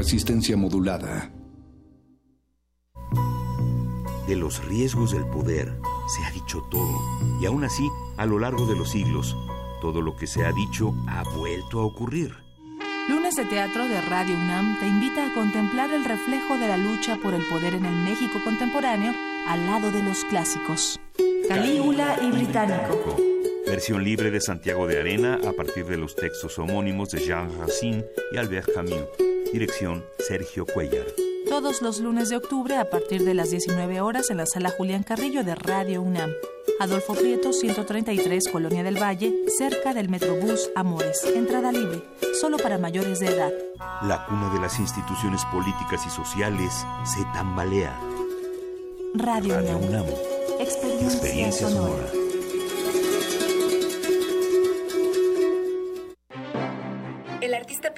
Resistencia modulada. De los riesgos del poder se ha dicho todo, y aún así, a lo largo de los siglos, todo lo que se ha dicho ha vuelto a ocurrir. Lunes de Teatro de Radio UNAM te invita a contemplar el reflejo de la lucha por el poder en el México contemporáneo al lado de los clásicos. Calígula y Británico. Versión libre de Santiago de Arena a partir de los textos homónimos de Jean Racine y Albert Camus. Dirección Sergio Cuellar. Todos los lunes de octubre a partir de las 19 horas en la sala Julián Carrillo de Radio UNAM. Adolfo Prieto 133, Colonia del Valle, cerca del Metrobús Amores. Entrada libre, solo para mayores de edad. La cuna de las instituciones políticas y sociales se tambalea. Radio, Radio UNAM. UNAM. Experiencia, Experiencia sonora. sonora.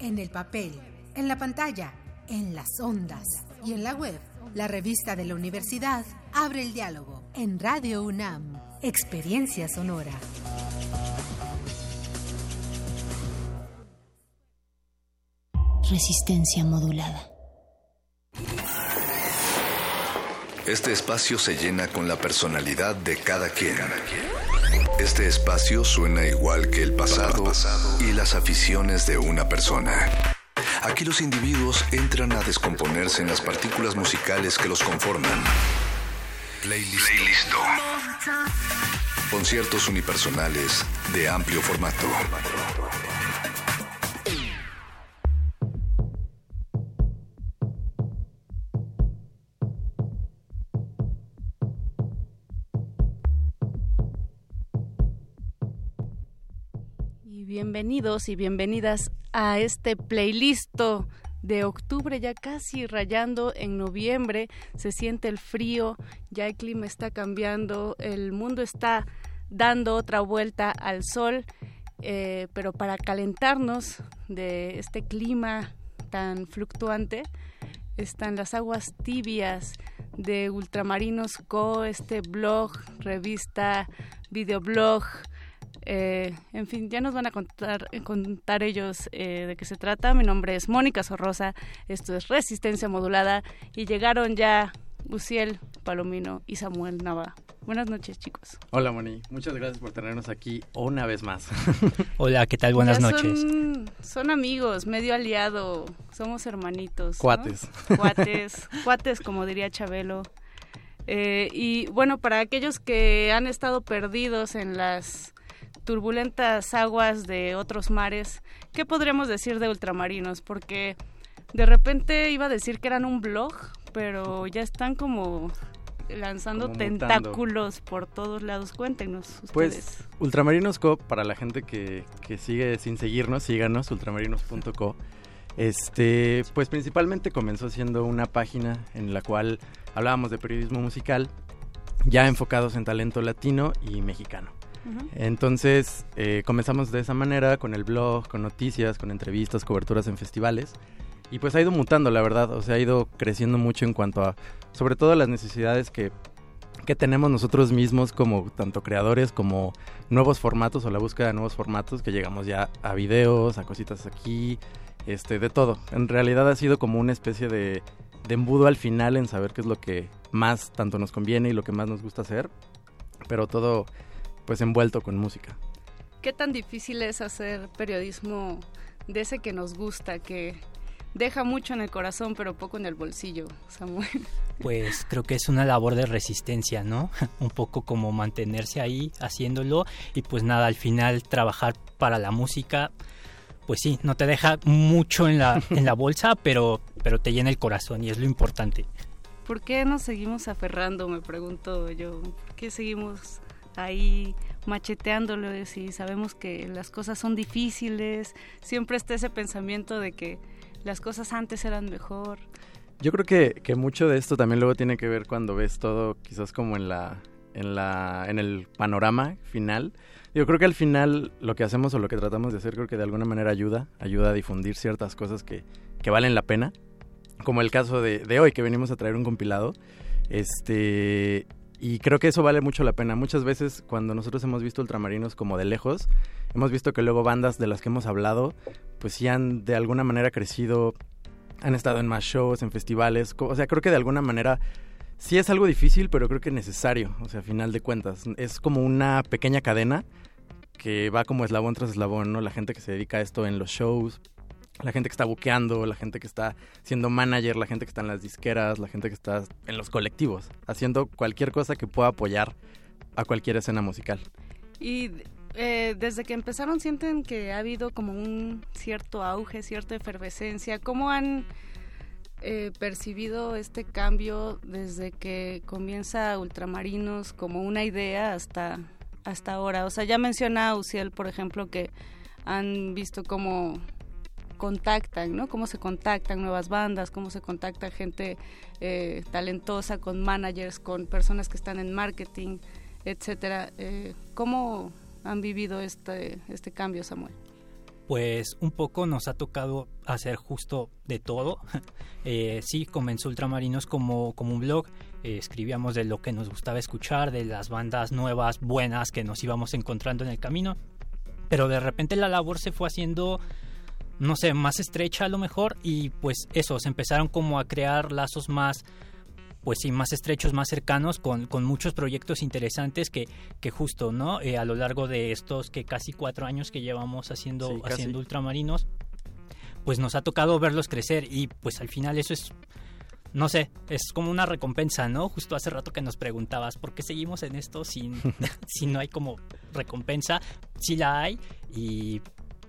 En el papel, en la pantalla, en las ondas y en la web. La revista de la universidad abre el diálogo en Radio UNAM. Experiencia sonora. Resistencia modulada. Este espacio se llena con la personalidad de cada quien. Este espacio suena igual que el pasado y las aficiones de una persona. Aquí los individuos entran a descomponerse en las partículas musicales que los conforman. Playlist. Conciertos unipersonales de amplio formato. Bienvenidos y bienvenidas a este playlist de octubre, ya casi rayando en noviembre. Se siente el frío, ya el clima está cambiando, el mundo está dando otra vuelta al sol. eh, pero para calentarnos de este clima tan fluctuante, están las aguas tibias de Ultramarinos Co, este blog, revista, videoblog, eh, en fin, ya nos van a contar, contar ellos eh, de qué se trata. Mi nombre es Mónica Sorrosa, esto es Resistencia Modulada y llegaron ya Uciel Palomino y Samuel Nava. Buenas noches, chicos. Hola, Moni. Muchas gracias por tenernos aquí una vez más. Hola, ¿qué tal? Buenas Ya noches. Son, son amigos, medio aliado, somos hermanitos. ¿no? Cuates. Cuates, cuates, como diría Chabelo. Eh, y bueno, para aquellos que han estado perdidos en las turbulentas aguas de otros mares, ¿qué podríamos decir de ultramarinos? Porque de repente iba a decir que eran un blog, pero ya están como lanzando Como tentáculos por todos lados. Cuéntenos ustedes. Pues Ultramarinos Co, para la gente que, que sigue sin seguirnos, síganos, ultramarinos.co. Este, pues principalmente comenzó siendo una página en la cual hablábamos de periodismo musical, ya enfocados en talento latino y mexicano. Entonces eh, comenzamos de esa manera con el blog, con noticias, con entrevistas, coberturas en festivales. Y pues ha ido mutando, la verdad. O sea, ha ido creciendo mucho en cuanto a, sobre todo las necesidades que, que tenemos nosotros mismos como tanto creadores como nuevos formatos o la búsqueda de nuevos formatos que llegamos ya a videos, a cositas aquí, este, de todo. En realidad ha sido como una especie de, de embudo al final en saber qué es lo que más tanto nos conviene y lo que más nos gusta hacer. Pero todo pues envuelto con música. ¿Qué tan difícil es hacer periodismo de ese que nos gusta, que deja mucho en el corazón pero poco en el bolsillo, Samuel? Pues creo que es una labor de resistencia, ¿no? Un poco como mantenerse ahí haciéndolo y pues nada, al final trabajar para la música, pues sí, no te deja mucho en la, en la bolsa, pero, pero te llena el corazón y es lo importante. ¿Por qué nos seguimos aferrando, me pregunto yo? ¿Por qué seguimos ahí macheteándolo y sabemos que las cosas son difíciles? Siempre está ese pensamiento de que las cosas antes eran mejor. Yo creo que, que mucho de esto también luego tiene que ver cuando ves todo quizás como en la en, la, en el panorama final. Yo creo que al final lo que hacemos o lo que tratamos de hacer creo que de alguna manera ayuda, ayuda a difundir ciertas cosas que, que valen la pena, como el caso de, de hoy que venimos a traer un compilado. Este, y creo que eso vale mucho la pena. Muchas veces cuando nosotros hemos visto ultramarinos como de lejos, hemos visto que luego bandas de las que hemos hablado, pues sí han de alguna manera crecido, han estado en más shows, en festivales. O sea, creo que de alguna manera sí es algo difícil, pero creo que necesario. O sea, a final de cuentas, es como una pequeña cadena que va como eslabón tras eslabón, ¿no? La gente que se dedica a esto en los shows, la gente que está buqueando, la gente que está siendo manager, la gente que está en las disqueras, la gente que está en los colectivos, haciendo cualquier cosa que pueda apoyar a cualquier escena musical. Y eh, desde que empezaron sienten que ha habido como un cierto auge, cierta efervescencia. ¿Cómo han eh, percibido este cambio desde que comienza Ultramarinos como una idea hasta, hasta ahora? O sea, ya menciona Uciel, por ejemplo, que han visto cómo contactan, ¿no? Cómo se contactan nuevas bandas, cómo se contacta gente eh, talentosa con managers, con personas que están en marketing, etcétera. Eh, ¿Cómo han vivido este, este cambio, Samuel? Pues un poco nos ha tocado hacer justo de todo. Eh, sí, comenzó Ultramarinos como, como un blog. eh, escribíamos de lo que nos gustaba escuchar, de las bandas nuevas, buenas que nos íbamos encontrando en el camino. Pero de repente la labor se fue haciendo, no sé, más estrecha a lo mejor. Y pues eso, se empezaron como a crear lazos más pues sí, más estrechos, más cercanos, con, con muchos proyectos interesantes que, que justo, ¿no? Eh, a lo largo de estos que casi cuatro años que llevamos haciendo, Sí, haciendo ultramarinos, pues nos ha tocado verlos crecer y pues al final eso es, no sé, es como una recompensa, ¿no? Justo hace rato que nos preguntabas, ¿por qué seguimos en esto sin, si no hay como recompensa? Sí la hay y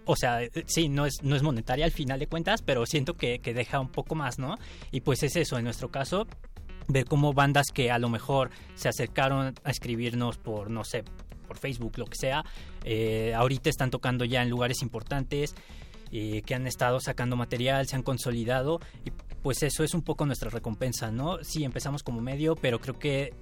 o sea, eh, sí, no es, no es monetaria al final de cuentas, pero siento que, que deja un poco más, ¿no? Y pues es eso, en nuestro caso, ver cómo bandas que a lo mejor se acercaron a escribirnos por, no sé, por Facebook, lo que sea, eh, ahorita están tocando ya en lugares importantes, eh, que han estado sacando material, se han consolidado, y pues eso es un poco nuestra recompensa, ¿no? Sí, empezamos como medio, pero creo que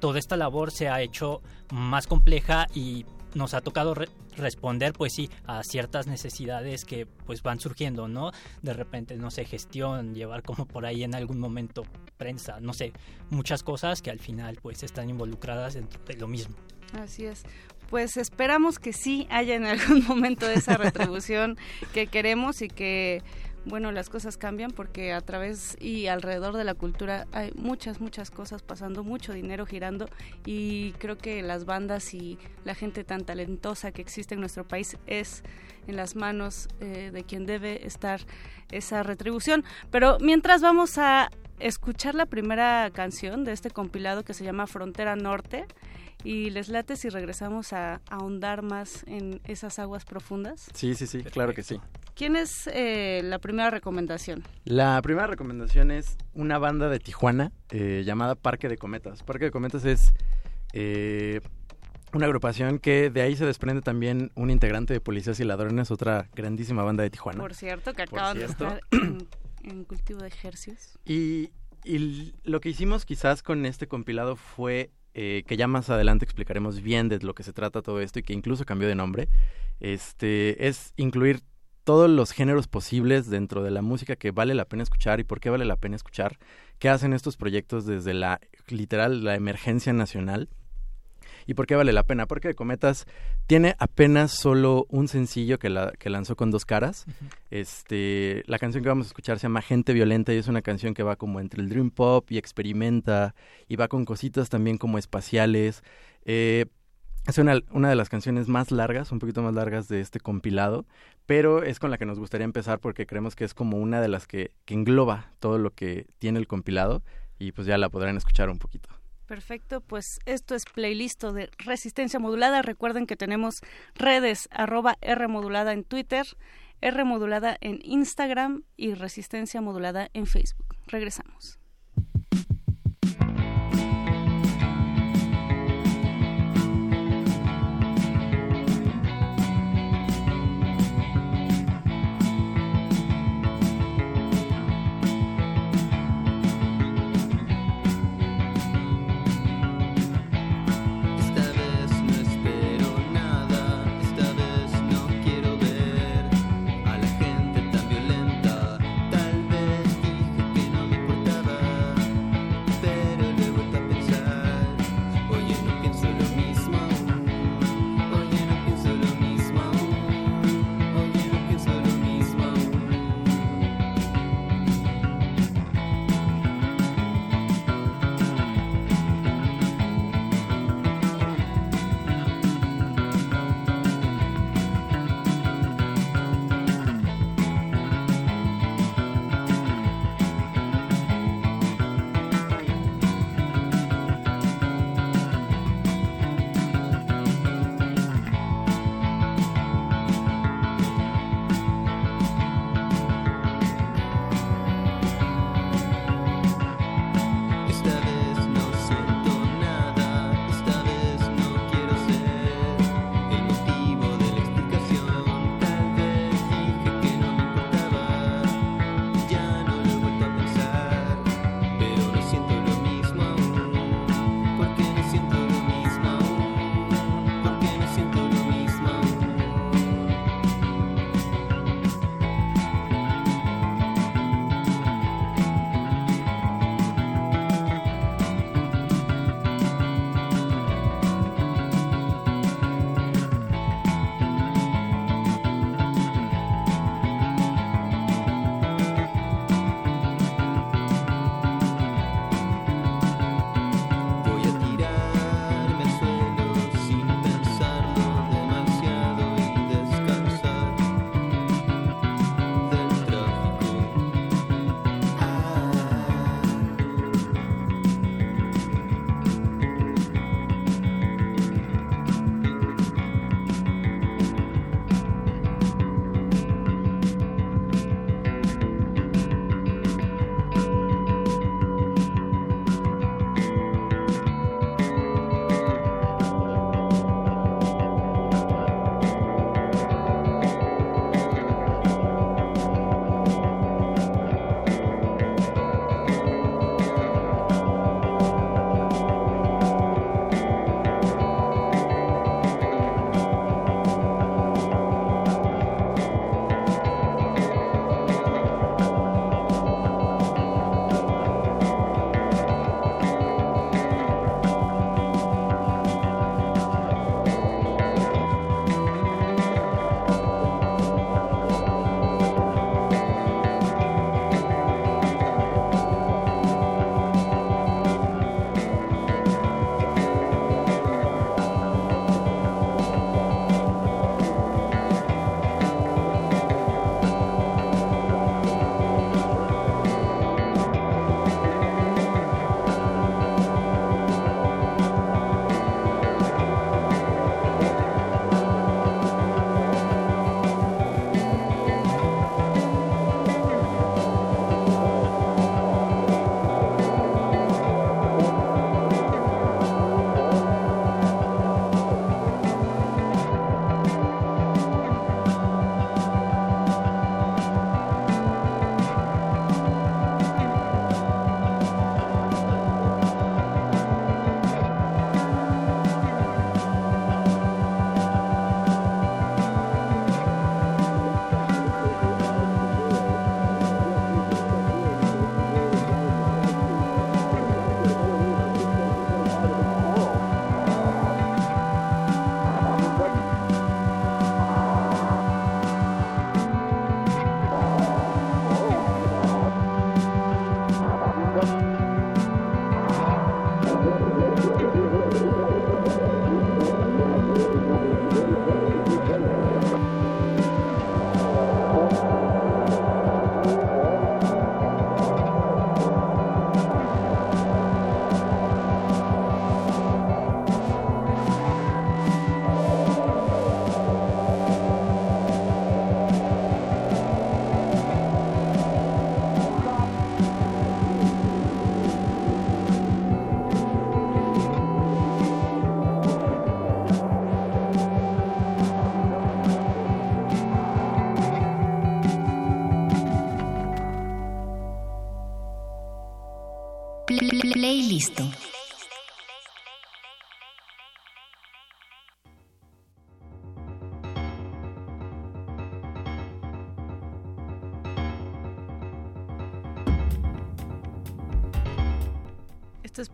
toda esta labor se ha hecho más compleja y nos ha tocado re- responder pues sí a ciertas necesidades que pues van surgiendo no de repente no sé gestión llevar como por ahí en algún momento prensa no sé muchas cosas que al final pues están involucradas dentro de lo mismo Así es. Pues esperamos que sí haya en algún momento esa retribución que queremos y que, bueno, las cosas cambian porque a través y alrededor de la cultura hay muchas, muchas cosas pasando, mucho dinero girando y creo que las bandas y la gente tan talentosa que existe en nuestro país es en las manos eh, de quien debe estar esa retribución. Pero mientras vamos a escuchar la primera canción de este compilado que se llama Frontera Norte y les late si regresamos a ahondar más en esas aguas profundas. Sí, sí, sí, claro que sí. ¿Quién es eh, la primera recomendación? La primera recomendación es una banda de Tijuana eh, llamada Parque de Cometas. Parque de Cometas es eh, una agrupación que de ahí se desprende también un integrante de Policías y Ladrones, otra grandísima banda de Tijuana. Por cierto, que acaban cierto. de estar en, en cultivo de ejercicios. Y, lo que hicimos quizás con este compilado fue eh, que ya más adelante explicaremos bien de lo que se trata todo esto y que incluso cambió de nombre. Este es incluir todos los géneros posibles dentro de la música que vale la pena escuchar y por qué vale la pena escuchar, qué hacen estos proyectos desde la literal la emergencia nacional y por qué vale la pena. Porque Cometas tiene apenas solo un sencillo que, la, que lanzó con dos caras. Este, la canción que vamos a escuchar se llama Gente Violenta y es una canción que va como entre el dream pop y experimenta y va con cositas también como espaciales. Eh, es una, una de las canciones más largas, un poquito más largas de este compilado, pero es con la que nos gustaría empezar porque creemos que es como una de las que, que engloba todo lo que tiene el compilado y pues ya la podrán escuchar un poquito. Perfecto, pues esto es playlist de Resistencia Modulada. Recuerden que tenemos redes arroba R modulada en Twitter, R modulada en Instagram y Resistencia Modulada en Facebook. Regresamos.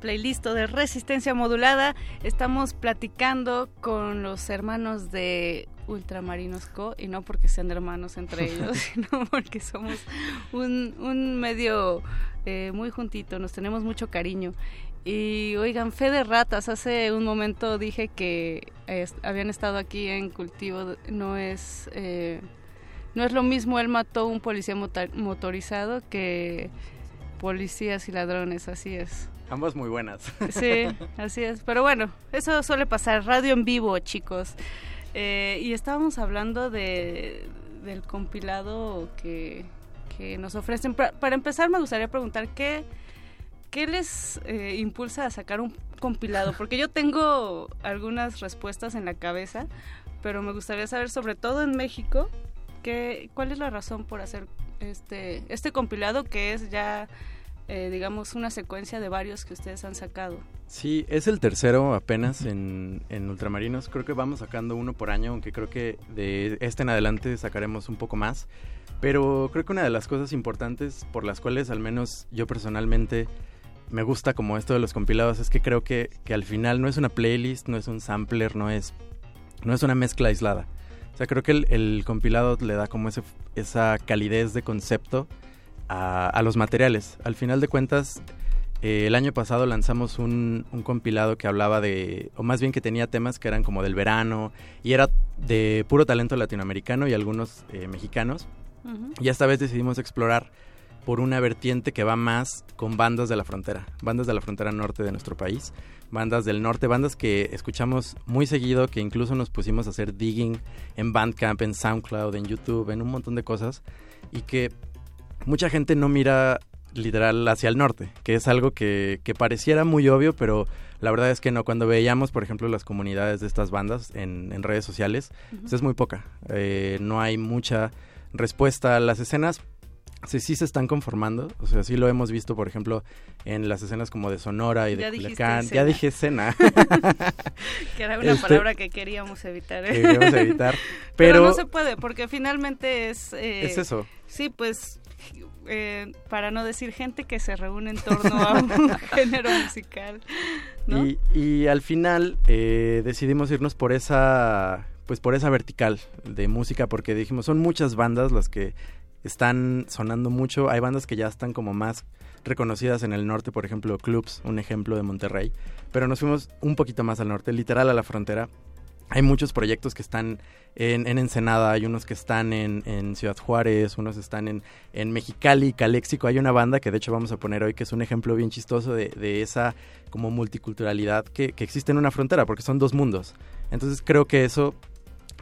Playlist de resistencia modulada. Estamos platicando con los hermanos de Ultramarinos Co. Y no porque sean hermanos entre ellos, sino porque somos un, un medio eh, muy juntito. Nos tenemos mucho cariño. Y oigan, fe de ratas. Hace un momento dije que eh, habían estado aquí en cultivo. No es, eh, no es lo mismo. Él mató un policía motorizado que policías y ladrones. Así es. Ambas muy buenas. Sí, así es. Pero bueno, eso suele pasar. Radio en vivo, chicos. Eh, y estábamos hablando de, del compilado que, que nos ofrecen. Para, para empezar, me gustaría preguntar qué ¿qué les eh, impulsa a sacar un compilado? Porque yo tengo algunas respuestas en la cabeza, pero me gustaría saber, sobre todo en México, qué, cuál es la razón por hacer este, este compilado que es ya, eh, digamos, una secuencia de varios que ustedes han sacado. Sí, es el tercero apenas en, en Ultramarinos. Creo que vamos sacando uno por año, aunque creo que de este en adelante sacaremos un poco más. Pero creo que una de las cosas importantes por las cuales al menos yo personalmente me gusta como esto de los compilados es que creo que, que, al final no es una playlist, no es un sampler, no es, no es una mezcla aislada. O sea, creo que el, el compilado le da como ese, esa calidez de concepto a, a, los materiales. Al final de cuentas, eh, el año pasado lanzamos un, un, compilado que hablaba de, o más bien que tenía temas que eran como del verano, y era de puro talento latinoamericano y algunos eh, mexicanos. Uh -huh. Y esta vez decidimos explorar por una vertiente que va más con bandas de la frontera, bandas de la frontera norte de nuestro país, bandas del norte, bandas que escuchamos muy seguido, que incluso nos pusimos a hacer digging en Bandcamp, en SoundCloud, en YouTube, en un montón de cosas, y que mucha gente no mira literal hacia el norte, que es algo que, que pareciera muy obvio, pero la verdad es que no. Cuando veíamos, por ejemplo, las comunidades de estas bandas en, en redes sociales, uh -huh. pues es muy poca. Eh, no hay mucha respuesta a las escenas, sí, sí se están conformando. O sea, sí lo hemos visto, por ejemplo, en las escenas como de Sonora y de Culiacán. Ya dije escena. que era una este, palabra que queríamos evitar. Que queríamos evitar. Pero, pero, no se puede, porque finalmente es... Eh, es eso. Sí, pues... Eh, para no decir gente que se reúne en torno a un género musical. ¿no? Y, y, al final eh, decidimos irnos por esa pues por esa vertical de música porque dijimos son muchas bandas las que están sonando mucho. Hay bandas que ya están como más reconocidas en el norte, por ejemplo, Clubs, un ejemplo de Monterrey. Pero nos fuimos un poquito más al norte, literal a la frontera. Hay muchos proyectos que están en, en Ensenada, hay unos que están en, en Ciudad Juárez, unos están en, en, Mexicali, Caléxico. Hay una banda que de hecho vamos a poner hoy que es un ejemplo bien chistoso de, de esa como multiculturalidad que, que existe en una frontera, porque son dos mundos. Entonces creo que eso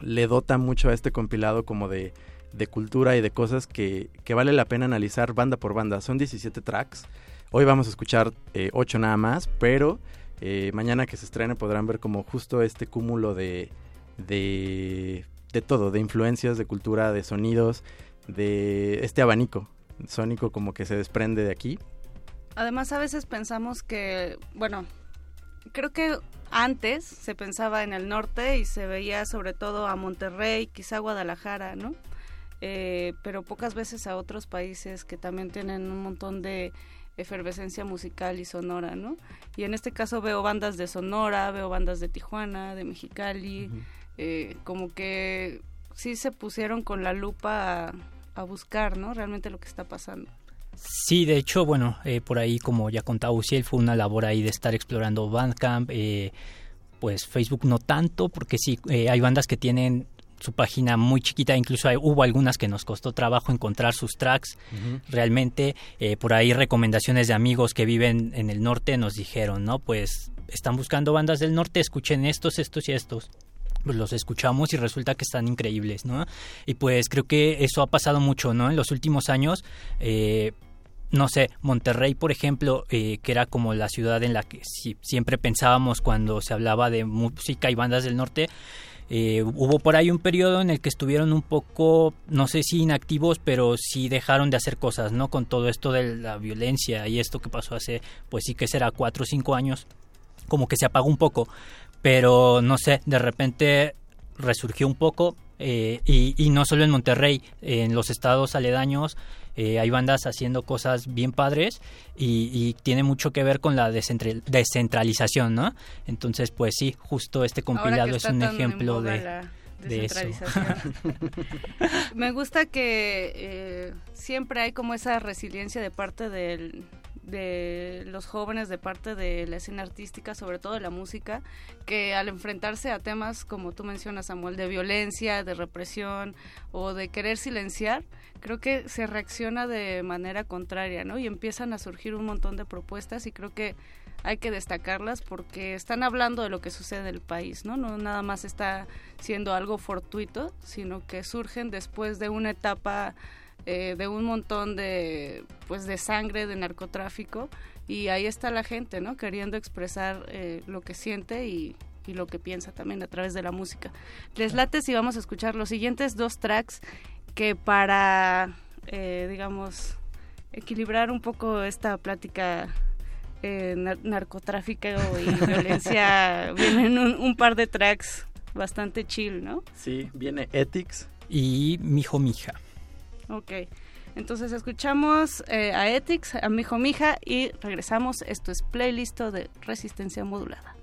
le dota mucho a este compilado como de, de cultura y de cosas que, que, vale la pena analizar banda por banda. Son 17 tracks. Hoy vamos a escuchar eh, 8 nada más, pero eh, mañana que se estrene podrán ver como justo este cúmulo de, de, todo, de influencias, de cultura, de sonidos, de este abanico sónico como que se desprende de aquí. Además a veces pensamos que, bueno, creo que antes se pensaba en el norte y se veía sobre todo a Monterrey, quizá Guadalajara, ¿no? Eh, pero pocas veces a otros países que también tienen un montón de efervescencia musical y sonora, ¿no? Y en este caso veo bandas de Sonora, veo bandas de Tijuana, de Mexicali, uh -huh. eh, como que sí se pusieron con la lupa a, a, buscar, ¿no? Realmente lo que está pasando. Sí, de hecho, bueno, eh, por ahí, como ya contaba Uciel, fue una labor ahí de estar explorando Bandcamp, eh, pues Facebook no tanto, porque sí, eh, hay bandas que tienen su página muy chiquita, incluso hay, hubo algunas que nos costó trabajo encontrar sus tracks. Uh -huh. Realmente, eh, por ahí recomendaciones de amigos que viven en el norte nos dijeron, ¿no? Pues están buscando bandas del norte, escuchen estos, estos y estos. Pues los escuchamos y resulta que están increíbles, ¿no? Y pues creo que eso ha pasado mucho, ¿no? En los últimos años, eh, no sé, Monterrey, por ejemplo, eh, que era como la ciudad en la que si, siempre pensábamos cuando se hablaba de música y bandas del norte, eh, hubo por ahí un periodo en el que estuvieron un poco, no sé si inactivos, pero sí dejaron de hacer cosas, ¿no? Con todo esto de la violencia y esto que pasó hace, pues sí que será cuatro o cinco años, como que se apagó un poco, pero no sé, de repente resurgió un poco Eh, y, y no solo en Monterrey, en los estados aledaños eh, hay bandas haciendo cosas bien padres y, y tiene mucho que ver con la descentra- descentralización, ¿no? Entonces, pues sí, justo este compilado es un ejemplo de, la de eso. Me gusta que eh, siempre hay como esa resiliencia de parte del- de los jóvenes, de parte de la escena artística, sobre todo de la música, que al enfrentarse a temas como tú mencionas, Samuel, de violencia, de represión o de querer silenciar, creo que se reacciona de manera contraria, ¿no? Y empiezan a surgir un montón de propuestas y creo que hay que destacarlas porque están hablando de lo que sucede en el país, ¿no? No nada más está siendo algo fortuito, sino que surgen después de una etapa eh, de un montón de pues de sangre, de narcotráfico y ahí está la gente, ¿no? Queriendo expresar eh, lo que siente y, y lo que piensa también a través de la música. Les late si vamos a escuchar los siguientes dos tracks que para, eh, digamos, equilibrar un poco esta plática eh, nar- narcotráfico y violencia, vienen un, un par de tracks bastante chill, ¿no? Sí, viene Ethics. Y Mijo Mija. Ok. Entonces escuchamos eh, a Ethics, a Mijo Mija y regresamos. Esto es playlist de resistencia modulada.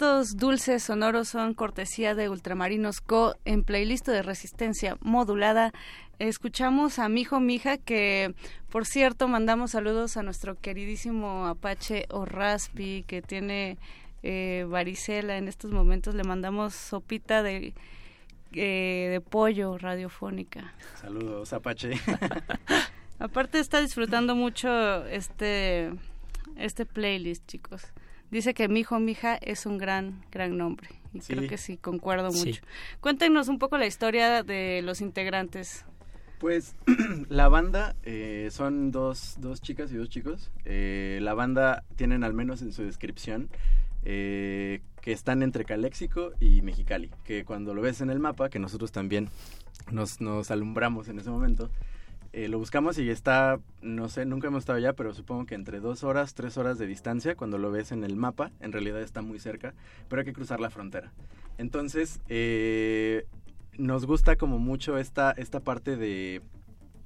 Estos dulces sonoros son cortesía de Ultramarinos Co. en playlist de resistencia modulada. Escuchamos a Mijo Mija, que por cierto mandamos saludos a nuestro queridísimo Apache o Raspi, que tiene eh, varicela en estos momentos. Le mandamos sopita de, eh, de pollo radiofónica. Saludos, Apache. Aparte está disfrutando mucho este, este playlist, chicos. Dice que mi hijo, mi hija es un gran, gran nombre. Y Sí. creo que sí, concuerdo Sí. mucho. Cuéntenos un poco la historia de los integrantes. Pues la banda eh, son dos, dos chicas y dos chicos. Eh, la banda tienen al menos en su descripción eh, que están entre Caléxico y Mexicali. Que cuando lo ves en el mapa, que nosotros también nos, nos alumbramos en ese momento, eh, lo buscamos y está, no sé, nunca hemos estado allá, pero supongo que entre dos horas, tres horas de distancia, cuando lo ves en el mapa, en realidad está muy cerca, pero hay que cruzar la frontera. Entonces, eh, nos gusta como mucho esta, esta parte de,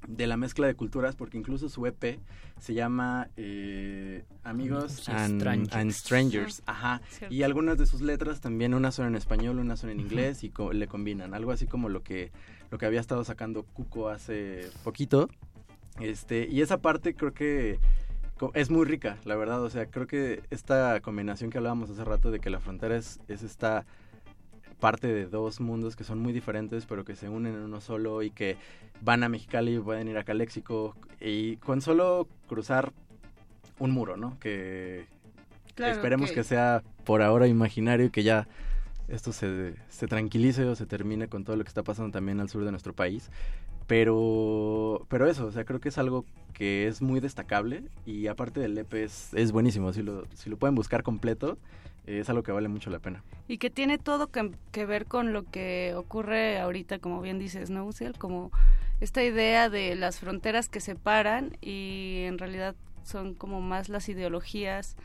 de la mezcla de culturas, porque incluso su EP se llama eh, Amigos y and, Strangers. and Strangers. Ajá. Cierto. Y algunas de sus letras también, unas son en español, unas son en inglés y co- le combinan. Algo así como lo que, lo que había estado sacando Cuco hace poquito. Este, y esa parte creo que es muy rica, la verdad. O sea, creo que esta combinación que hablábamos hace rato de que la frontera es, es esta parte de dos mundos que son muy diferentes, pero que se unen en uno solo y que van a Mexicali, pueden ir a Caléxico y con solo cruzar un muro, ¿no? Que Claro, esperemos que... sea por ahora imaginario y que ya esto se, se tranquilice o se termine con todo lo que está pasando también al sur de nuestro país. Pero, pero eso, o sea, creo que es algo que es muy destacable y aparte del EP es, buenísimo. Si lo, si lo pueden buscar completo, eh, es algo que vale mucho la pena. Y que tiene todo que, que ver con lo que ocurre ahorita, como bien dices, ¿no? Como esta idea de las fronteras que separan y en realidad son como más las ideologías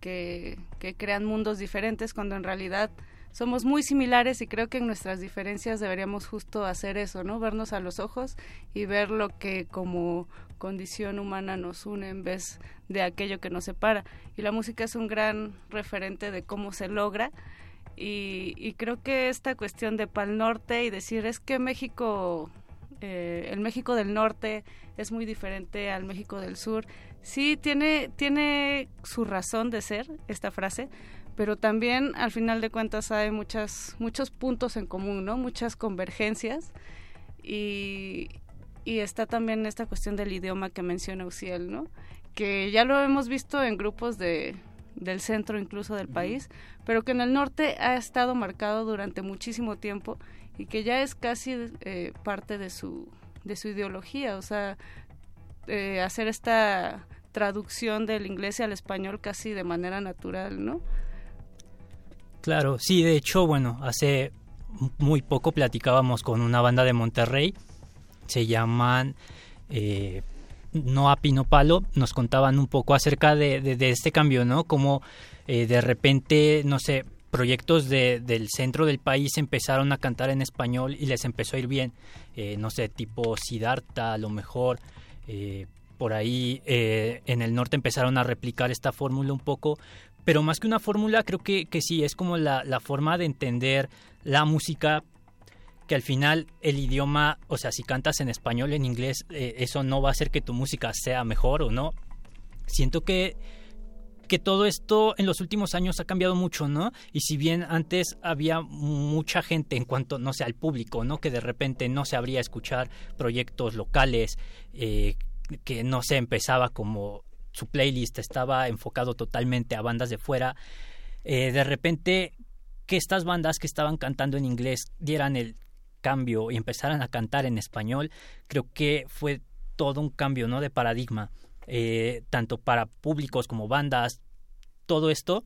que, que crean mundos diferentes cuando en realidad somos muy similares y creo que en nuestras diferencias deberíamos justo hacer eso, ¿no? Vernos a los ojos y ver lo que como condición humana nos une en vez de aquello que nos separa. Y la música es un gran referente de cómo se logra. Y, y creo que esta cuestión de Pal Norte y decir es que México, eh, el México del Norte es muy diferente al México del Sur, sí tiene, tiene su razón de ser esta frase, pero también al final de cuentas hay muchas, muchos puntos en común, ¿no? Muchas convergencias y, y está también esta cuestión del idioma que menciona Uciel, ¿no? Que ya lo hemos visto en grupos de, del centro incluso del país, pero que en el norte ha estado marcado durante muchísimo tiempo y que ya es casi eh, parte de su, de su ideología, o sea, eh, hacer esta traducción del inglés al español casi de manera natural, ¿no? Claro, sí, de hecho, bueno, hace muy poco platicábamos con una banda de Monterrey, se llaman eh, No a Pino Palo, nos contaban un poco acerca de, este cambio, ¿no? Como eh, de repente, no sé, proyectos de- del centro del país empezaron a cantar en español y les empezó a ir bien, Eh, no sé, tipo Siddhartha, a lo mejor, eh, por ahí eh, en el norte empezaron a replicar esta fórmula un poco, pero más que una fórmula creo que, que sí, es como la, la forma de entender la música que al final el idioma, o sea, si cantas en español, en inglés, eh, eso no va a hacer que tu música sea mejor o no. Siento que, que todo esto en los últimos años ha cambiado mucho, ¿no? Y si bien antes había mucha gente en cuanto, no sé, al público, ¿no? Que de repente no se abría a escuchar proyectos locales, eh, que no se empezaba como su playlist estaba enfocado totalmente a bandas de fuera, eh, de repente que estas bandas que estaban cantando en inglés dieran el cambio y empezaran a cantar en español, creo que fue todo un cambio ¿no? de paradigma, eh, tanto para públicos como bandas, todo esto.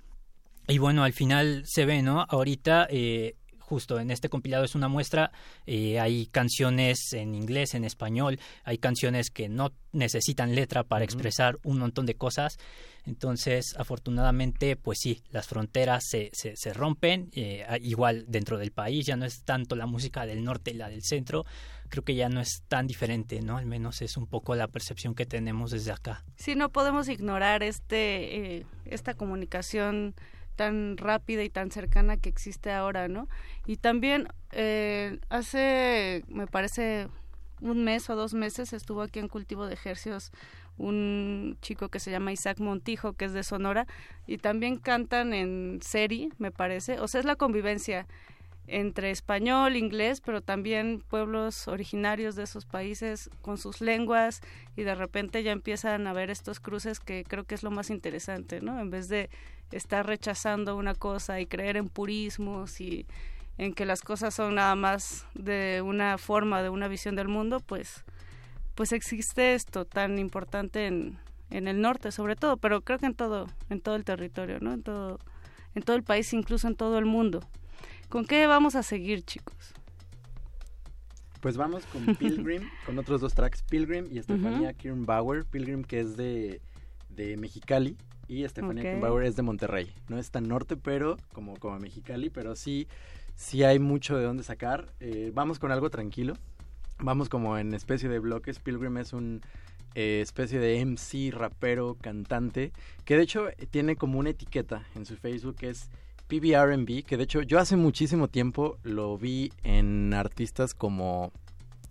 Y bueno, al final se ve, ¿no? Ahorita, eh, justo en este compilado es una muestra, eh, hay canciones en inglés, en español, hay canciones que no necesitan letra para expresar un montón de cosas. Entonces, afortunadamente, pues sí, las fronteras se, se, se rompen, eh, igual dentro del país, ya no es tanto la música del norte y la del centro, creo que ya no es tan diferente, ¿no? Al menos es un poco la percepción que tenemos desde acá. Sí, no podemos ignorar este, eh, esta comunicación tan rápida y tan cercana que existe ahora, ¿no? Y también eh, hace, me parece, un mes o dos meses estuvo aquí en Cultivo de Ejercios un chico que se llama Isaac Montijo, que es de Sonora, y también cantan en serie, me parece. O sea, es la convivencia entre español, inglés, pero también pueblos originarios de esos países con sus lenguas y de repente ya empiezan a ver estos cruces que creo que es lo más interesante, ¿no? En vez de estar rechazando una cosa y creer en purismos y en que las cosas son nada más de una forma, de una visión del mundo, pues pues existe esto tan importante en, en el norte sobre todo, pero creo que en todo en todo el territorio, ¿no? En todo en todo el país, incluso en todo el mundo. ¿Con qué vamos a seguir, chicos? Pues vamos con Pilgrim, con otros dos tracks, Pilgrim y Estefanía Ujú. Kirnbauer. Pilgrim que es de, de Mexicali y Estefanía Ok. Kirnbauer es de Monterrey. No es tan norte, pero como, como Mexicali, pero sí, sí hay mucho de dónde sacar. Eh, vamos con algo tranquilo. Vamos como en especie de bloques. Pilgrim es un eh, especie de MC, rapero, cantante, que de hecho tiene como una etiqueta en su Facebook que es PBR&B, que de hecho yo hace muchísimo tiempo lo vi en artistas como,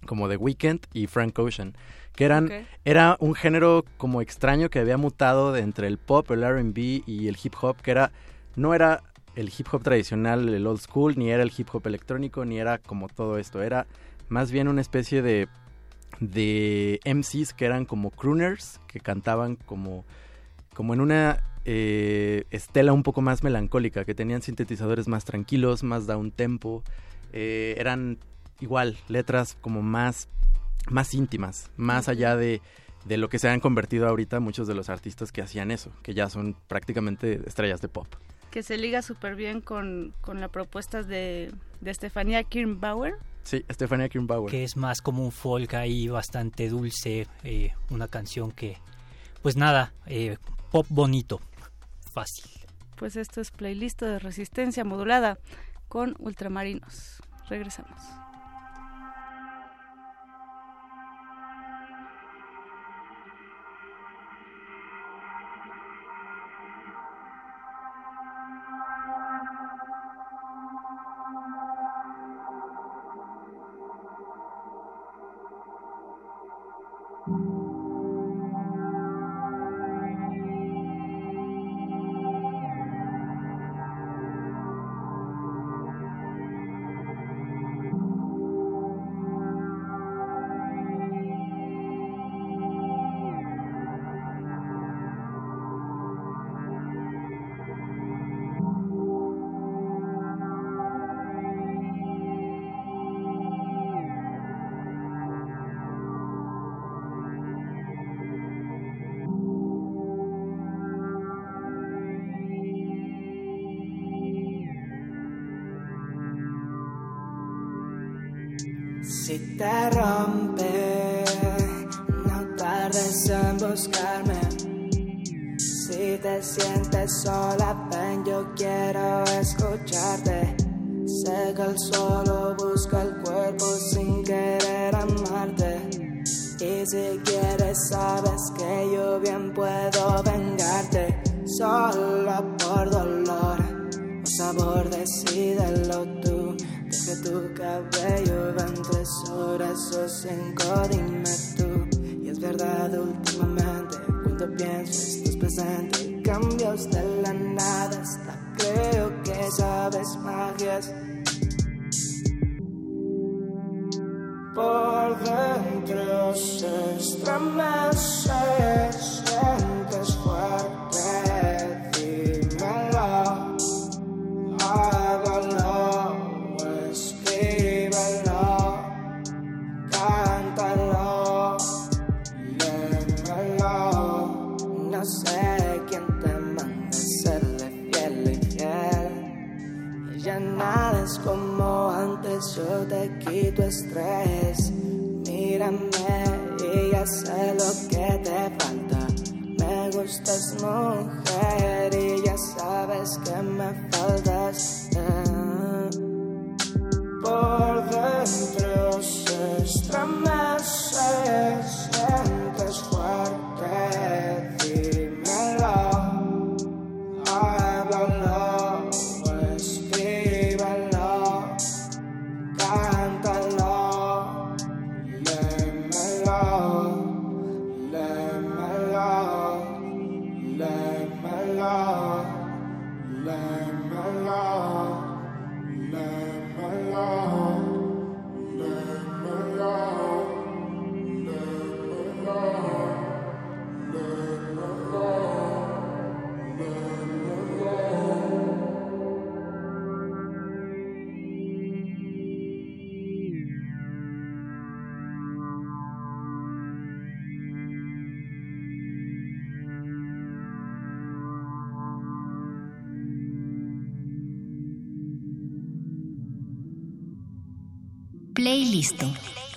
como The Weeknd y Frank Ocean, que eran, era un género como extraño que había mutado de entre el pop, el R&B y el hip hop, que era, no era el hip hop tradicional, el old school, ni era el hip hop electrónico, ni era como todo esto, era más bien una especie de de MCs que eran como crooners, que cantaban como, como en una eh, estela un poco más melancólica, que tenían sintetizadores más tranquilos, más down tempo, eh, eran igual letras como más, más íntimas, más allá de, de lo que se han convertido ahorita muchos de los artistas que hacían eso, que ya son prácticamente estrellas de pop. Que se liga súper bien con, con la propuesta de, de Estefanía Kirnbauer. Sí, Stefania Kirnbauer. que es más como un folk ahí bastante dulce, eh, una canción que, pues nada, eh, pop bonito, fácil. Pues esto es playlist de resistencia modulada con ultramarinos. Regresamos. Playlist. Sé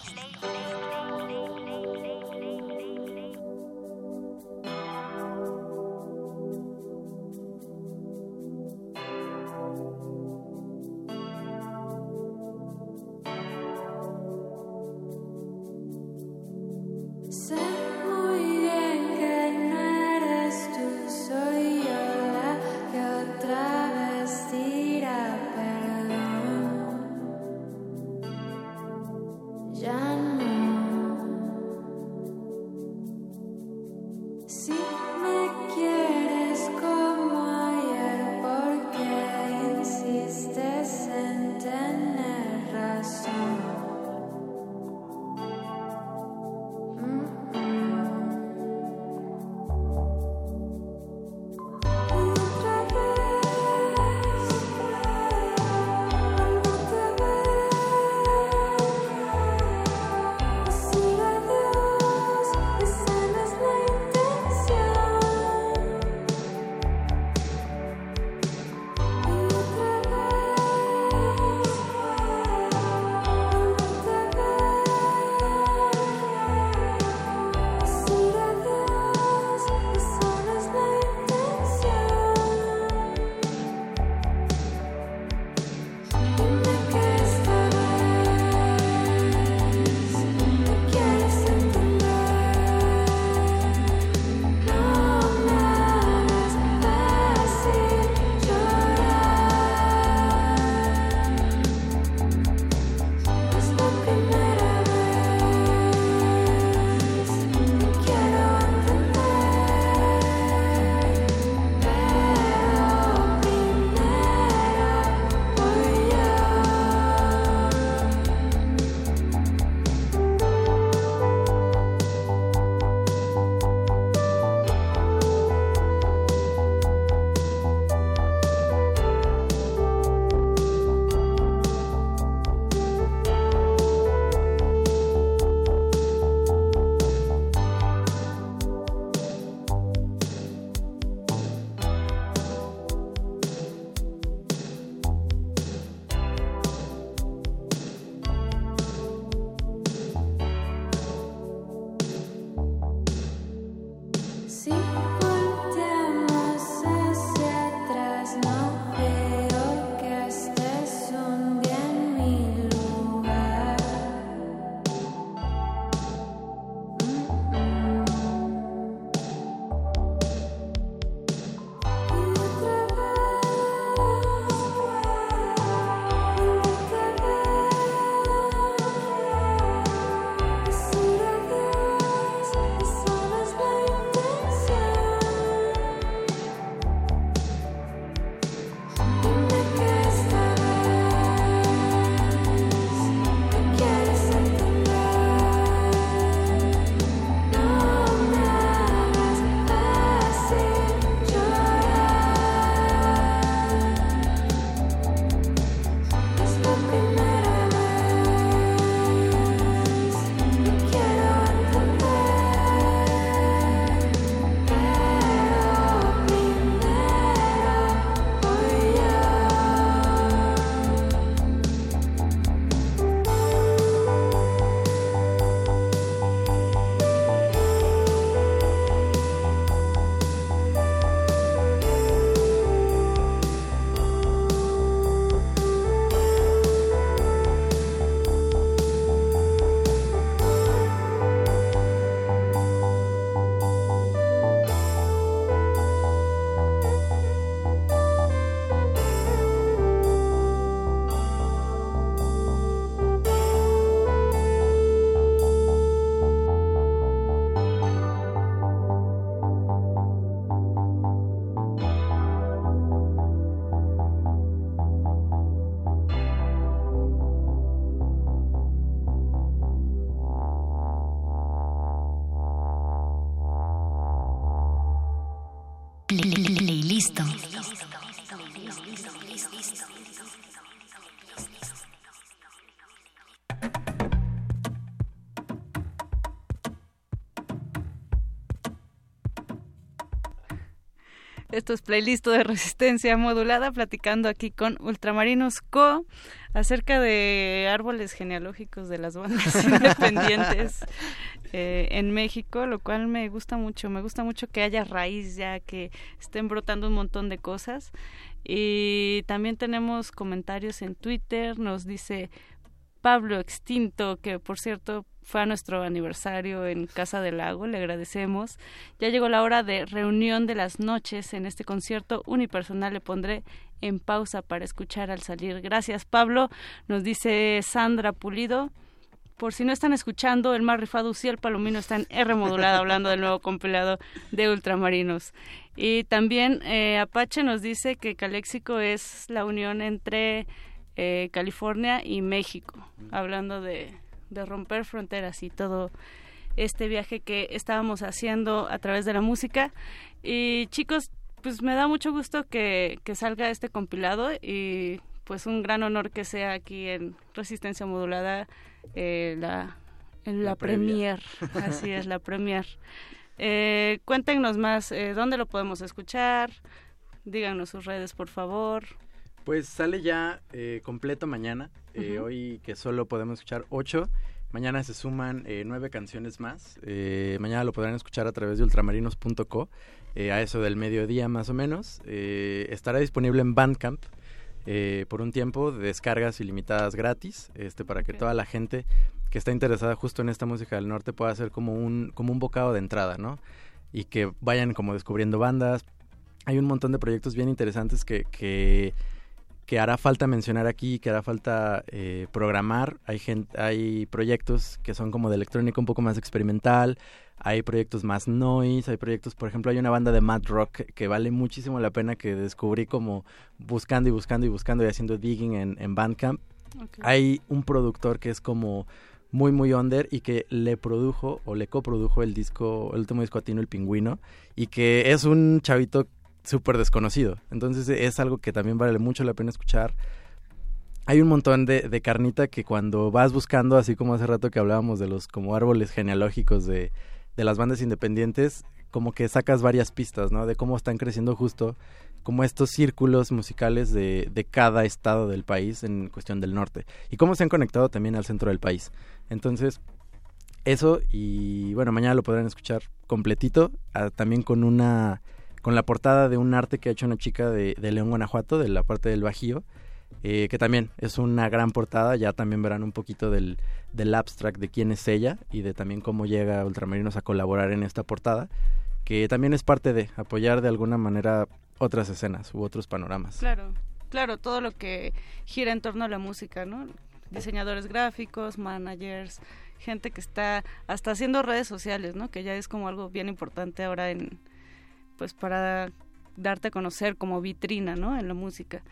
Esto es playlist de resistencia modulada, platicando aquí con Ultramarinos Co. acerca de árboles genealógicos de las bandas independientes eh, en México, lo cual me gusta mucho. Me gusta mucho que haya raíz ya, que estén brotando un montón de cosas. Y también tenemos comentarios en Twitter, nos dice Pablo Extinto, que por cierto fue a nuestro aniversario en Casa del Lago, le agradecemos. Ya llegó la hora de reunión de las noches en este concierto unipersonal. Le pondré en pausa para escuchar al salir. Gracias, Pablo. Nos dice Sandra Pulido. Por si no están escuchando, el más rifado el Palomino está en R modulada hablando del nuevo compilado de Ultramarinos. Y también eh, Apache nos dice que Caléxico es la unión entre eh, California y México, hablando de, de romper fronteras y todo este viaje que estábamos haciendo a través de la música. Y chicos, pues me da mucho gusto que, que salga este compilado y pues un gran honor que sea aquí en Resistencia Modulada eh, la, en la, premier. Así es, la premier. Eh, cuéntenos más, eh, ¿dónde lo podemos escuchar? Díganos sus redes, por favor. Pues sale ya eh, completo mañana. Eh, hoy que solo podemos escuchar ocho. Mañana se suman eh, nueve canciones más. Eh, mañana lo podrán escuchar a través de ultramarinos.co. eh, a eso del mediodía más o menos. Estará disponible en Bandcamp. eh, por un tiempo de descargas ilimitadas gratis este para que toda la gente que está interesada justo en esta música del norte pueda hacer como un como un bocado de entrada no y que vayan como descubriendo bandas hay un montón de proyectos bien interesantes que, que, que hará falta mencionar aquí, que hará falta eh, programar. Hay, gente, hay proyectos que son como de electrónica un poco más experimental, hay proyectos más noise, hay proyectos, por ejemplo, hay una banda de mad rock que vale muchísimo la pena que descubrí como buscando y buscando y buscando y haciendo digging en, en Bandcamp. Hay un productor que es como muy muy under y que le produjo o le coprodujo el disco, el último disco atino El Pingüino y que es un chavito súper desconocido. Entonces es algo que también vale mucho la pena escuchar. Hay un montón de, carnita que cuando vas buscando, así como hace rato que hablábamos de los como árboles genealógicos de, de las bandas independientes, como que sacas varias pistas, ¿no? De cómo están creciendo justo como estos círculos musicales de, de cada estado del país en cuestión del norte. Y cómo se han conectado también al centro del país. Entonces, eso y bueno, mañana lo podrán escuchar completito, ah, también con una con la portada de un arte que ha hecho una chica de, de León, Guanajuato, de la parte del Bajío, eh, que también es una gran portada, ya también verán un poquito del, del abstract de quién es ella y de también cómo llega Ultramarinos a colaborar en esta portada, que también es parte de apoyar de alguna manera otras escenas u otros panoramas. Claro, claro, todo lo que gira en torno a la música, ¿no? Diseñadores gráficos, managers, gente que está hasta haciendo redes sociales, ¿no? Que ya es como algo bien importante ahora en, pues para darte a conocer como vitrina, ¿no? En la música.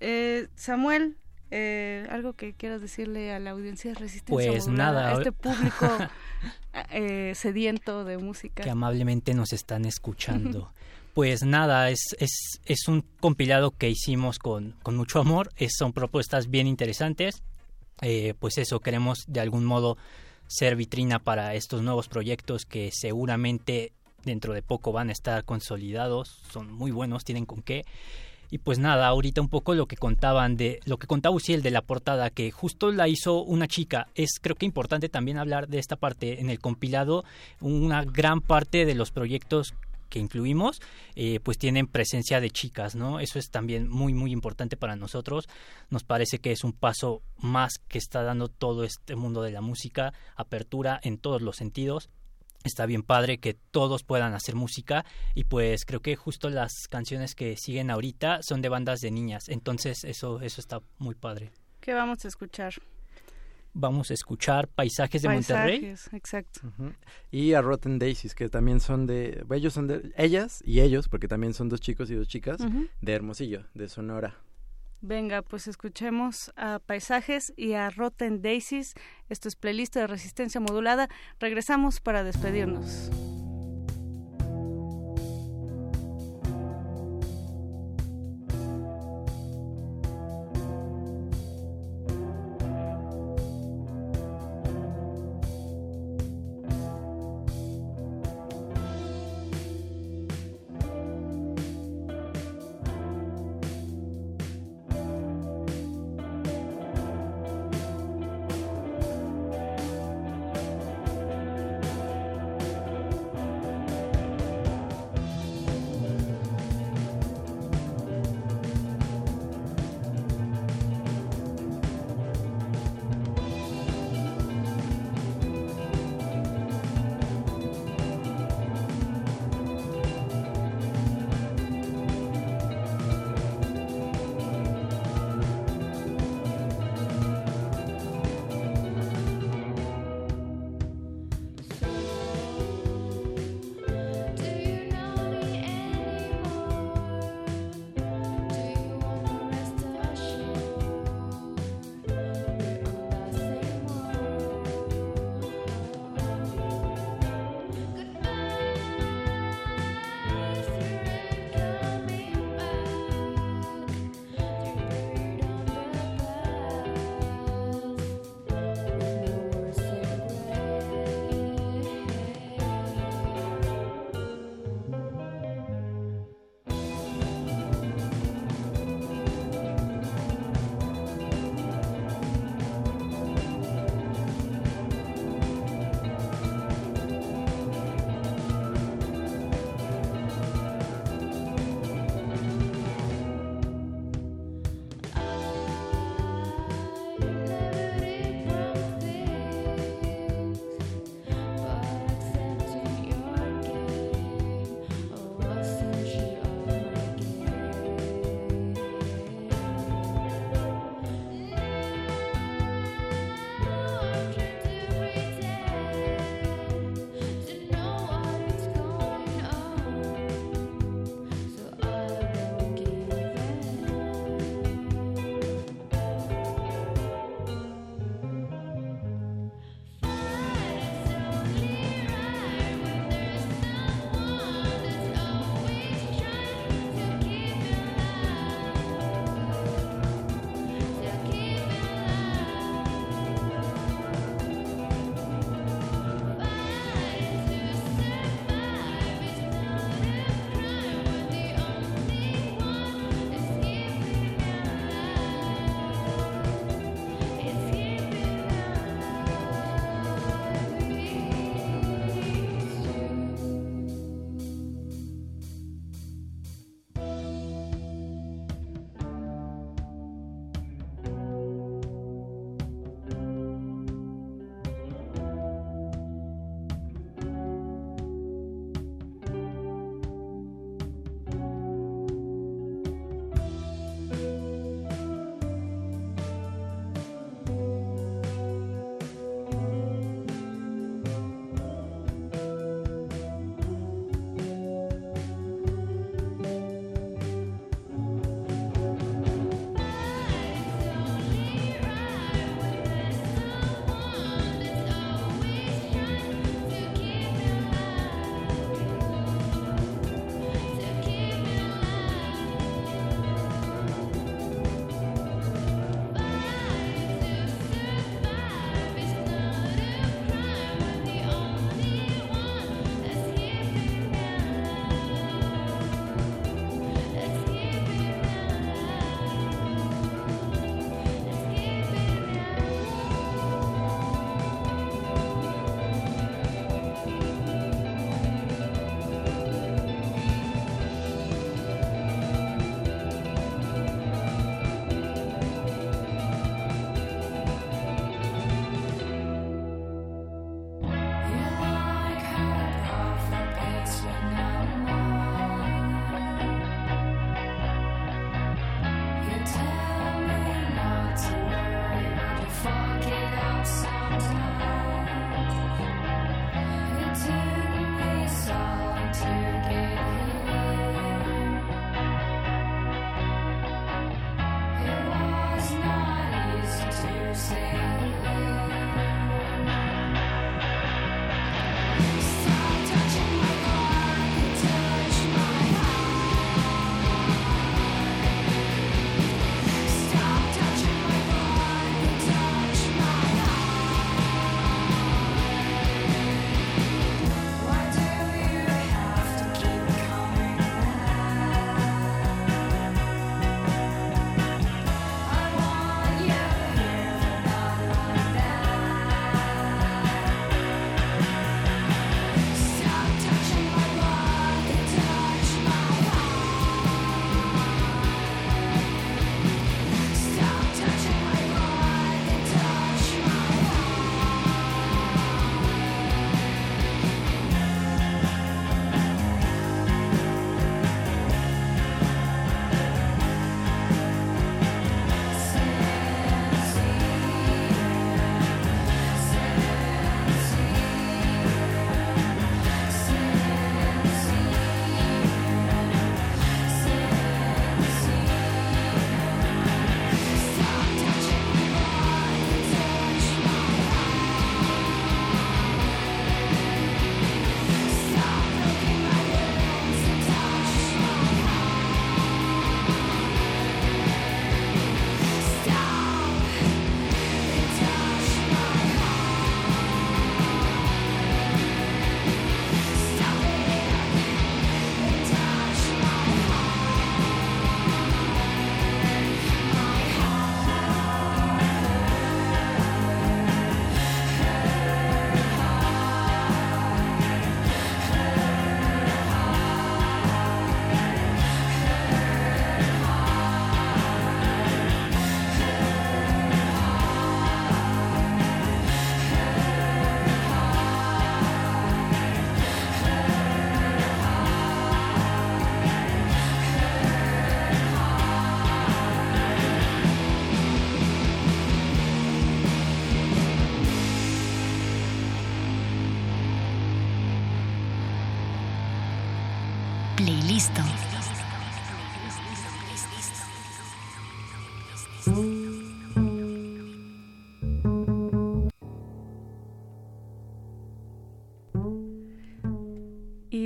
Eh, Samuel, eh, algo que quieras decirle a la audiencia de Resistencia Pues Modulada, nada, a este público eh, sediento de música. que amablemente nos están escuchando. Pues nada, es, es, es un compilado que hicimos con, con mucho amor, es- son propuestas bien interesantes, Eh, pues eso, queremos de algún modo ser vitrina para estos nuevos proyectos que seguramente dentro de poco van a estar consolidados, son muy buenos, tienen con qué. Y pues nada, ahorita un poco lo que contaban de lo que contaba Uciel de la portada que justo la hizo una chica. Es creo que importante también hablar de esta parte en el compilado. Una gran parte de los proyectos que incluimos, eh, pues tienen presencia de chicas, ¿no? Eso es también muy, muy importante para nosotros. Nos parece que es un paso más que está dando todo este mundo de la música, apertura en todos los sentidos. Está bien padre que todos puedan hacer música y pues creo que justo las canciones que siguen ahorita son de bandas de niñas, entonces eso, eso está muy padre. ¿Qué vamos a escuchar? Vamos a escuchar Paisajes de Monterrey. Paisajes, exacto. Ujú. Y a Rotten Daisies, que también son de... Ellos son de... Ellas y ellos, porque también son dos chicos y dos chicas, de Hermosillo, de Sonora. Venga, pues escuchemos a Paisajes y a Rotten Daisies. Esto es playlist de resistencia modulada. Regresamos para despedirnos.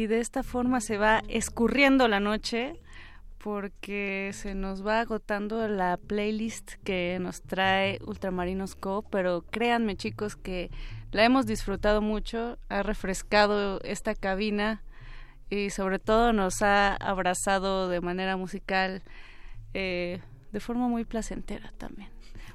Y de esta forma se va escurriendo la noche porque se nos va agotando la playlist que nos trae Ultramarinos Co, pero créanme chicos que la hemos disfrutado mucho, ha refrescado esta cabina y sobre todo nos ha abrazado de manera musical eh, de forma muy placentera también.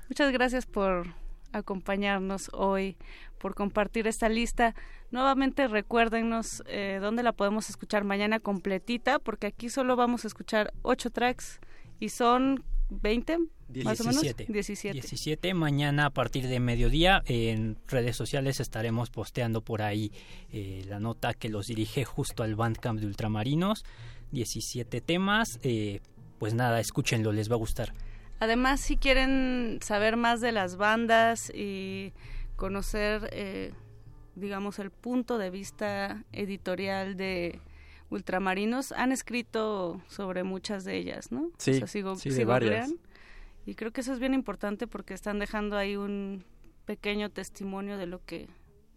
Muchas gracias por acompañarnos hoy, por compartir esta lista. Nuevamente recuérdenos eh, dónde la podemos escuchar mañana completita, porque aquí solo vamos a escuchar ocho tracks y son 20 más o menos 17. 17. 17. Mañana a partir de mediodía en redes sociales estaremos posteando por ahí eh, la nota que los dirige justo al Bandcamp de Ultramarinos. 17 temas. eh, pues nada, escúchenlo, les va a gustar. Además, si quieren saber más de las bandas y conocer, eh, digamos, el punto de vista editorial de Ultramarinos, han escrito sobre muchas de ellas, ¿no? Sí, O sea, sí, de varias. Y creo que eso es bien importante porque están dejando ahí un pequeño testimonio de lo que,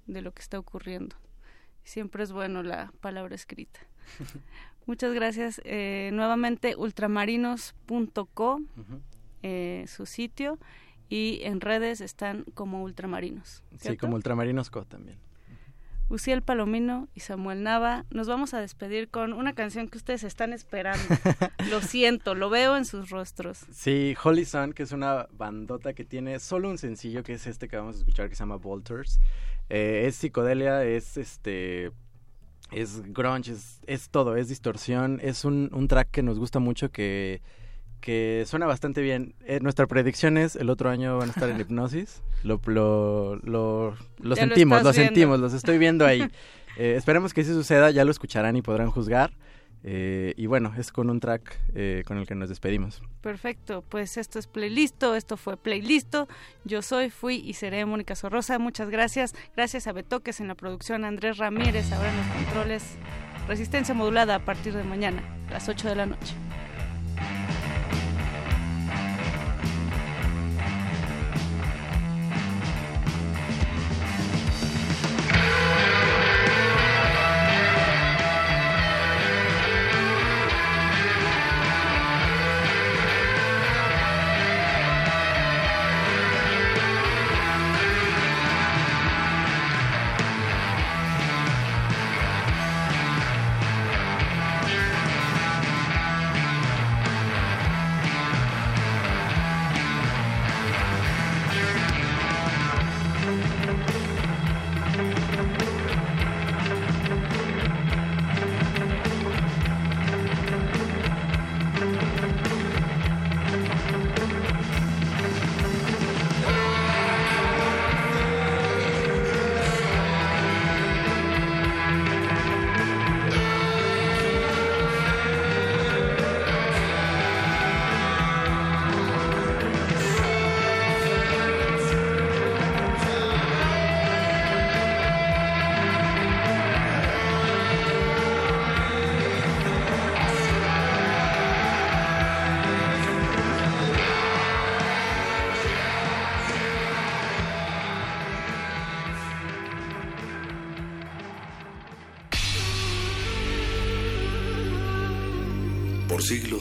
de lo que está ocurriendo. Siempre es bueno la palabra escrita. Muchas gracias. Eh, nuevamente, ultramarinos.co, eh, su sitio, y en redes están como ultramarinos. Sí, como Ultramarinos Co también. Uciel Palomino y Samuel Nava. Nos vamos a despedir con una canción que ustedes están esperando. lo siento, lo veo en sus rostros. Sí, Holy Sun, que es una bandota que tiene solo un sencillo, que es este que vamos a escuchar, que se llama Volters. Eh, es psicodelia, es este... Es grunge, es, es todo, es distorsión. Es un, un track que nos gusta mucho, que, que suena bastante bien. Eh, nuestra predicción es, el otro año van a estar en hipnosis. Lo, lo, lo, sentimos, lo, sentimos, los estoy viendo ahí. Eh, esperemos que sí suceda, ya lo escucharán y podrán juzgar. Eh, y bueno, es con un track eh, con el que nos despedimos. Perfecto, pues esto es Playlisto, esto fue Playlisto. Yo soy, fui y seré Mónica Sorrosa. Muchas gracias. Gracias a Betoques en la producción, Andrés Ramírez ahora en los controles. Resistencia modulada a partir de mañana, a las 8 de la noche.